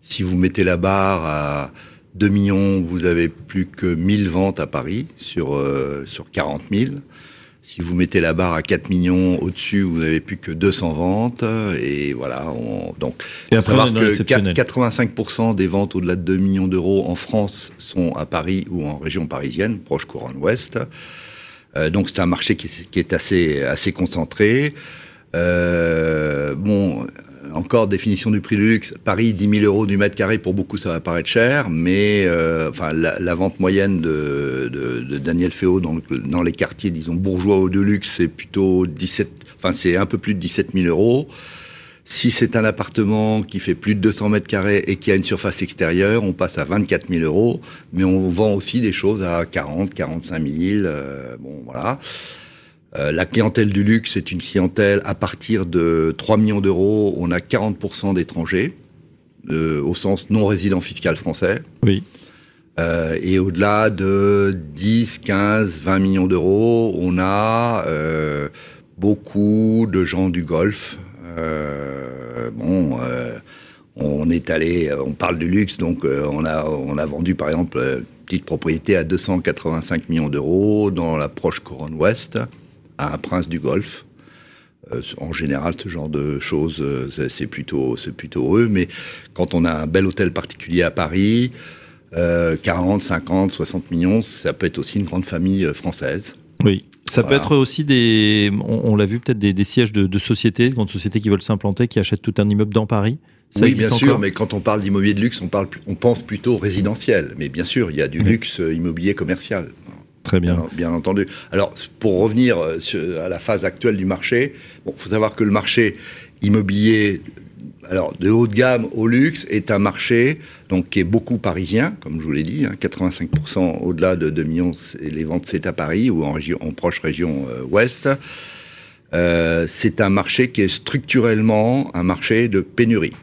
Si vous mettez la barre à 2 millions, vous avez plus que 1000 ventes à Paris sur, sur 40 000. Si vous mettez la barre à 4 millions au-dessus, vous n'avez plus que 200 ventes. Et voilà. On, donc, et après, savoir que 85% des ventes au-delà de 2 millions d'euros en France sont à Paris ou en région parisienne, proche couronne ouest. Euh, donc c'est un marché qui, qui, est assez, assez concentré. Euh, bon, encore définition du prix du luxe. Paris, 10 000 euros du mètre carré, pour beaucoup, ça va paraître cher, mais euh, enfin, la, vente moyenne de, Daniel Féo dans, dans, les quartiers, disons, bourgeois ou de luxe, c'est plutôt 17, enfin, c'est un peu plus de 17 000 euros. Si c'est un appartement qui fait plus de 200 mètres carrés et qui a une surface extérieure, on passe à 24 000 euros, mais on vend aussi des choses à 40, 45 000. euh, bon, voilà. Euh, la clientèle du luxe, c'est une clientèle à partir de 3 millions d'euros. On a 40% d'étrangers, euh, au sens non résident fiscal français. Oui. Euh, et au-delà de 10, 15, 20 millions d'euros, on a beaucoup de gens du Golfe. Bon, on est allé, on parle du luxe, donc on, a, on a vendu par exemple une petite propriété à 285 millions d'euros dans la proche couronne ouest à un prince du Golfe. Euh, en général, ce genre de choses, euh, c'est- plutôt, c'est plutôt eux. Mais quand on a un bel hôtel particulier à Paris, euh, 40, 50, 60 millions, ça peut être aussi une grande famille euh, française. Oui. Ça peut être aussi des, on, on l'a vu peut-être des, des sièges de, de sociétés, de grandes sociétés qui veulent s'implanter, qui achètent tout un immeuble dans Paris. Ça oui, bien sûr, mais quand on parle d'immobilier de luxe, on, parle, on pense plutôt résidentiel. Mais bien sûr, il y a du luxe immobilier commercial. Très bien. Bien, entendu. Alors, pour revenir euh, à la phase actuelle du marché, il faut savoir que le marché immobilier, alors de haut de gamme au luxe, est un marché donc qui est beaucoup parisien, comme je vous l'ai dit, hein, 85% au-delà de 2 millions, les ventes c'est à Paris ou en, région, en proche région euh, ouest. Euh, c'est un marché qui est structurellement un marché de pénurie.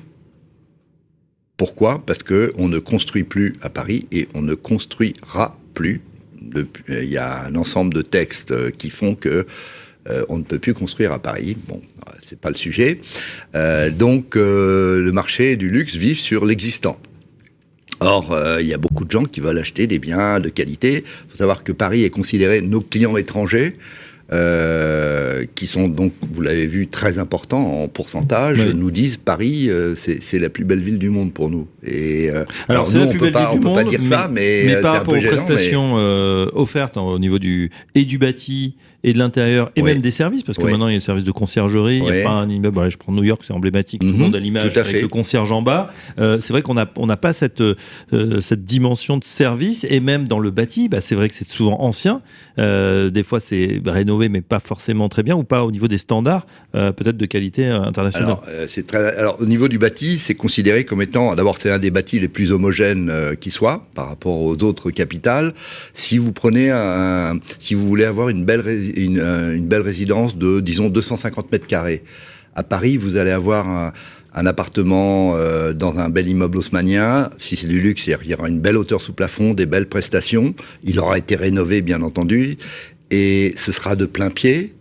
Pourquoi? Parce que on ne construit plus à Paris et on ne construira plus. Euh, Il y a un ensemble de textes euh, qui font que euh, on ne peut plus construire à Paris. Bon, c'est pas le sujet. Donc, le marché du luxe vit sur l'existant. Or, il y a beaucoup de gens qui veulent acheter des biens de qualité. Il faut savoir que Paris est considéré, nos clients étrangers, euh, qui sont donc, vous l'avez vu, très importants en pourcentage, Oui. nous disent Paris, euh, c'est la plus belle ville du monde pour nous. Et euh, Alors, c'est nous, la on plus peut pas, on pas dire ça, mais, mais par rapport aux mais- prestations offertes au niveau du et du bâti et de l'intérieur et Oui. même des services parce que Oui. maintenant il y a le service de conciergerie, il n'y Oui. a pas un immeuble. voilà, je prends New York, c'est emblématique, tout le Mhm, monde a l'image avec fait. le concierge en bas. C'est vrai qu'on on n'a pas cette cette dimension de service et même dans le bâti, bah, c'est vrai que c'est souvent ancien. Euh, des fois c'est rénové mais pas forcément très bien ou pas au niveau des standards euh, peut-être de qualité euh, internationale. Alors, euh, c'est très. Alors, au niveau du bâti, c'est considéré comme étant. D'abord, c'est un des bâtis les plus homogènes euh, qui soit par rapport aux autres capitales. Si vous prenez un, si vous voulez avoir une belle, une, une belle résidence de, disons, 250 mètres carrés, à Paris, vous allez avoir un, un appartement euh, dans un bel immeuble haussmanien. Si c'est du luxe, il y aura une belle hauteur sous plafond, des belles prestations. Il aura été rénové, bien entendu, et ce sera de plein pied.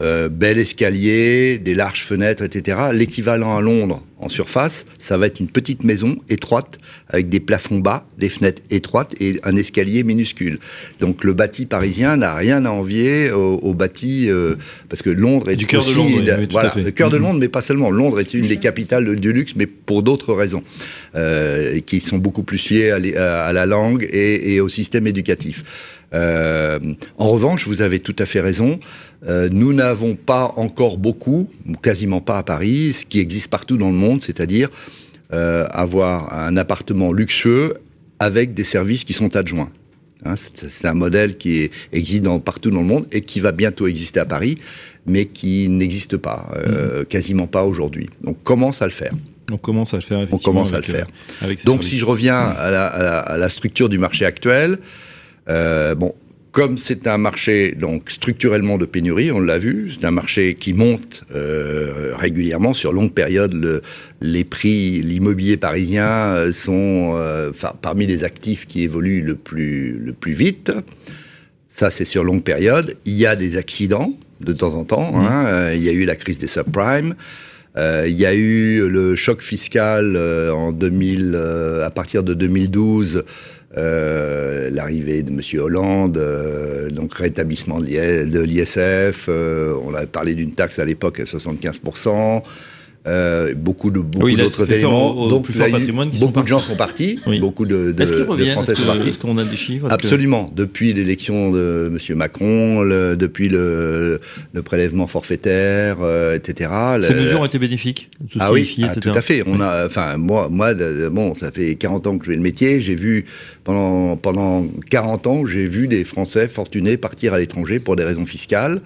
Euh, bel escalier, des larges fenêtres, etc. L'équivalent à Londres en surface, ça va être une petite maison étroite avec des plafonds bas, des fenêtres étroites et un escalier minuscule. Donc le bâti parisien n'a rien à envier au, au bâti euh, parce que Londres est Du cœur de Londres, la- oui, voilà le cœur de Mhm. Londres, mais pas seulement. Londres est une des capitales du luxe, mais pour d'autres raisons euh, qui sont beaucoup plus liées à, l'é- à- à la langue et, et au système éducatif. Euh, en revanche, vous avez tout à fait raison. Euh, nous n'avons pas encore beaucoup, ou quasiment pas à Paris, ce qui existe partout dans le monde, c'est-à-dire euh, avoir un appartement luxueux avec des services qui sont adjoints. Hein, c'est un modèle qui existe dans, partout dans le monde et qui va bientôt exister à Paris, mais qui n'existe pas, euh, quasiment pas aujourd'hui. Donc, on commence à le faire. on commence à le faire. On commence à le faire. euh, Donc, services. si je reviens à la, à la- à la structure du marché actuel, euh, bon, comme c'est un marché donc structurellement de pénurie, on l'a vu, c'est un marché qui monte euh, régulièrement sur longue période. Le, les prix, l'immobilier parisien euh, sont euh, parmi les actifs qui évoluent le plus le plus vite. Ça, c'est sur longue période. Il y a des accidents de temps en temps. hein. Euh, il y a eu la crise des subprimes. Euh, il y a eu le choc fiscal euh, en 2000, euh, à partir de 2012, euh, l'arrivée de M. Hollande, euh, donc rétablissement de l'IS de l'ISF. euh, on a parlé d'une taxe à l'époque à 75%. Euh, beaucoup de beaucoup Oui, d'autres éléments. au- au Donc beaucoup de gens sont partis, Oui. beaucoup de, de, Est-ce qu'ils de Français sont partis. Est-ce qu'on a des chiffres que- Absolument. Depuis l'élection de M. Macron, le- depuis le, le prélèvement forfaitaire, euh, etc. Ces mesures ont été bénéfiques. Tout ce ah oui, ah, tout à fait. On a, enfin, moi, moi, bon, ça fait 40 ans que je fais le métier. J'ai vu pendant pendant 40 ans, j'ai vu des Français fortunés partir à l'étranger pour des raisons fiscales.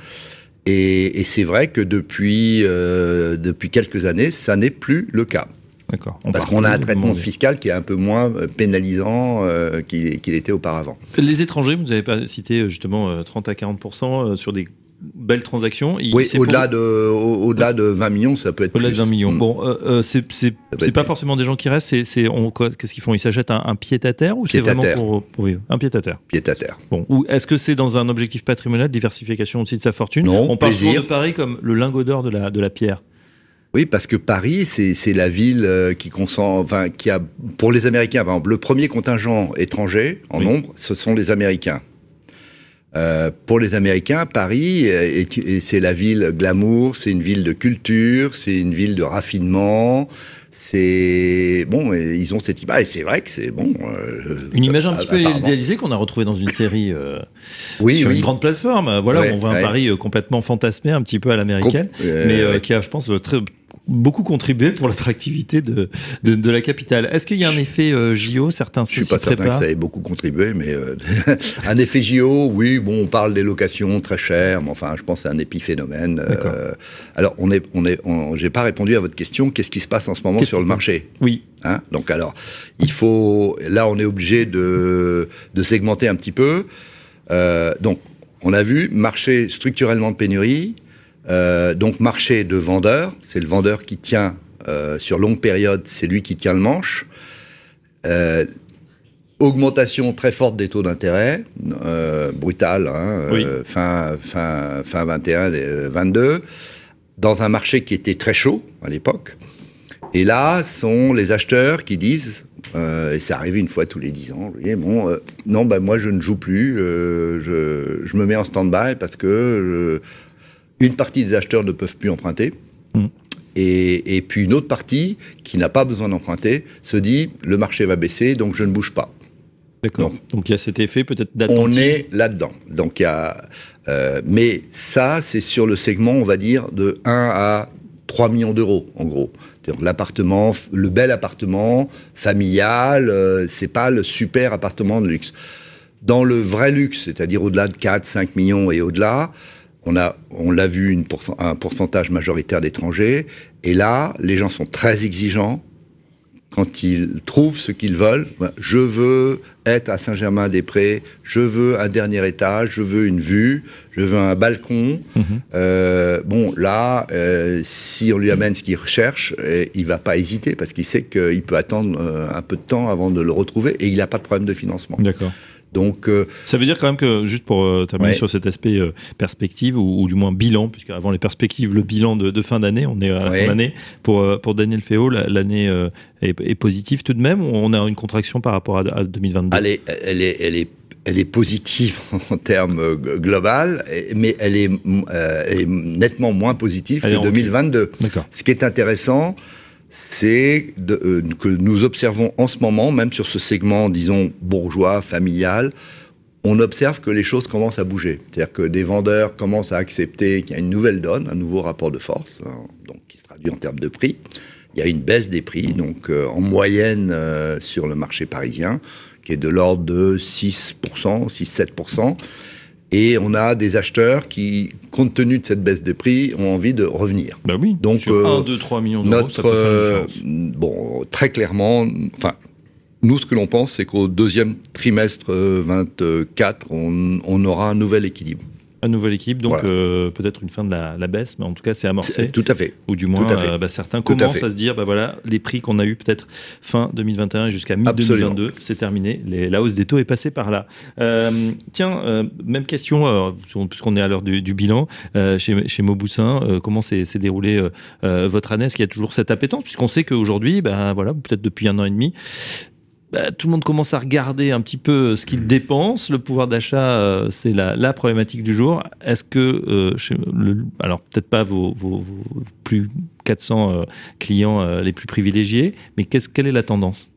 Et, et c'est vrai que depuis, euh, depuis quelques années, ça n'est plus le cas. D'accord. Parce qu'on a un traitement fiscal qui est un peu moins euh, pénalisant euh, qu'il était auparavant. Les étrangers, vous avez pas cité justement euh, 30 à 40% euh, sur des belles transactions. Il- Oui, au-delà pour- de, au- au-delà de 20 millions, ça peut être Au-delà de plus. 20 millions. Mm. Bon, euh, euh, c'est pas plus. forcément des gens qui restent. C'est qu'est-ce qu'ils font? Ils s'achètent un, un pied à terre ou c'est vraiment pour, pour vivre? Un pied à terre. Pied à terre. Bon. Ou est-ce que c'est dans un objectif patrimonial, diversification aussi de sa fortune? Non, On parle souvent de Paris comme le lingot d'or de la, de la pierre. Oui, parce que Paris, c'est la ville euh, qui consent, enfin, qui a, pour les Américains, par exemple, le premier contingent étranger en Oui. nombre, ce sont les Américains. Euh, pour les Américains, Paris, euh, est- est- c'est la ville glamour, c'est une ville de culture, c'est une ville de raffinement. C'est bon, ils ont cette image. Et c'est vrai que c'est bon. euh, Une image un petit peu idéalisée qu'on a retrouvée dans une série euh, Oui, sur oui. une grande plateforme. Voilà, Ouais, on voit un. Paris euh, complètement fantasmé, un petit peu à l'américaine, Com- euh, mais euh, qui a, je pense, euh, très, beaucoup contribué pour l'attractivité de, de, de la capitale. Est-ce qu'il y a un effet euh, JO Certains Je suis pas certain que préparent. ça ait beaucoup contribué, mais euh, un effet JO, oui, bon, on parle des locations très chères, mais enfin, je pense que c'est un épiphénomène. Euh, alors, on est, on est, on- j'ai pas répondu à votre question. Qu'est-ce qui se passe en ce moment sur le se marché? Oui. Hein Donc, alors, il faut, là, on est obligé de, de segmenter un petit peu. Euh, donc, on a vu marché structurellement de pénurie. Euh, donc, marché de vendeurs, c'est le vendeur qui tient euh, sur longue période, c'est lui qui tient le manche. Euh, augmentation très forte des taux d'intérêt, brutale, hein, Oui. fin, fin, fin 21, euh, 22, dans un marché qui était très chaud à l'époque. Et là, sont les acheteurs qui disent, euh, et c'est arrivé une fois tous les 10 ans, vous voyez, bon, euh, non, bah, moi je ne joue plus, euh, je, je me mets en stand-by parce que une partie des acheteurs ne peuvent plus emprunter. Mm. Et, et puis une autre partie qui n'a pas besoin d'emprunter se dit le marché va baisser donc je ne bouge pas. D'accord. Donc il y a cet effet peut-être On d'attentisme. est là-dedans. Donc il y a, euh, mais ça c'est sur le segment on va dire de 1 à 3 millions d'euros en gros. C'est-à-dire L'appartement, le bel appartement familial, euh, c'est pas le super appartement de luxe. Dans le vrai luxe, c'est-à-dire au-delà de 4, 5 millions et au-delà, on a, on l'a vu, une pourcent- un pourcentage majoritaire d'étrangers. Et là, les gens sont très exigeants quand ils trouvent ce qu'ils veulent. Ben, Je veux être à Saint-Germain-des-Prés, je veux un dernier étage, je veux une vue, je veux un balcon. Mhm. Euh, bon, là, euh, si on lui amène ce qu'il recherche, euh, il va pas hésiter parce qu'il sait qu'il peut attendre un peu de temps avant de le retrouver et il n'a pas de problème de financement. D'accord. Donc, euh, Ça veut dire quand même que, juste pour euh, terminer Ouais. sur cet aspect euh, perspective, ou, ou du moins bilan, puisque avant les perspectives, le bilan de, de fin d'année, on est à la Ouais. fin d'année, pour, pour Daniel Féo, la- l'année est, est positive tout de même, ou on a une contraction par rapport à, à 2022 elle est, elle est, elle est, elle est positive en termes global, mais elle est, nettement moins positive que en 2022. D'accord. Ce qui est intéressant, c'est euh, que nous observons en ce moment, même sur ce segment, disons, bourgeois, familial, on observe que les choses commencent à bouger. C'est-à-dire que des vendeurs commencent à accepter qu'il y a une nouvelle donne, un nouveau rapport de force, hein, donc qui se traduit en termes de prix. Il y a une baisse des prix, donc euh, en moyenne euh, sur le marché parisien, qui est de l'ordre de 6%, 6-7%. Et on a des acheteurs qui, compte tenu de cette baisse de prix, ont envie de revenir. Bah oui, Donc, sur euh, 1, 2, 3 millions d'euros, ça Notre, peut faire une euh, différence. bon, très clairement, enfin, nous, ce que l'on pense, c'est qu'au deuxième trimestre euh, 24, on, on aura un nouvel équilibre. Un nouvel équipe, donc Voilà. euh, peut-être une fin de la, la baisse, mais en tout cas c'est amorcé. Tout à fait. Ou du moins, à euh, bah, certains Tout commencent à, se dire, bah voilà, les prix qu'on a eu peut-être fin 2021 jusqu'à mi-2022, c'est terminé. Les- la hausse des taux est passée par là. Euh, tiens, même question, puisqu'on est à l'heure du, du bilan, chez, chez Mauboussin, comment s'est déroulée votre année? Est-ce qu'il y a toujours cette appétence? Puisqu'on sait qu'aujourd'hui, bah, voilà, peut-être depuis un an et demi, bah, tout le monde commence à regarder un petit peu ce qu'il dépense. Le pouvoir d'achat, euh, c'est la, la problématique du jour. Est-ce que, euh, chez le- alors peut-être pas vos, vos- vos plus 400 euh, clients les plus privilégiés, mais qu'est-ce- quelle est la tendance?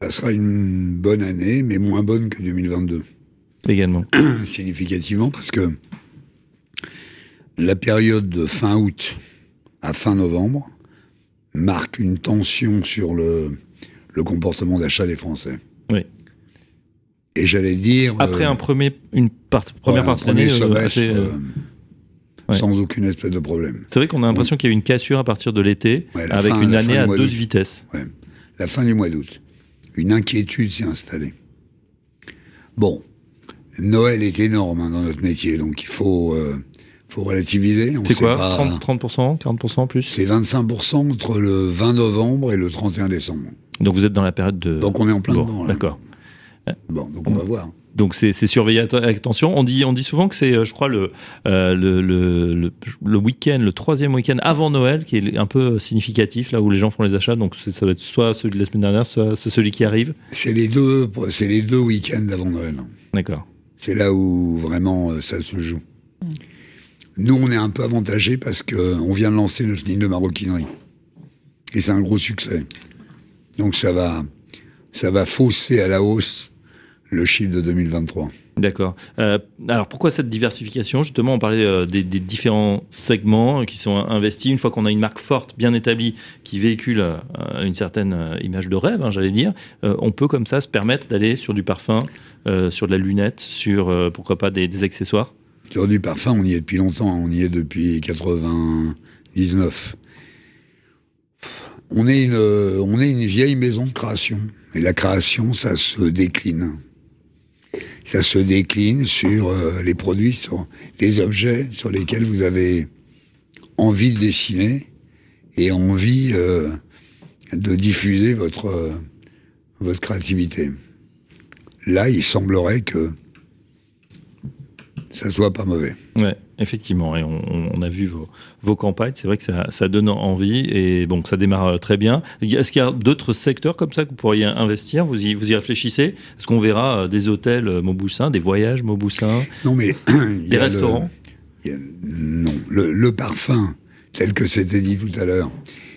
Ça sera une bonne année, mais moins bonne que 2022. également Significativement parce que la période de fin août à fin novembre marque une tension sur le, le comportement d'achat des Français. Oui. Et j'allais dire... Après euh, un premier, une part- première ouais, un partie premier d'année, euh, assez, euh, euh, sans aucune espèce de problème. C'est vrai qu'on a l'impression qu'il y a eu une cassure à partir de l'été, Ouais, avec fin- une année à deux vitesses. Ouais. La fin du mois d'août. Une inquiétude s'est installée. Bon, Noël est énorme hein, dans notre métier, donc il faut, euh, faut relativiser. C'est quoi pas- 30%, 30%, 40% plus? C'est 25% entre le 20 novembre et le 31 décembre. Donc vous êtes dans la période de. Donc on est en plein Bon, dedans. D'accord. Bon, donc on va voir. Donc c'est surveillé avec attention. On dit, on dit souvent que c'est, euh, je crois, le, euh, le, le, le, le week-end, le troisième week-end avant Noël, qui est un peu significatif, là où les gens font les achats. Donc ça va être soit celui de la semaine dernière, soit celui qui arrive. C'est les deux, les deux week-ends d'avant Noël. D'accord. C'est là où vraiment euh, ça se joue. Nous, on est un peu avantagés parce qu'on vient de lancer notre ligne de maroquinerie. Et c'est un gros succès. Donc ça va, ça va fausser à la hausse le chiffre de 2023. D'accord. Euh, alors pourquoi cette diversification? Justement, on parlait euh, des, des différents segments qui sont investis. Une fois qu'on a une marque forte, bien établie, qui véhicule euh, une certaine image de rêve, hein, j'allais dire, on peut comme ça se permettre d'aller sur du parfum, sur de la lunette, sur pourquoi pas des, des accessoires? Sur du parfum, on y est depuis longtemps. On y est depuis 99. On est une, euh, on est une vieille maison de création. Et la création, ça se décline. Ça se décline sur euh, les produits, sur les objets sur lesquels vous avez envie de dessiner et envie euh, de diffuser votre, votre créativité. Là, il semblerait que ça soit pas mauvais. Ouais, effectivement. Et on, a vu vos, vos campagnes. C'est vrai que ça, ça donne envie. Et bon, ça démarre euh, très bien. Est-ce qu'il y a d'autres secteurs comme ça que vous pourriez investir? Vous y, vous y réfléchissez? Est-ce qu'on verra euh, des hôtels euh, Mauboussin, des voyages Mauboussin Non, mais. y Des le- restaurants? il y a- Non. Le, le parfum, tel que c'était dit tout à l'heure,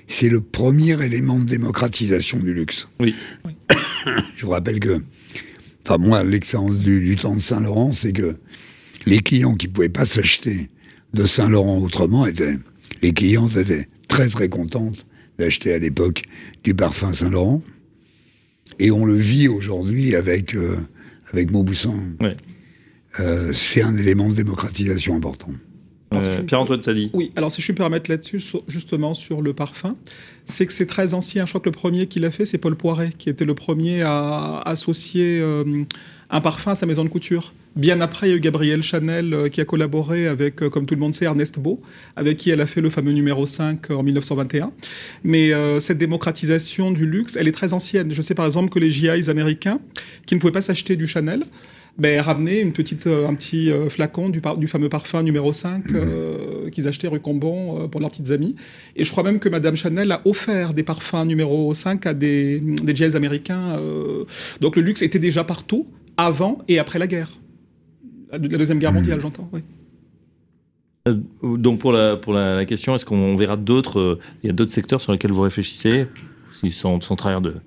c'est le premier élément de démocratisation du luxe. Oui. Je vous rappelle que. Enfin, moi, l'expérience du, du temps de Saint-Laurent, c'est que les clients qui pouvaient pas s'acheter de Saint-Laurent autrement étaient. Les clientes étaient très, très contentes d'acheter à l'époque du parfum Saint-Laurent. Et on le vit aujourd'hui avec, euh, avec. Ouais. Euh, c'est un élément de démocratisation important. Euh, Pierre-Antoine Sadi. Oui, alors si je puis me permettre là-dessus, sur- justement sur le parfum, c'est que c'est très ancien. Je crois que le premier qui l'a fait, c'est Paul Poiret, qui était le premier à associer euh, un parfum à sa maison de couture. Bien après, il y a eu Gabrielle Chanel euh, qui a collaboré avec, euh, comme tout le monde sait, Ernest Beau, avec qui elle a fait le fameux numéro 5 en 1921. Mais euh, cette démocratisation du luxe, elle est très ancienne. Je sais par exemple que les GIs américains, qui ne pouvaient pas s'acheter du Chanel, ben, ramenaient une petite, euh, un petit euh, flacon du, fameux parfum numéro 5 euh, qu'ils achetaient rue Combon euh, pour leurs petites amies. Et je crois même que Madame Chanel a offert des parfums numéro 5 à des, des GIs américains. euh. Donc le luxe était déjà partout, avant et après la guerre. La, la Deuxième Guerre mondiale, j'entends. Oui. Euh, Donc pour la, pour la, la question, est-ce qu'on verra d'autres euh, Il y a d'autres secteurs sur lesquels vous réfléchissez Ils sont sans trahir de, de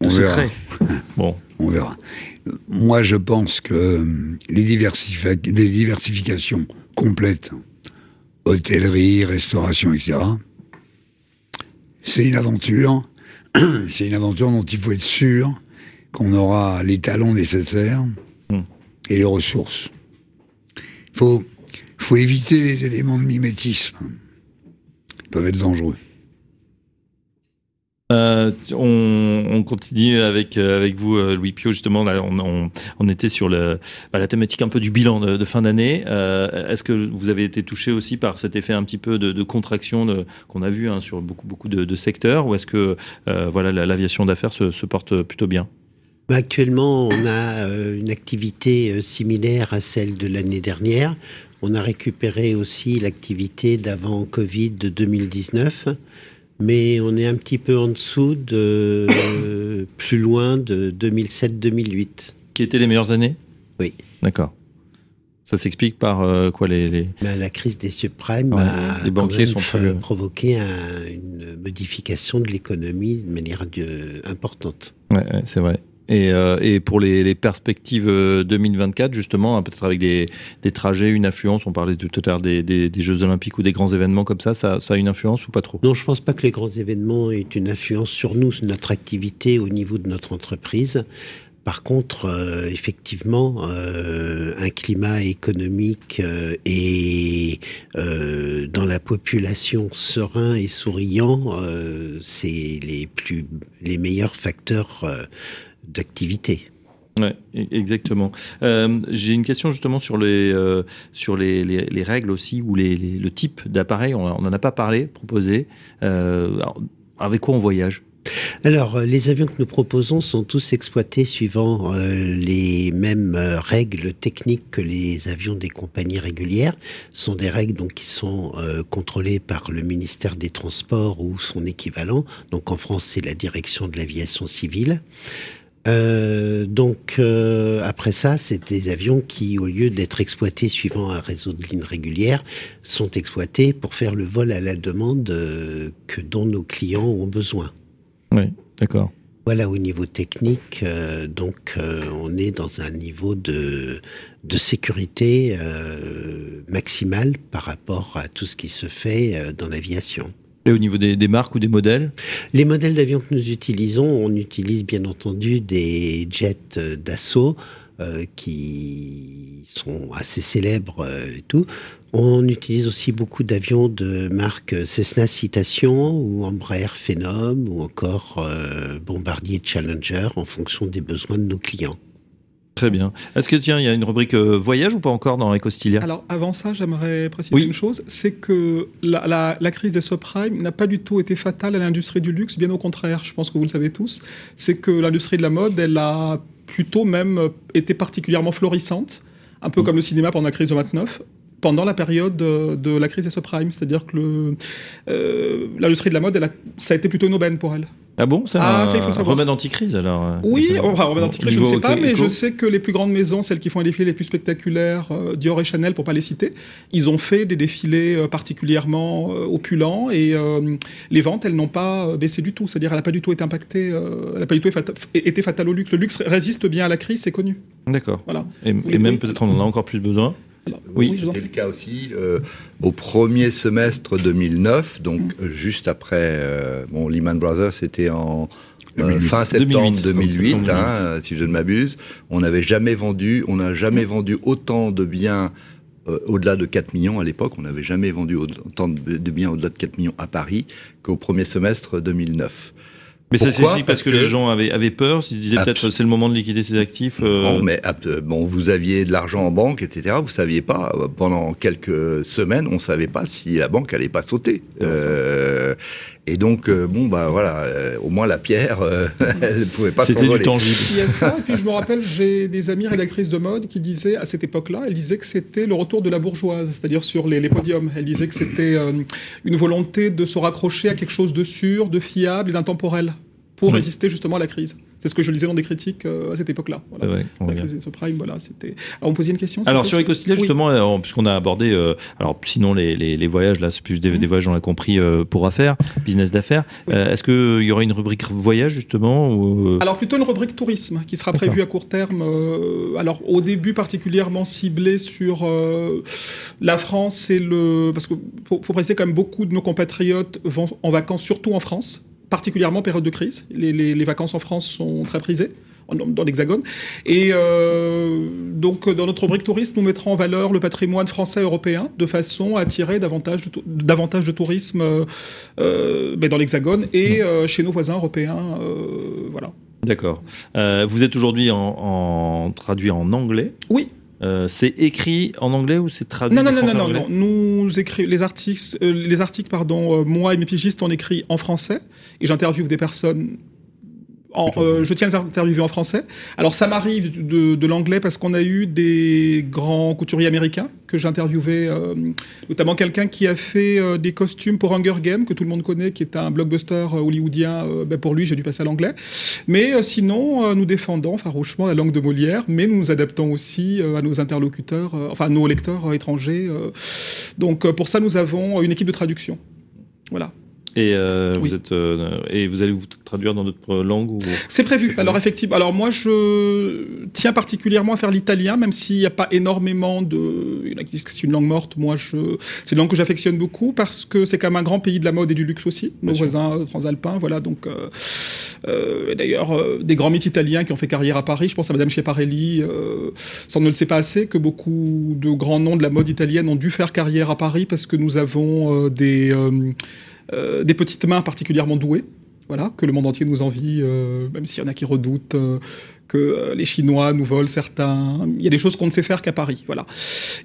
On verra. bon. On verra. Moi, je pense que euh, les, diversifi- les diversifications complètes, hôtellerie, restauration, etc., c'est une aventure. C'est une aventure dont il faut être sûr qu'on aura les talents nécessaires Hmm. et les ressources. Il faut, faut éviter les éléments de mimétisme. Ils peuvent être dangereux. Euh, on, on continue avec, euh, avec vous, euh, Louis Pio. Justement, là, on, on- on était sur le, bah, la thématique un peu du bilan de, de fin d'année. Est-ce que vous avez été touché aussi par cet effet un petit peu de, de contraction qu'on a vu hein, sur beaucoup, beaucoup de, de secteurs Ou est-ce que voilà, l'aviation d'affaires se, se porte plutôt bien? Bah, Actuellement, on a euh, une activité euh, similaire à celle de l'année dernière. On a récupéré aussi l'activité d'avant Covid de 2019, mais on est un petit peu en dessous de euh, plus loin de 2007-2008. Qui étaient les meilleures années? Oui. D'accord. Ça s'explique par euh, quoi les, les- Bah, la crise des subprimes Ouais, a les quand banquiers même sont fait- plus- provoqué un- une modification de l'économie de manière importante. Ouais, ouais, c'est vrai. Et, euh, et pour les, perspectives euh, 2024, justement, hein, peut-être avec des, trajets, une influence, on parlait tout à l'heure des, Jeux Olympiques ou des grands événements comme ça, ça, a une influence ou pas trop? Non, je ne pense pas que les grands événements aient une influence sur nous, sur notre activité au niveau de notre entreprise. Par contre, euh, effectivement, euh, un climat économique euh, et dans la population serein et souriant, c'est les les meilleurs facteurs d'activité. Ouais, e-, exactement. J'ai une question justement sur les sur les, les, règles aussi ou les, le type d'appareil. On n'en a pas parlé, proposé. avec quoi on voyage? Alors, euh, les avions que nous proposons sont tous exploités suivant euh, les mêmes euh, règles techniques que les avions des compagnies régulières. Ce sont des règles donc qui sont contrôlées par le ministère des Transports ou son équivalent. Donc en France, c'est la direction de l'aviation civile. Donc après ça, c'est des avions qui, au lieu d'être exploités suivant un réseau de lignes régulières, sont exploités pour faire le vol à la demande que dont nos clients ont besoin. Oui, d'accord. Voilà, au niveau technique, euh, donc euh, on est dans un niveau de, de sécurité euh, maximale par rapport à tout ce qui se fait dans l'aviation. Et au niveau des, marques ou des modèles Les modèles d'avions que nous utilisons, on utilise bien entendu des jets d'assaut qui sont assez célèbres et tout. On utilise aussi beaucoup d'avions de marque Cessna Citation ou Embraer Phenom ou encore euh, Bombardier Challenger en fonction des besoins de nos clients. Très bien. Est-ce que tiens, il y a une rubrique euh, voyage ou pas encore dans Ecostilia Alors avant ça, j'aimerais préciser une chose, c'est que la, crise des subprimes n'a pas du tout été fatale à l'industrie du luxe, bien au contraire. Je pense que vous le savez tous. C'est que l'industrie de la mode, elle a plutôt même été particulièrement florissante, un peu comme le cinéma pendant la crise de 29 pendant la période de, la crise des subprimes. C'est-à-dire que euh, l'industrie de la mode, elle a, ça a été plutôt une aubaine pour elle. Ah bon C'est ah, un, remède anti-crise alors euh, Oui, enfin, remède anti-crise, je ne sais pas, mais je sais que les plus grandes maisons, celles qui font les défilés les plus spectaculaires, euh, Dior et Chanel pour pas les citer, ils ont fait des défilés particulièrement opulents et les ventes, elles n'ont pas baissé du tout. C'est-à-dire, elle n'a pas du tout été impactée, elle n'a pas du tout été fatale au luxe. Le luxe résiste bien à la crise, c'est connu. D'accord. Voilà. Et, et même peut-être on en a encore plus besoin oui, c'était le cas aussi euh, au premier semestre 2009, donc mm. juste après euh, bon, Lehman Brothers, c'était en euh, fin septembre 2008, hein, si je ne m'abuse. On n'avait jamais vendu, on n'a jamais vendu autant de biens au-delà de 4 millions à l'époque. On n'avait jamais vendu autant de biens au-delà de 4 millions à Paris qu'au premier semestre 2009. Mais ça s'explique parce, parce, que, les gens avaient, avaient peur, ils se disaient peut-être c'est le moment de liquider ses actifs. Euh... Non, mais bon, vous aviez de l'argent en banque, etc. Vous saviez pas euh, pendant quelques semaines, on savait pas si la banque allait pas sauter. Euh, et donc, euh, bon, bah voilà, au moins la pierre, elle ne pouvait pas s'envoler. C'était du tangible. Il y a ça, et puis je me rappelle, j'ai des amis rédactrices de mode qui disaient, à cette époque-là, elles disaient que c'était le retour de la bourgeoise, c'est-à-dire sur les, les, podiums. Elles disaient que c'était une volonté de se raccrocher à quelque chose de sûr, de fiable et d'intemporel pour résister justement à la crise. C'est ce que je lisais dans des critiques euh, à cette époque-là. Voilà. la crise des subprimes, voilà, c'était. Alors, on posait une question. Alors sur Ecostilia, justement, euh, puisqu'on a abordé, euh, alors sinon les, les, voyages là, c'est plus des, des, voyages, on l'a compris, pour affaires, business d'affaires. Est-ce qu'il y aura une rubrique voyage justement ou... Alors plutôt une rubrique tourisme qui sera prévue à court terme. alors au début particulièrement ciblée sur la France et le, parce que faut, faut préciser quand même beaucoup de nos compatriotes vont en vacances surtout en France particulièrement période de crise. Les, vacances en France sont très prisées dans l'Hexagone. Et euh, donc, dans notre rubrique tourisme, nous mettrons en valeur le patrimoine français et européen de façon à attirer davantage de, davantage de tourisme euh, euh, ben, dans l'Hexagone et chez nos voisins européens. voilà. D'accord. vous êtes aujourd'hui en, traduit en anglais Oui. C'est écrit en anglais ou c'est traduit Non, non, non, non, non, Nous écrivons les articles, les articles, pardon. moi et mes pigistes, on écrit en français et j'interviewe des personnes euh, je tiens à interviewer en français. Alors ça m'arrive de, l'anglais parce qu'on a eu des grands couturiers américains que j'ai interviewé, euh, notamment quelqu'un qui a fait euh, des costumes pour Hunger Games, que tout le monde connaît, qui est un blockbuster hollywoodien. Ben pour lui, j'ai dû passer à l'anglais. Mais sinon, nous défendons farouchement la langue de Molière, mais nous nous adaptons aussi à nos interlocuteurs, enfin à nos lecteurs étrangers. donc pour ça, nous avons une équipe de traduction. Voilà. Et, euh, vous êtes, euh, et vous allez vous traduire dans d'autres langues ou... C'est prévu. Alors effectivement. Alors moi, je tiens particulièrement à faire l'italien, même s'il n'y a pas énormément de. Il disent que c'est une langue morte. Moi, je... c'est une langue que j'affectionne beaucoup parce que c'est quand même un grand pays de la mode et du luxe aussi. Nos voisins euh, transalpins, voilà. Donc Euh, D'ailleurs, euh, des grands mythes italiens qui ont fait carrière à Paris, je pense à Madame Schiaparelli, euh, ça on ne le sait pas assez, que beaucoup de grands noms de la mode italienne ont dû faire carrière à Paris parce que nous avons euh, des, euh, euh, des petites mains particulièrement douées. Voilà, que le monde entier nous envie, euh, même s'il y en a qui redoutent euh, que euh, les Chinois nous volent certains. Il y a des choses qu'on ne sait faire qu'à Paris, voilà.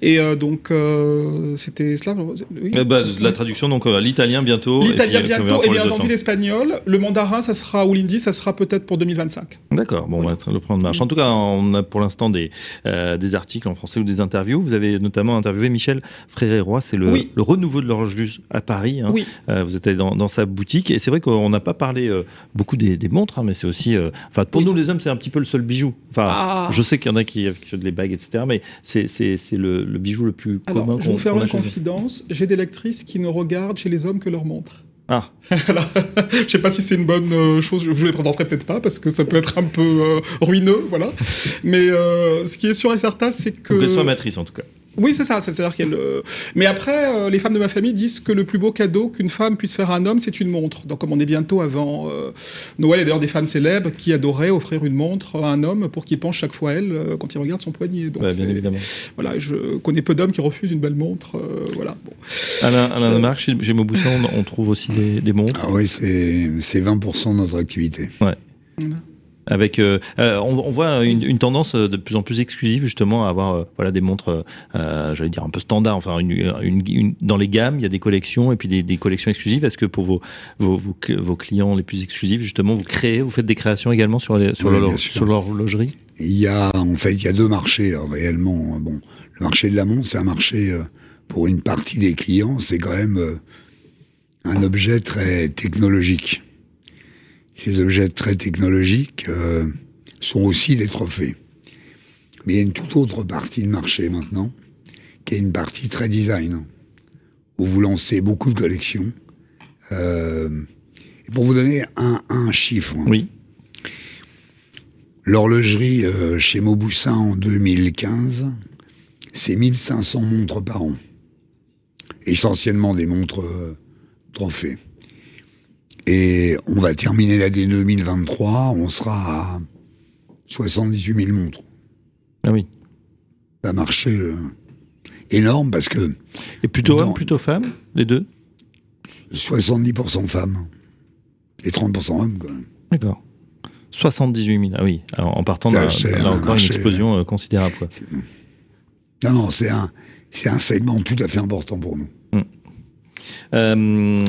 Et euh, donc euh, c'était cela. oui. Eh ben, la traduction, donc l'italien bientôt. L'italien bientôt, et les bien entendu hein. l'espagnol. Le mandarin, ça sera, ou l'hindi, ça sera peut-être pour 2025. D'accord, bon, on va le prendre en marche. En tout cas, on a pour l'instant des, des articles en français ou des interviews. Vous avez notamment interviewé Michel Fréré-Roy, c'est le, Oui. le renouveau de l'horloge à Paris. hein. Oui. Euh, vous êtes allé dans, dans sa boutique et c'est vrai qu'on n'a pas parlé euh, beaucoup des, des montres, hein, mais c'est aussi, euh, enfin, pour nous les hommes, c'est un petit peu le seul bijou. Enfin, Ah. je sais qu'il y en a qui ont des bagues, etc., mais c'est le, le bijou le plus Alors, commun. je vais vous faire une confidence. J'ai des lectrices qui ne regardent chez les hommes que leurs montres. Ah, Voilà. je sais pas si c'est une bonne euh, chose. Je vous les présenterai peut-être pas parce que ça peut être un peu euh, ruineux, voilà. Mais euh, ce qui est sûr et certain, c'est que. soit matrice en tout cas. Oui, c'est ça. c'est- C'est-à-dire qu'elle. euh, Mais après, euh, les femmes de ma famille disent que le plus beau cadeau qu'une femme puisse faire à un homme, c'est une montre. Donc, comme on est bientôt avant euh, Noël, il y a d'ailleurs des femmes célèbres qui adoraient offrir une montre à un homme pour qu'il penche chaque fois elle euh, quand il regarde son poignet. Donc, Ouais, bien évidemment. Voilà, je connais peu d'hommes qui refusent une belle montre. euh, voilà. Bon. Alain, Alain Demarque, chez, chez Mauboussin, on, on trouve aussi des, des montres. Ah oui, c'est c'est 20% de notre activité. Ouais. Avec, euh, euh, on, on voit une, une tendance euh, de plus en plus exclusive justement à avoir euh, voilà des montres, euh, j'allais dire un peu standard. Enfin, une, dans les gammes, il y a des collections et puis des, des collections exclusives. Est-ce que pour vos, vos, vos, cl- vos clients les plus exclusifs, justement, vous créez, vous faites des créations également sur les, sur Oui, sûr. sur l'horlogerie Il y a, en fait, il y a deux marchés euh, réellement. Bon, le marché de la montre, c'est un marché pour une partie des clients, c'est quand même un objet très technologique. Ces objets très technologiques euh, sont aussi des trophées. Mais il y a une toute autre partie de marché maintenant, qui est une partie très design, où vous lancez beaucoup de collections. Euh, et pour vous donner un, un chiffre, Oui. L'horlogerie euh, chez Mauboussin en 2015, c'est 1500 montres par an. Essentiellement des montres euh, trophées. Et on va terminer l'année 2023, on sera à 78 000 montres. Ah oui. Un marché euh, énorme parce que Et plutôt hommes, plutôt femmes, les deux? 70% femmes et 30% hommes. Quand même. D'accord. 78 000, ah oui, Alors, en partant d'un- encore marché, une explosion euh, considérable. Quoi. Non, non, c'est un, c'est un segment tout à fait important pour nous. Euh,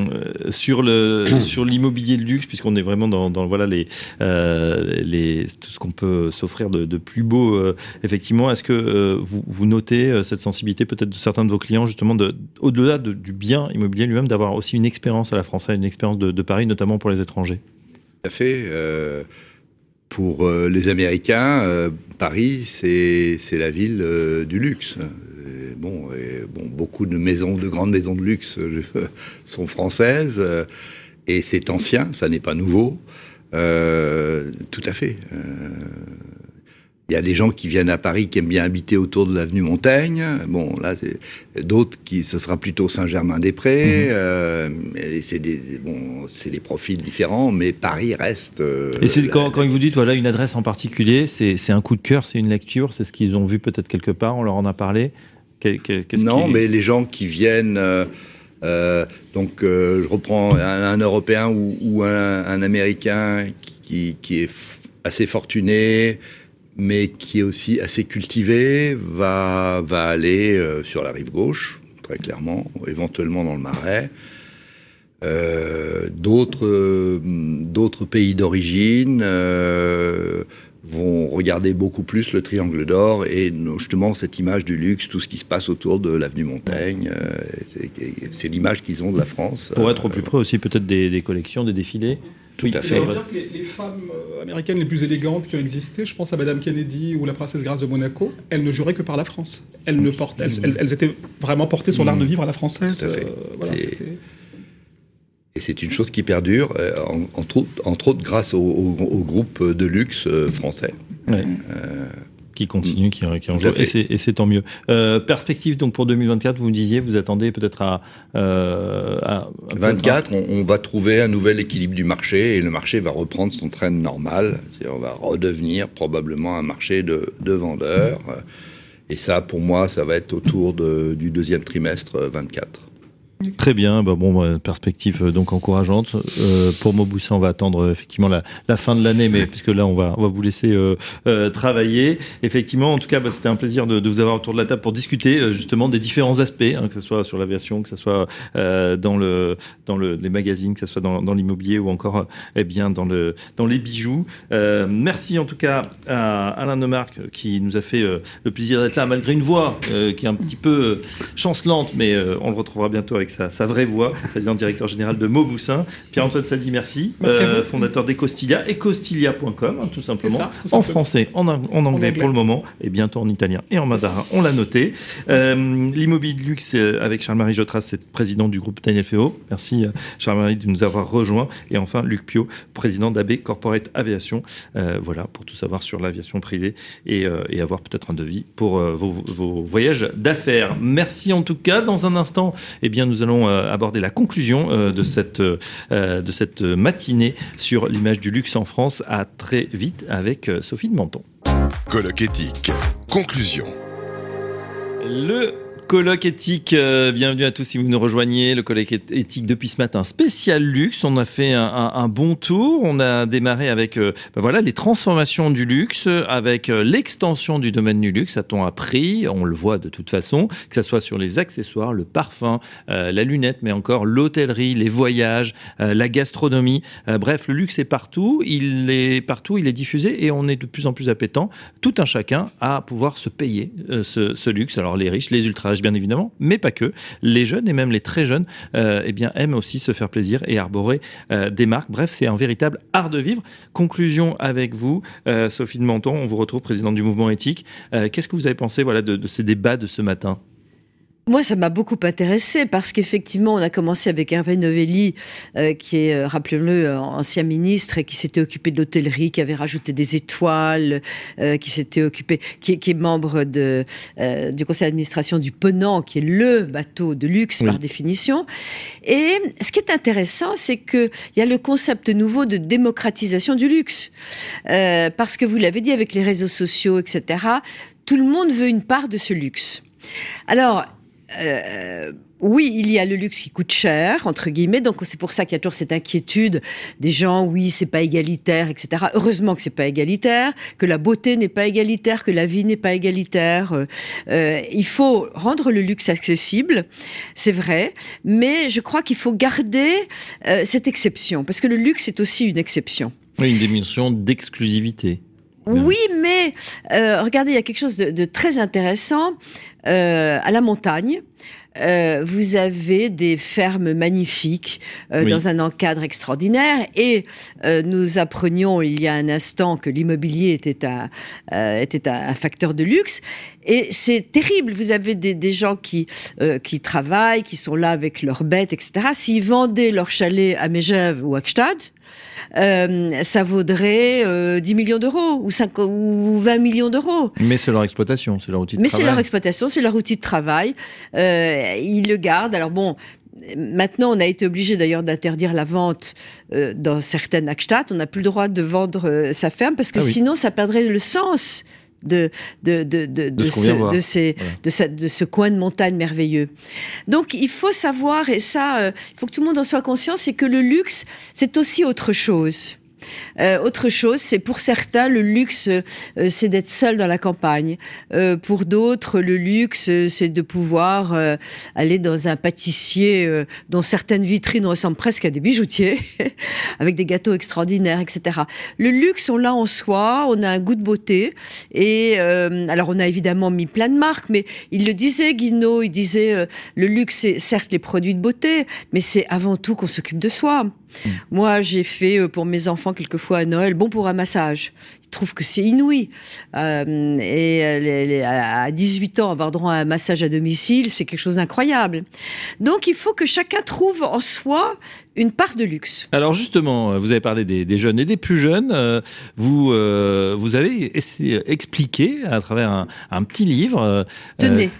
sur le sur l'immobilier de luxe, puisqu'on est vraiment dans, dans voilà les euh, les tout ce qu'on peut s'offrir de, de plus beau. euh, effectivement, est-ce que vous, vous notez cette sensibilité peut-être de certains de vos clients justement de au-delà de- du bien immobilier lui-même d'avoir aussi une expérience à la française, une expérience de, de Paris, notamment pour les étrangers? Tout à fait. pour les Américains, euh, Paris, c'est c'est la ville euh, du luxe. Et bon, et bon, beaucoup de maisons, de grandes maisons de luxe euh, sont françaises, euh, et c'est ancien, ça n'est pas nouveau. Euh, tout à fait. Il y a des gens qui viennent à Paris qui aiment bien habiter autour de l'avenue Montaigne. Bon, là, d'autres qui, ce sera plutôt Saint-Germain-des-Prés. et c'est des, bon, c'est des profils différents, mais Paris reste. Et c'est la- quand, quand vous dites voilà une adresse en particulier, c'est un coup de cœur, c'est une lecture, c'est ce qu'ils ont vu peut-être quelque part, on leur en a parlé. Qu'est-ce non, qui- mais les gens qui viennent. euh, euh, donc, euh, je reprends un, un Européen ou, ou un, un Américain qui, qui est f- assez fortuné, mais qui est aussi assez cultivé, va, va aller euh, sur la rive gauche, très clairement, éventuellement dans le Marais. Euh, d'autres, euh, d'autres pays d'origine vont regarder beaucoup plus le triangle d'or et justement cette image du luxe, tout ce qui se passe autour de l'avenue Montaigne. euh, c'est, l'image qu'ils ont de la France. Pour Euh, être au plus près aussi peut-être des, des collections, des défilés. Tout à Je fait. dire que les, les femmes euh, américaines les plus élégantes qui ont existé, je pense à Madame Kennedy ou la princesse Grâce de Monaco, elles ne juraient que par la France. Elles ne portaient, elles, elles- elles étaient vraiment portées sur l'art de vivre à la française. Tout à fait. euh, voilà, Et c'est une chose qui perdure, euh, en- entre, autres, entre autres grâce au, au- au groupe de luxe euh, français. Ouais. Euh, qui continue, qui, qui en joue, et c'est- tant mieux. Euh, perspective donc pour 2024, vous me disiez, vous attendez peut-être à, euh, à- à- 24, on, on va trouver un nouvel équilibre du marché et le marché va reprendre son train normal. C'est-à-dire, On va redevenir probablement un marché de, de vendeurs. Et ça, pour moi, ça va être autour de- du deuxième trimestre euh, 24. Très bien, bah bon, perspective euh, donc encourageante. Euh, pour Mauboussin, on va attendre euh, effectivement la, la fin de l'année, mais puisque là, on va, on va vous laisser euh, euh, travailler. Effectivement, en tout cas, bah, c'était un plaisir de, de vous avoir autour de la table pour discuter euh, justement des différents aspects, hein, que ce soit sur l'aviation, que ce soit euh, dans, le, dans le, les magazines, que ce soit dans, dans l'immobilier ou encore eh bien, dans, le, dans les bijoux. Euh, merci en tout cas à Alain Nomarque qui nous a fait euh, le plaisir d'être là, malgré une voix euh, qui est un petit peu chancelante, mais euh, on le retrouvera bientôt avec sa, sa vraie voix, président directeur général de Mauboussin. Pierre-Antoine Sadi, merci. Vous. fondateur d'Ecostilia, ecostilia.com, hein, tout simplement. ça, tout en français, en, ang- en anglais anglais. pour le moment, et bientôt en italien et en mandarin. On l'a noté. Euh, L'immobilier de luxe euh, avec Charles-Marie Jotras, c'est président du groupe Daniel Féo. Merci euh, Charles-Marie de nous avoir rejoints. Et enfin, Luc Pio, président d'AB Corporate Aviation. Euh, voilà, pour tout savoir sur l'aviation privée et, euh, et avoir peut-être un devis pour euh, vos, vos voyages d'affaires. Merci en tout cas. Dans un instant, eh bien, nous allons euh, aborder la conclusion euh, de, cette, euh, de cette matinée sur l'image du luxe en France. À très vite avec euh, Sophie de Menton. Colloque éthique. Conclusion. Le colloque éthique, euh, bienvenue à tous si vous nous rejoignez. Le colloque éthique depuis ce matin, spécial luxe. On a fait un, bon tour. On a démarré avec euh, ben voilà, les transformations du luxe, avec euh, l'extension du domaine du luxe. A-t-on appris On le voit de toute façon, que ce soit sur les accessoires, le parfum, la lunette, mais encore l'hôtellerie, les voyages, la gastronomie. Bref, le luxe est partout. Il est partout, il est diffusé et on est de plus en plus appétant, tout un chacun, à pouvoir se payer ce, ce luxe. Alors les riches, les ultra bien évidemment, mais pas que. Les jeunes et même les très jeunes, euh, eh aiment aussi se faire plaisir et arborer euh, des marques. Bref, c'est un véritable art de vivre. Conclusion avec vous, euh, Sophie de Menton. On vous retrouve présidente du mouvement éthique. Qu'est-ce que vous avez pensé voilà de ces débats de ce matin? Moi, ça m'a beaucoup intéressé parce qu'effectivement, on a commencé avec Hervé Novelli, euh, qui est, euh, rappelons-le, euh, ancien ministre et qui s'était occupé de l'hôtellerie, qui avait rajouté des étoiles, euh, qui s'était occupé, qui, est- qui est membre de, euh, du conseil d'administration du Ponant, qui est le bateau de luxe par définition. Et ce qui est intéressant, c'est que il y a le concept nouveau de démocratisation du luxe, parce que vous l'avez dit avec les réseaux sociaux, etc. Tout le monde veut une part de ce luxe. Alors, euh, oui, il y a le luxe qui coûte cher, entre guillemets, donc c'est pour ça qu'il y a toujours cette inquiétude des gens, oui, c'est pas égalitaire, etc. Heureusement que c'est pas égalitaire, que la beauté n'est pas égalitaire, que la vie n'est pas égalitaire. Euh, euh, il faut rendre le luxe accessible, c'est vrai, mais je crois qu'il faut garder euh, cette exception, parce que le luxe est aussi une exception. Oui, une dimension d'exclusivité. Oui, mais euh, regardez, il y a quelque chose de, de très intéressant. Euh, à la montagne, euh, vous avez des fermes magnifiques euh, Oui. dans un encadre extraordinaire et euh, nous apprenions il y a un instant que l'immobilier était un, euh, était un, un facteur de luxe et c'est terrible. Vous avez des, des gens qui, euh, qui travaillent, qui sont là avec leurs bêtes, etc. S'ils vendaient leur chalet à Megève ou à Gstad, euh, ça vaudrait euh, 10 millions d'euros ou, 5 ou 20 millions d'euros. Mais c'est leur exploitation, c'est leur outil de Mais c'est travail. leur exploitation, c'est leur outil de travail. Euh, ils le gardent. Alors bon, maintenant on a été obligé d'ailleurs d'interdire la vente euh, dans certaines Hackstatt. On n'a plus le droit de vendre euh, sa ferme parce que Ah oui. sinon ça perdrait le sens. De, de, de, de, De ce ces, de ce coin de montagne merveilleux. Donc il faut savoir, et ça, euh, il faut que tout le monde en soit conscient, c'est que le luxe, c'est aussi autre chose. Euh, autre chose, c'est pour certains le luxe, euh, c'est d'être seul dans la campagne. Euh, pour d'autres, le luxe, c'est de pouvoir euh, aller dans un pâtissier euh, dont certaines vitrines ressemblent presque à des bijoutiers, avec des gâteaux extraordinaires, etc. Le luxe, on l'a en soi, on a un goût de beauté. Et euh, alors, on a évidemment mis plein de marques, mais il le disait, Guinaud, il disait, le luxe, c'est certes les produits de beauté, mais c'est avant tout qu'on s'occupe de soi. Moi, j'ai fait euh, pour mes enfants quelquefois à Noël, bon pour un massage. trouve que c'est inouï. Euh, et euh, à 18 ans, avoir droit à un massage à domicile, c'est quelque chose d'incroyable. Donc il faut que chacun trouve en soi une part de luxe. Alors justement, euh, vous avez parlé des, des jeunes et des plus jeunes. euh, Vous, euh, vous avez essayé- expliqué à travers un, un petit livre euh,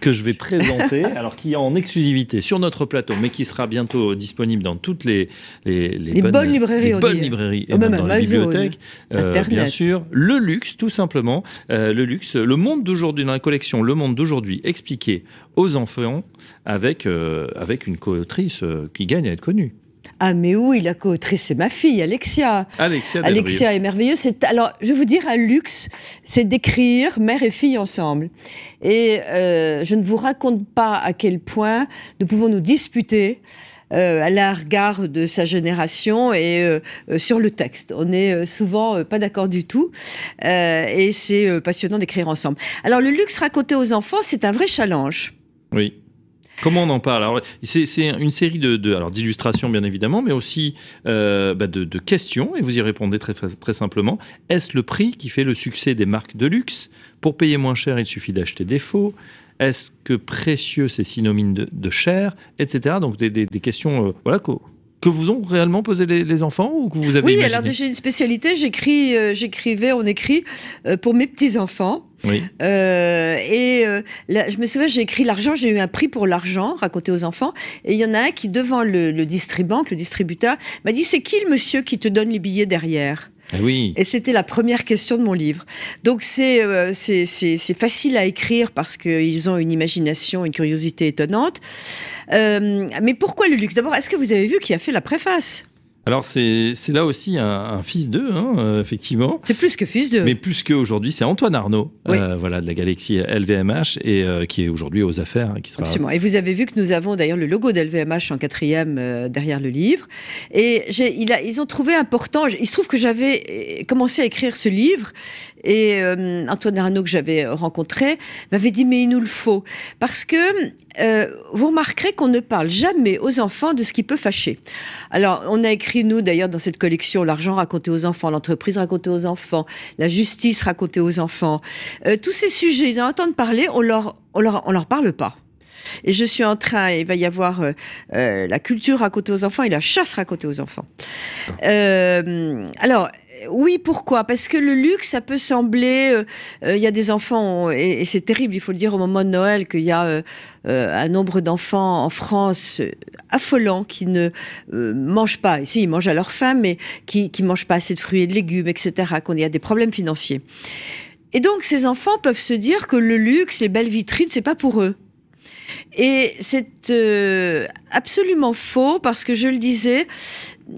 que je vais présenter, alors qui est en exclusivité sur notre plateau, mais qui sera bientôt disponible dans toutes les les, Les bonnes librairies, les on bonnes librairies et Oh, même même dans les bibliothèques, euh, bien sûr. Le luxe, tout simplement, le luxe, le monde d'aujourd'hui dans la collection, le monde d'aujourd'hui expliqué aux enfants avec avec une co-autrice qui gagne à être connue. Ah mais oui, la co-autrice, c'est ma fille, Alexia. Alexia, Alexia est merveilleuse. C'est alors, je vais vous dire, un luxe, c'est d'écrire mère et fille ensemble. Et euh, je ne vous raconte pas à quel point nous pouvons nous disputer. euh, à la regard de sa génération et euh, euh, sur le texte. On est euh, souvent pas d'accord du tout et c'est passionnant d'écrire ensemble. Alors le luxe raconté aux enfants, c'est un vrai challenge. Oui. Comment on en parle? Alors, c'est une série de, de- alors d'illustrations bien évidemment, mais aussi euh, bah, de, de questions et vous y répondez très très simplement. Est-ce le prix qui fait le succès des marques de luxe? Pour payer moins cher, il suffit d'acheter des faux. Est-ce que précieux c'est synonyme de, de cher, etc. Donc des, des- des questions, euh, voilà que, que vous ont réellement posé les, les enfants ou que vous avez Oui, imaginé alors j'ai une spécialité, j'écris, euh, j'écrivais, on écrit euh, pour mes petits enfants. Oui. Euh, et euh, là, je me souviens, j'ai écrit l'argent, j'ai eu un prix pour l'argent raconté aux enfants. Et il y en a un qui, devant le, le distribanque, le distributeur, m'a dit C'est qui le monsieur qui te donne les billets derrière? Ah oui. et c'était la première question de mon livre. Donc c'est euh, c'est facile à écrire parce qu'ils ont une imagination, une curiosité étonnante. Euh, mais pourquoi le luxe? D'abord, est-ce que vous avez vu qui a fait la préface? Alors c'est là aussi un, un fils d'eux, hein, euh, effectivement. C'est plus que fils d'eux. Mais plus qu'aujourd'hui, c'est Antoine Arnaud, Oui. euh, voilà, de la galaxie LVMH, et euh, qui est aujourd'hui aux affaires, qui sera. Absolument. Et vous avez vu que nous avons d'ailleurs le logo d'LVMH en quatrième euh, derrière le livre. Et j'ai- il a, ils ont trouvé important. Il se trouve que j'avais commencé à écrire ce livre et euh, Antoine Arnaud que j'avais rencontré m'avait dit mais il nous le faut parce que euh, vous remarquerez qu'on ne parle jamais aux enfants de ce qui peut fâcher. Alors on a écrit nous d'ailleurs dans cette collection l'argent raconté aux enfants, l'entreprise racontée aux enfants, la justice racontée aux enfants. Euh, tous ces sujets ils en entendent parler, on leur on leur on leur parle pas. Et je suis en train, il va y avoir euh, euh, la culture racontée aux enfants et la chasse racontée aux enfants. Euh, alors, oui, pourquoi? Parce que le luxe, ça peut sembler. euh, euh, Il y a des enfants, et, c'est terrible, il faut le dire au moment de Noël, qu'il y a euh, un nombre d'enfants en France euh, affolant qui ne mangent pas. Si, ils mangent à leur faim, mais qui qui mangent pas assez de fruits et de légumes, etc. Qu'on y a des problèmes financiers. Et donc, ces enfants peuvent se dire que le luxe, les belles vitrines, c'est pas pour eux. Et c'est absolument faux parce que je le disais,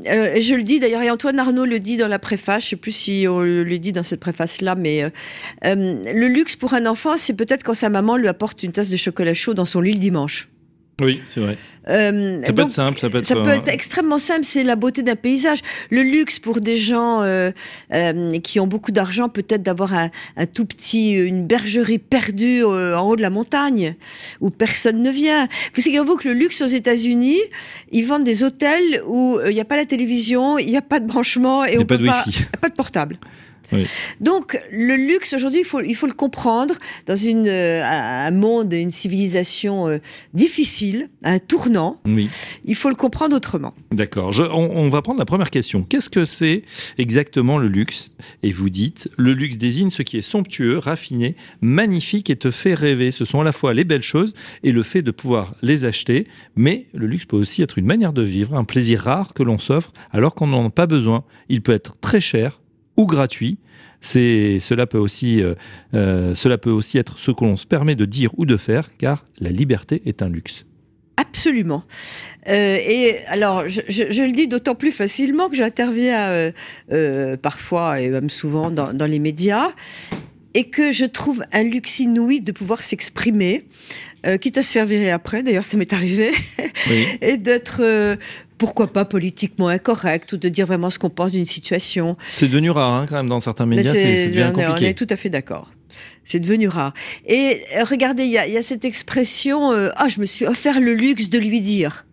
euh, je le dis d'ailleurs, et Antoine Arnaud le dit dans la préface, je sais plus si on le dit dans cette préface-là, mais euh, euh, le luxe pour un enfant, c'est peut-être quand sa maman lui apporte une tasse de chocolat chaud dans son lit le dimanche. Oui, c'est vrai. Euh, Ça peut donc, être simple, ça peut être. ça peut euh, être extrêmement simple, c'est la beauté d'un paysage. Le luxe pour des gens euh, euh, qui ont beaucoup d'argent, peut-être d'avoir un, un tout petit, une bergerie perdue euh, en haut de la montagne où personne ne vient. Vous savez vous que le luxe aux États-Unis, ils vendent des hôtels où euh, il n'y a pas la télévision, il n'y a pas de branchement et Il y a on pas peut de pas, Wi-Fi. pas de portable. Oui. Donc le luxe aujourd'hui, il faut, il faut le comprendre dans une, euh, un monde, une civilisation euh, difficile, un tournant. Oui. Il faut le comprendre autrement. D'accord. On, on va prendre la première question. Qu'est-ce que c'est exactement le luxe? Et vous dites, le luxe désigne ce qui est somptueux, raffiné, magnifique et te fait rêver. Ce sont à la fois les belles choses et le fait de pouvoir les acheter. Mais le luxe peut aussi être une manière de vivre, un plaisir rare que l'on s'offre alors qu'on n'en a pas besoin. Il peut être très cher ou gratuit. C'est cela peut aussi euh, euh, cela peut aussi être ce que l'on se permet de dire ou de faire, car la liberté est un luxe. Absolument. Euh, et alors, je, le dis d'autant plus facilement que j'interviens parfois et même souvent dans les médias et que je trouve un luxe inouï de pouvoir s'exprimer, euh, quitte à se faire virer après, d'ailleurs ça m'est arrivé, Oui. et d'être, euh, pourquoi pas, politiquement incorrect ou de dire vraiment ce qu'on pense d'une situation. C'est devenu rare hein, quand même dans certains médias, c'est devenu est, on compliqué. est tout à fait d'accord. C'est devenu rare. Et euh, regardez, il y, a- il y a cette expression euh, Ah, je me suis offert le luxe de lui dire.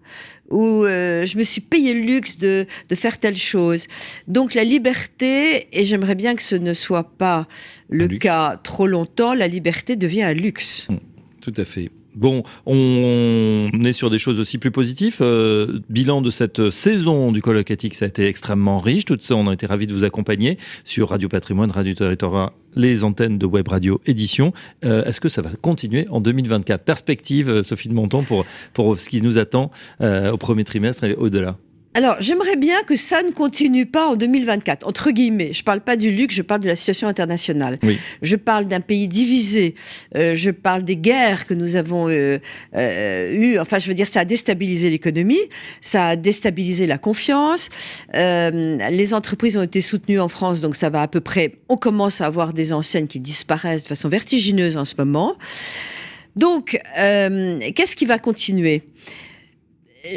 où euh, je me suis payé le luxe de, de faire telle chose. Donc la liberté, et j'aimerais bien que ce ne soit pas le cas trop longtemps, la liberté devient un luxe. Mmh, tout à fait. Bon, on est sur des choses aussi plus positives. Euh, bilan de cette saison du colloque éthique, ça a été extrêmement riche. Tout ça, on a été ravis de vous accompagner sur Radio Patrimoine, Radio Territoire, les antennes de Web Radio Édition. Euh, est-ce que ça va continuer en 2024 Perspective, euh, Sophie de Monton, pour, pour ce qui nous attend au premier trimestre et au-delà alors, j'aimerais bien que ça ne continue pas en 2024, entre guillemets. Je ne parle pas du luxe, je parle de la situation internationale. Je parle d'un pays divisé. Euh, je parle des guerres que nous avons euh, euh, eues. Enfin, je veux dire, ça a déstabilisé l'économie, ça a déstabilisé la confiance. les entreprises ont été soutenues en France, donc ça va à peu près. On commence à avoir des enseignes qui disparaissent de façon vertigineuse en ce moment. Donc, qu'est-ce qui va continuer?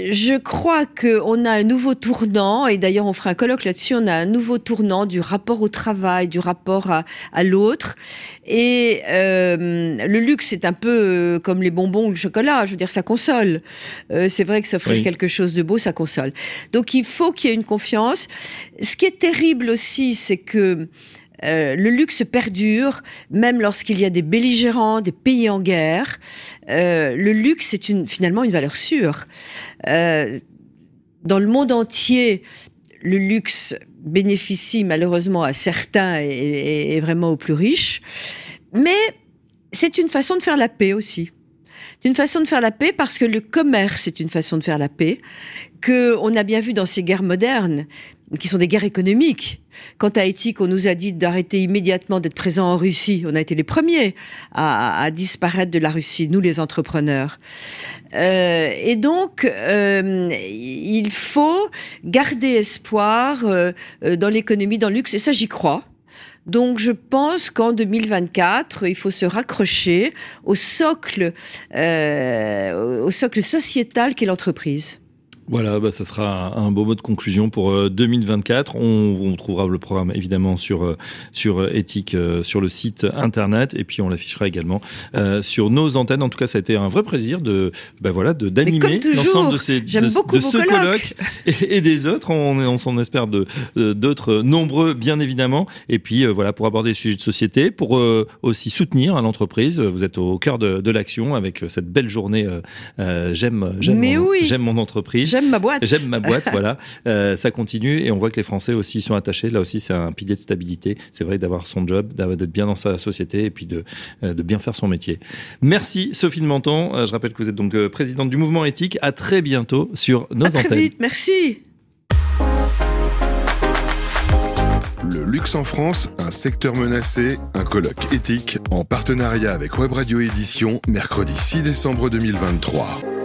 Je crois qu'on a un nouveau tournant, et d'ailleurs on fera un colloque là-dessus, on a un nouveau tournant du rapport au travail, du rapport à, l'autre. Et euh, le luxe, c'est un peu euh, comme les bonbons ou le chocolat, je veux dire, ça console. Euh, c'est vrai que s'offrir quelque chose de beau, ça console. Donc il faut qu'il y ait une confiance. Ce qui est terrible aussi, c'est que euh, le luxe perdure, même lorsqu'il y a des belligérants, des pays en guerre. Euh, le luxe est finalement une valeur sûre. Euh, dans le monde entier, le luxe bénéficie malheureusement à certains et, et vraiment aux plus riches. Mais c'est une façon de faire la paix aussi. C'est une façon de faire la paix parce que le commerce est une façon de faire la paix, que on a bien vu dans ces guerres modernes, qui sont des guerres économiques. Quant à éthique, on nous a dit d'arrêter immédiatement d'être présents en Russie. On a été les premiers à, disparaître de la Russie, nous les entrepreneurs. Euh, et donc, euh, il faut garder espoir euh, dans l'économie, dans le luxe, et ça j'y crois. Donc je pense qu'en 2024, il faut se raccrocher au socle, au socle sociétal qu'est l'entreprise. Voilà, bah, ça sera un beau mot de conclusion pour 2024. Euh, on, on trouvera le programme évidemment sur euh, sur euh, éthique sur le site internet et puis on l'affichera également sur nos antennes. En tout cas, ça a été un vrai plaisir de bah, voilà de d'animer l'ensemble de ces de, ce colloque et, des autres. On, on s'en espère de d'autres nombreux bien évidemment. Et puis voilà pour aborder les sujets de société, pour aussi soutenir l'entreprise. Vous êtes au cœur de, de l'action avec cette belle journée. j'aime j'aime mon, j'aime mon entreprise. J'aime ma boîte. J'aime ma boîte, voilà. Euh, ça continue et on voit que les Français aussi sont attachés. Là aussi, c'est un pilier de stabilité. C'est vrai d'avoir son job, d'être bien dans sa société et puis de, euh, de bien faire son métier. Merci Sophie de Menton. Euh, je rappelle que vous êtes donc présidente du mouvement éthique. À très bientôt sur nos à antennes. Très vite, merci. Le luxe en France, un secteur menacé, un colloque éthique en partenariat avec Web Radio Édition, mercredi 6 décembre 2023.